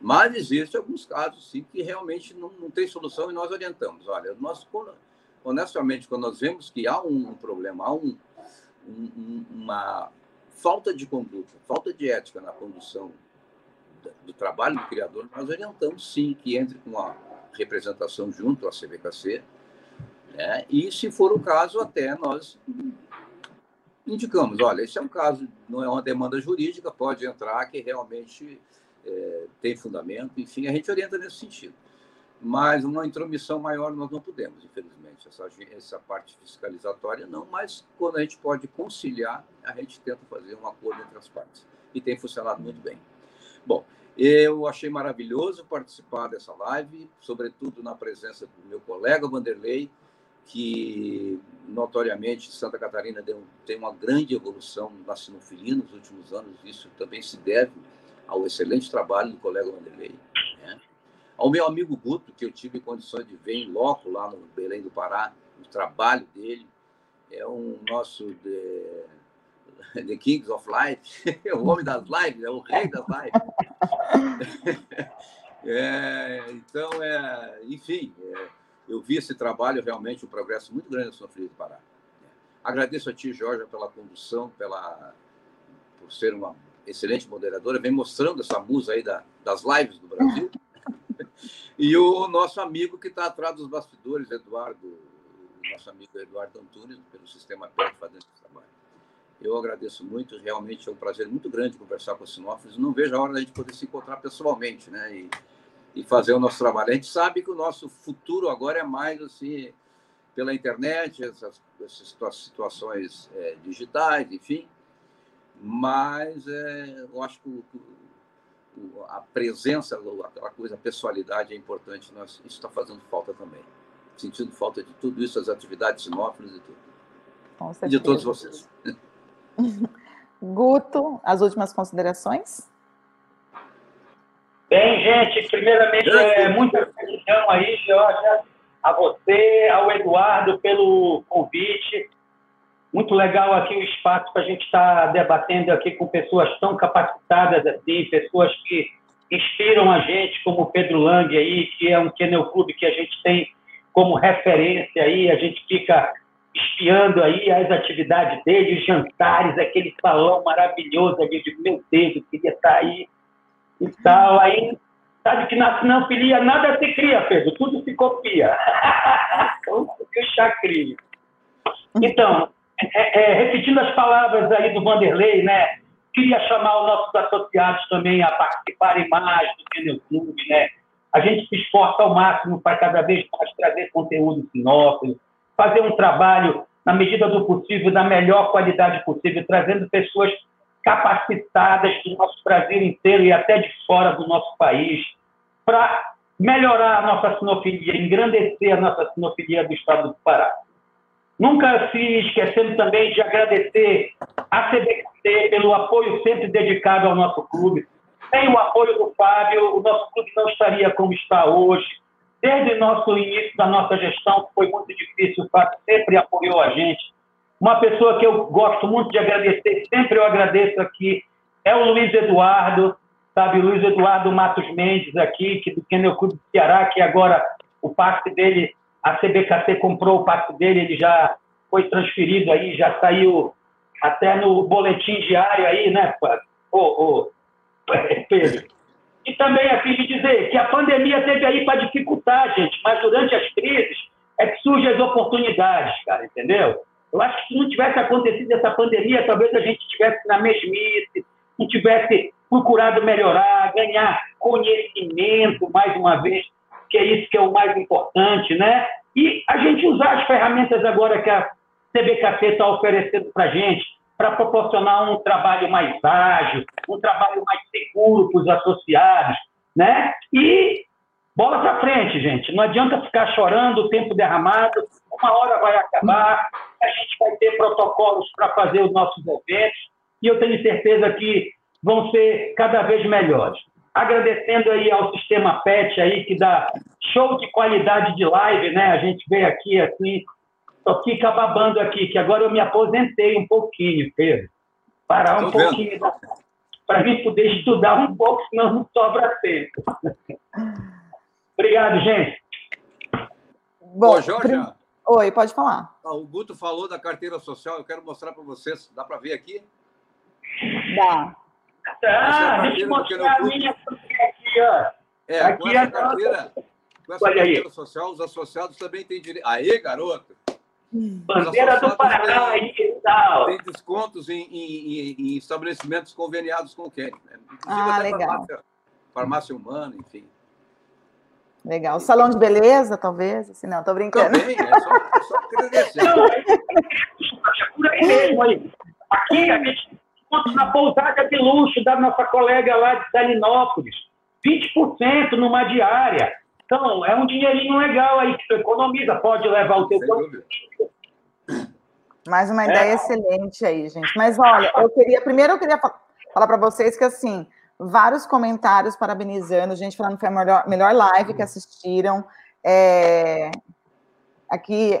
Mas existem alguns casos, sim, que realmente não, não tem solução e nós orientamos. Olha, nós, honestamente, quando nós vemos que há um problema, há um, um, uma falta de conduta, falta de ética na condução do trabalho do criador, nós orientamos, sim, que entre com a representação junto à CVKC, né? e, se for o caso, até nós indicamos, olha, esse é um caso, não é uma demanda jurídica, pode entrar que realmente é, tem fundamento, enfim, a gente orienta nesse sentido. Mas uma intromissão maior nós não podemos, infelizmente. Essa, essa parte fiscalizatória não, mas quando a gente pode conciliar, a gente tenta fazer um acordo entre as partes. E tem funcionado muito bem. Bom, eu achei maravilhoso participar dessa live, sobretudo na presença do meu colega Vanderlei, que notoriamente Santa Catarina deu, tem uma grande evolução na sinofilia nos últimos anos. Isso também se deve ao excelente trabalho do colega Vanderlei, né? Ao meu amigo Guto, que eu tive condições de ver em loco lá no Belém do Pará, o trabalho dele, é um nosso The, the Kings of Life, o homem das lives, é o rei das lives. é, então, é, enfim, é, eu vi esse trabalho, realmente, um progresso muito grande na sua filha do Pará. Agradeço a ti, Jorge, pela condução, pela, por ser uma excelente moderadora, vem mostrando essa musa aí da, das lives do Brasil. E o nosso amigo que está atrás dos bastidores, Eduardo, nosso amigo Eduardo Antunes, pelo Sistema PET, fazendo esse trabalho. Eu agradeço muito, realmente é um prazer muito grande conversar com o Sinófilos. Não vejo a hora da gente poder se encontrar pessoalmente, né? E, e fazer o nosso trabalho. A gente sabe que o nosso futuro agora é mais assim pela internet, essas, essas situações é, digitais, enfim mas é, eu acho que o, a presença, aquela coisa, a pessoalidade é importante. Nós, isso está fazendo falta também. Sentindo falta de tudo isso, as atividades sinófilos e tudo. E de todos vocês. Guto, as últimas considerações? Bem, gente, primeiramente, é, muita gratidão aí, Georgia, a você, ao Eduardo, pelo convite. Muito legal aqui o espaço para a gente estar tá debatendo aqui com pessoas tão capacitadas assim, pessoas que inspiram a gente, como o Pedro Lang aí, que é um kennel clube que a gente tem como referência aí, a gente fica espiando aí as atividades dele, os jantares, aquele salão maravilhoso ali de meu Deus, eu queria estar tá aí e tal. Aí, sabe que na sinofilia nada se cria, Pedro, tudo se copia. o. Então, é, é, repetindo as palavras aí do Vanderlei, né? Queria chamar os nossos associados também a participarem mais do Kennel Clube, né? A gente se esforça ao máximo para cada vez mais trazer conteúdo sinófilo, fazer um trabalho na medida do possível, da melhor qualidade possível, trazendo pessoas capacitadas do nosso Brasil inteiro e até de fora do nosso país, para melhorar a nossa sinofilia, engrandecer a nossa sinofilia do estado do Pará. Nunca se esquecendo também de agradecer a CBC pelo apoio sempre dedicado ao nosso clube. Sem o apoio do Fábio, o nosso clube não estaria como está hoje. Desde o nosso início da nossa gestão, foi muito difícil, o Fábio sempre apoiou a gente. Uma pessoa que eu gosto muito de agradecer, sempre eu agradeço aqui, é o Luiz Eduardo, sabe? Luiz Eduardo Matos Mendes aqui, que do Kennel Clube do Ceará, que agora o passe dele, a CBKC comprou o passe dele, ele já foi transferido aí, já saiu até no boletim diário aí, né, ô, ô, Pedro? E também aqui de dizer que a pandemia teve aí para dificultar, gente, mas durante as crises é que surgem as oportunidades, cara, entendeu? Eu acho que se não tivesse acontecido essa pandemia, talvez a gente estivesse na mesmice, não tivesse procurado melhorar, ganhar conhecimento, mais uma vez, que é isso que é o mais importante, né? E a gente usar as ferramentas agora que a CBKC está oferecendo para a gente, para proporcionar um trabalho mais ágil, um trabalho mais seguro para os associados, né? E bola para frente, gente. Não adianta ficar chorando o tempo derramado, uma hora vai acabar, a gente vai ter protocolos para fazer os nossos eventos, e eu tenho certeza que vão ser cada vez melhores. Agradecendo aí ao Sistema PET aí, que dá show de qualidade de live, né? A gente vê aqui, assim, só fica babando aqui, que agora eu me aposentei um pouquinho, Pedro. Parar um Tô pouquinho, para mim poder estudar um pouco, senão não sobra tempo. Obrigado, gente. Bom, Ô, Jorge. Prim... Oi, pode falar. Ah, o Guto falou da carteira social, eu quero mostrar para vocês. Dá para ver aqui? Dá. Ah, deixa eu mostrar a minha aqui, ó. É, aqui com essa é carteira, com essa carteira social, os associados também têm direito. Aí, garoto! Bandeira do Paraná aí e tal. Tem descontos em, em, em, estabelecimentos conveniados com o Kenny. Né? Inclusive ah, legal. Farmácia, farmácia humana, enfim. Legal. Salão de beleza, talvez? Assim, não, tô brincando. Também, é só, é só agradecer. Não, é, por aí mesmo. Aí. Aqui, a gente na pousada de luxo da nossa colega lá de Salinópolis. 20% numa diária. Então, é um dinheirinho legal aí que você economiza, pode levar o teu Mais uma ideia é. excelente aí, gente. Mas olha, eu queria, primeiro eu queria falar para vocês que assim, vários comentários parabenizando, gente falando que foi a melhor, melhor live que assistiram. É, aqui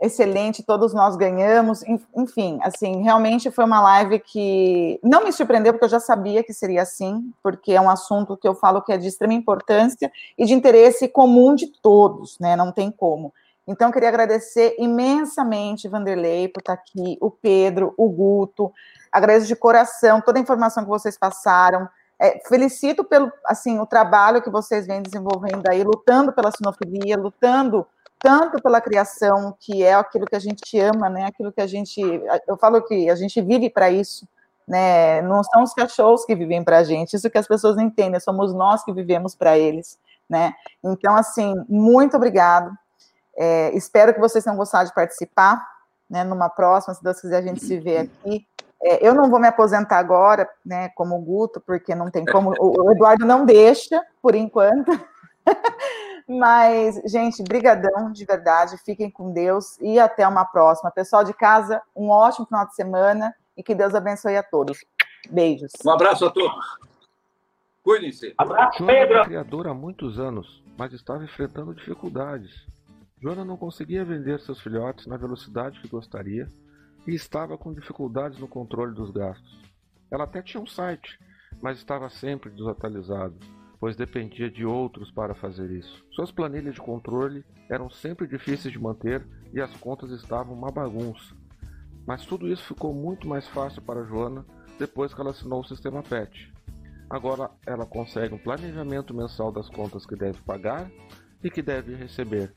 excelente, todos nós ganhamos, enfim, assim, realmente foi uma live que não me surpreendeu porque eu já sabia que seria assim, porque é um assunto que eu falo que é de extrema importância e de interesse comum de todos, né? Não tem como. Então, queria agradecer imensamente, Vanderlei, por estar aqui, o Pedro, o Guto, agradeço de coração toda a informação que vocês passaram. É, felicito pelo assim o trabalho que vocês vêm desenvolvendo aí, lutando pela sinofilia, lutando tanto pela criação, que é aquilo que a gente ama, né? Aquilo que a gente, eu falo que a gente vive para isso, né? Não são os cachorros que vivem para a gente, isso que as pessoas não entendem, somos nós que vivemos para eles, né? Então, assim, muito obrigado. É, espero que vocês tenham gostado de participar, né? Numa próxima, se Deus quiser, a gente se vê aqui. É, eu não vou me aposentar agora, né? Como o Guto, porque não tem como. O Eduardo não deixa, por enquanto. Mas, gente, brigadão, de verdade. Fiquem com Deus e até uma próxima. Pessoal de casa, um ótimo final de semana e que Deus abençoe a todos. Beijos. Um abraço a todos. Cuidem-se. Abraço, Pedro. É criadora há muitos anos, mas estava enfrentando dificuldades. Joana não conseguia vender seus filhotes na velocidade que gostaria e estava com dificuldades no controle dos gastos. Ela até tinha um site, mas estava sempre desatualizado pois dependia de outros para fazer isso. Suas planilhas de controle eram sempre difíceis de manter e as contas estavam uma bagunça. Mas tudo isso ficou muito mais fácil para Joana depois que ela assinou o sistema PET. Agora ela consegue um planejamento mensal das contas que deve pagar e que deve receber.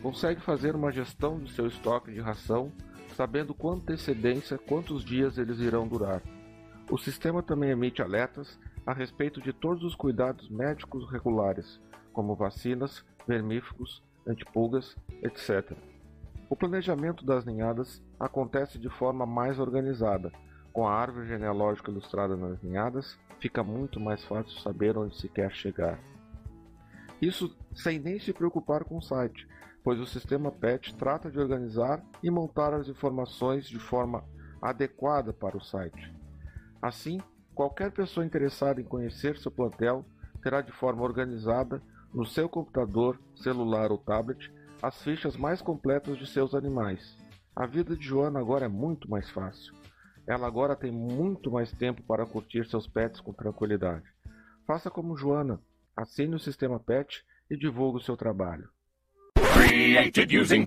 Consegue fazer uma gestão de seu estoque de ração, sabendo com antecedência quantos dias eles irão durar. O sistema também emite alertas a respeito de todos os cuidados médicos regulares, como vacinas, vermífugos, antipulgas, etc. O planejamento das ninhadas acontece de forma mais organizada. Com a árvore genealógica ilustrada nas ninhadas, fica muito mais fácil saber onde se quer chegar. Isso sem nem se preocupar com o site, pois o sistema PET trata de organizar e montar as informações de forma adequada para o site. Assim, Qualquer pessoa interessada em conhecer seu plantel terá de forma organizada, no seu computador, celular ou tablet, as fichas mais completas de seus animais. A vida de Joana agora é muito mais fácil. Ela agora tem muito mais tempo para curtir seus pets com tranquilidade. Faça como Joana, assine o sistema PET e divulgue o seu trabalho. Created using.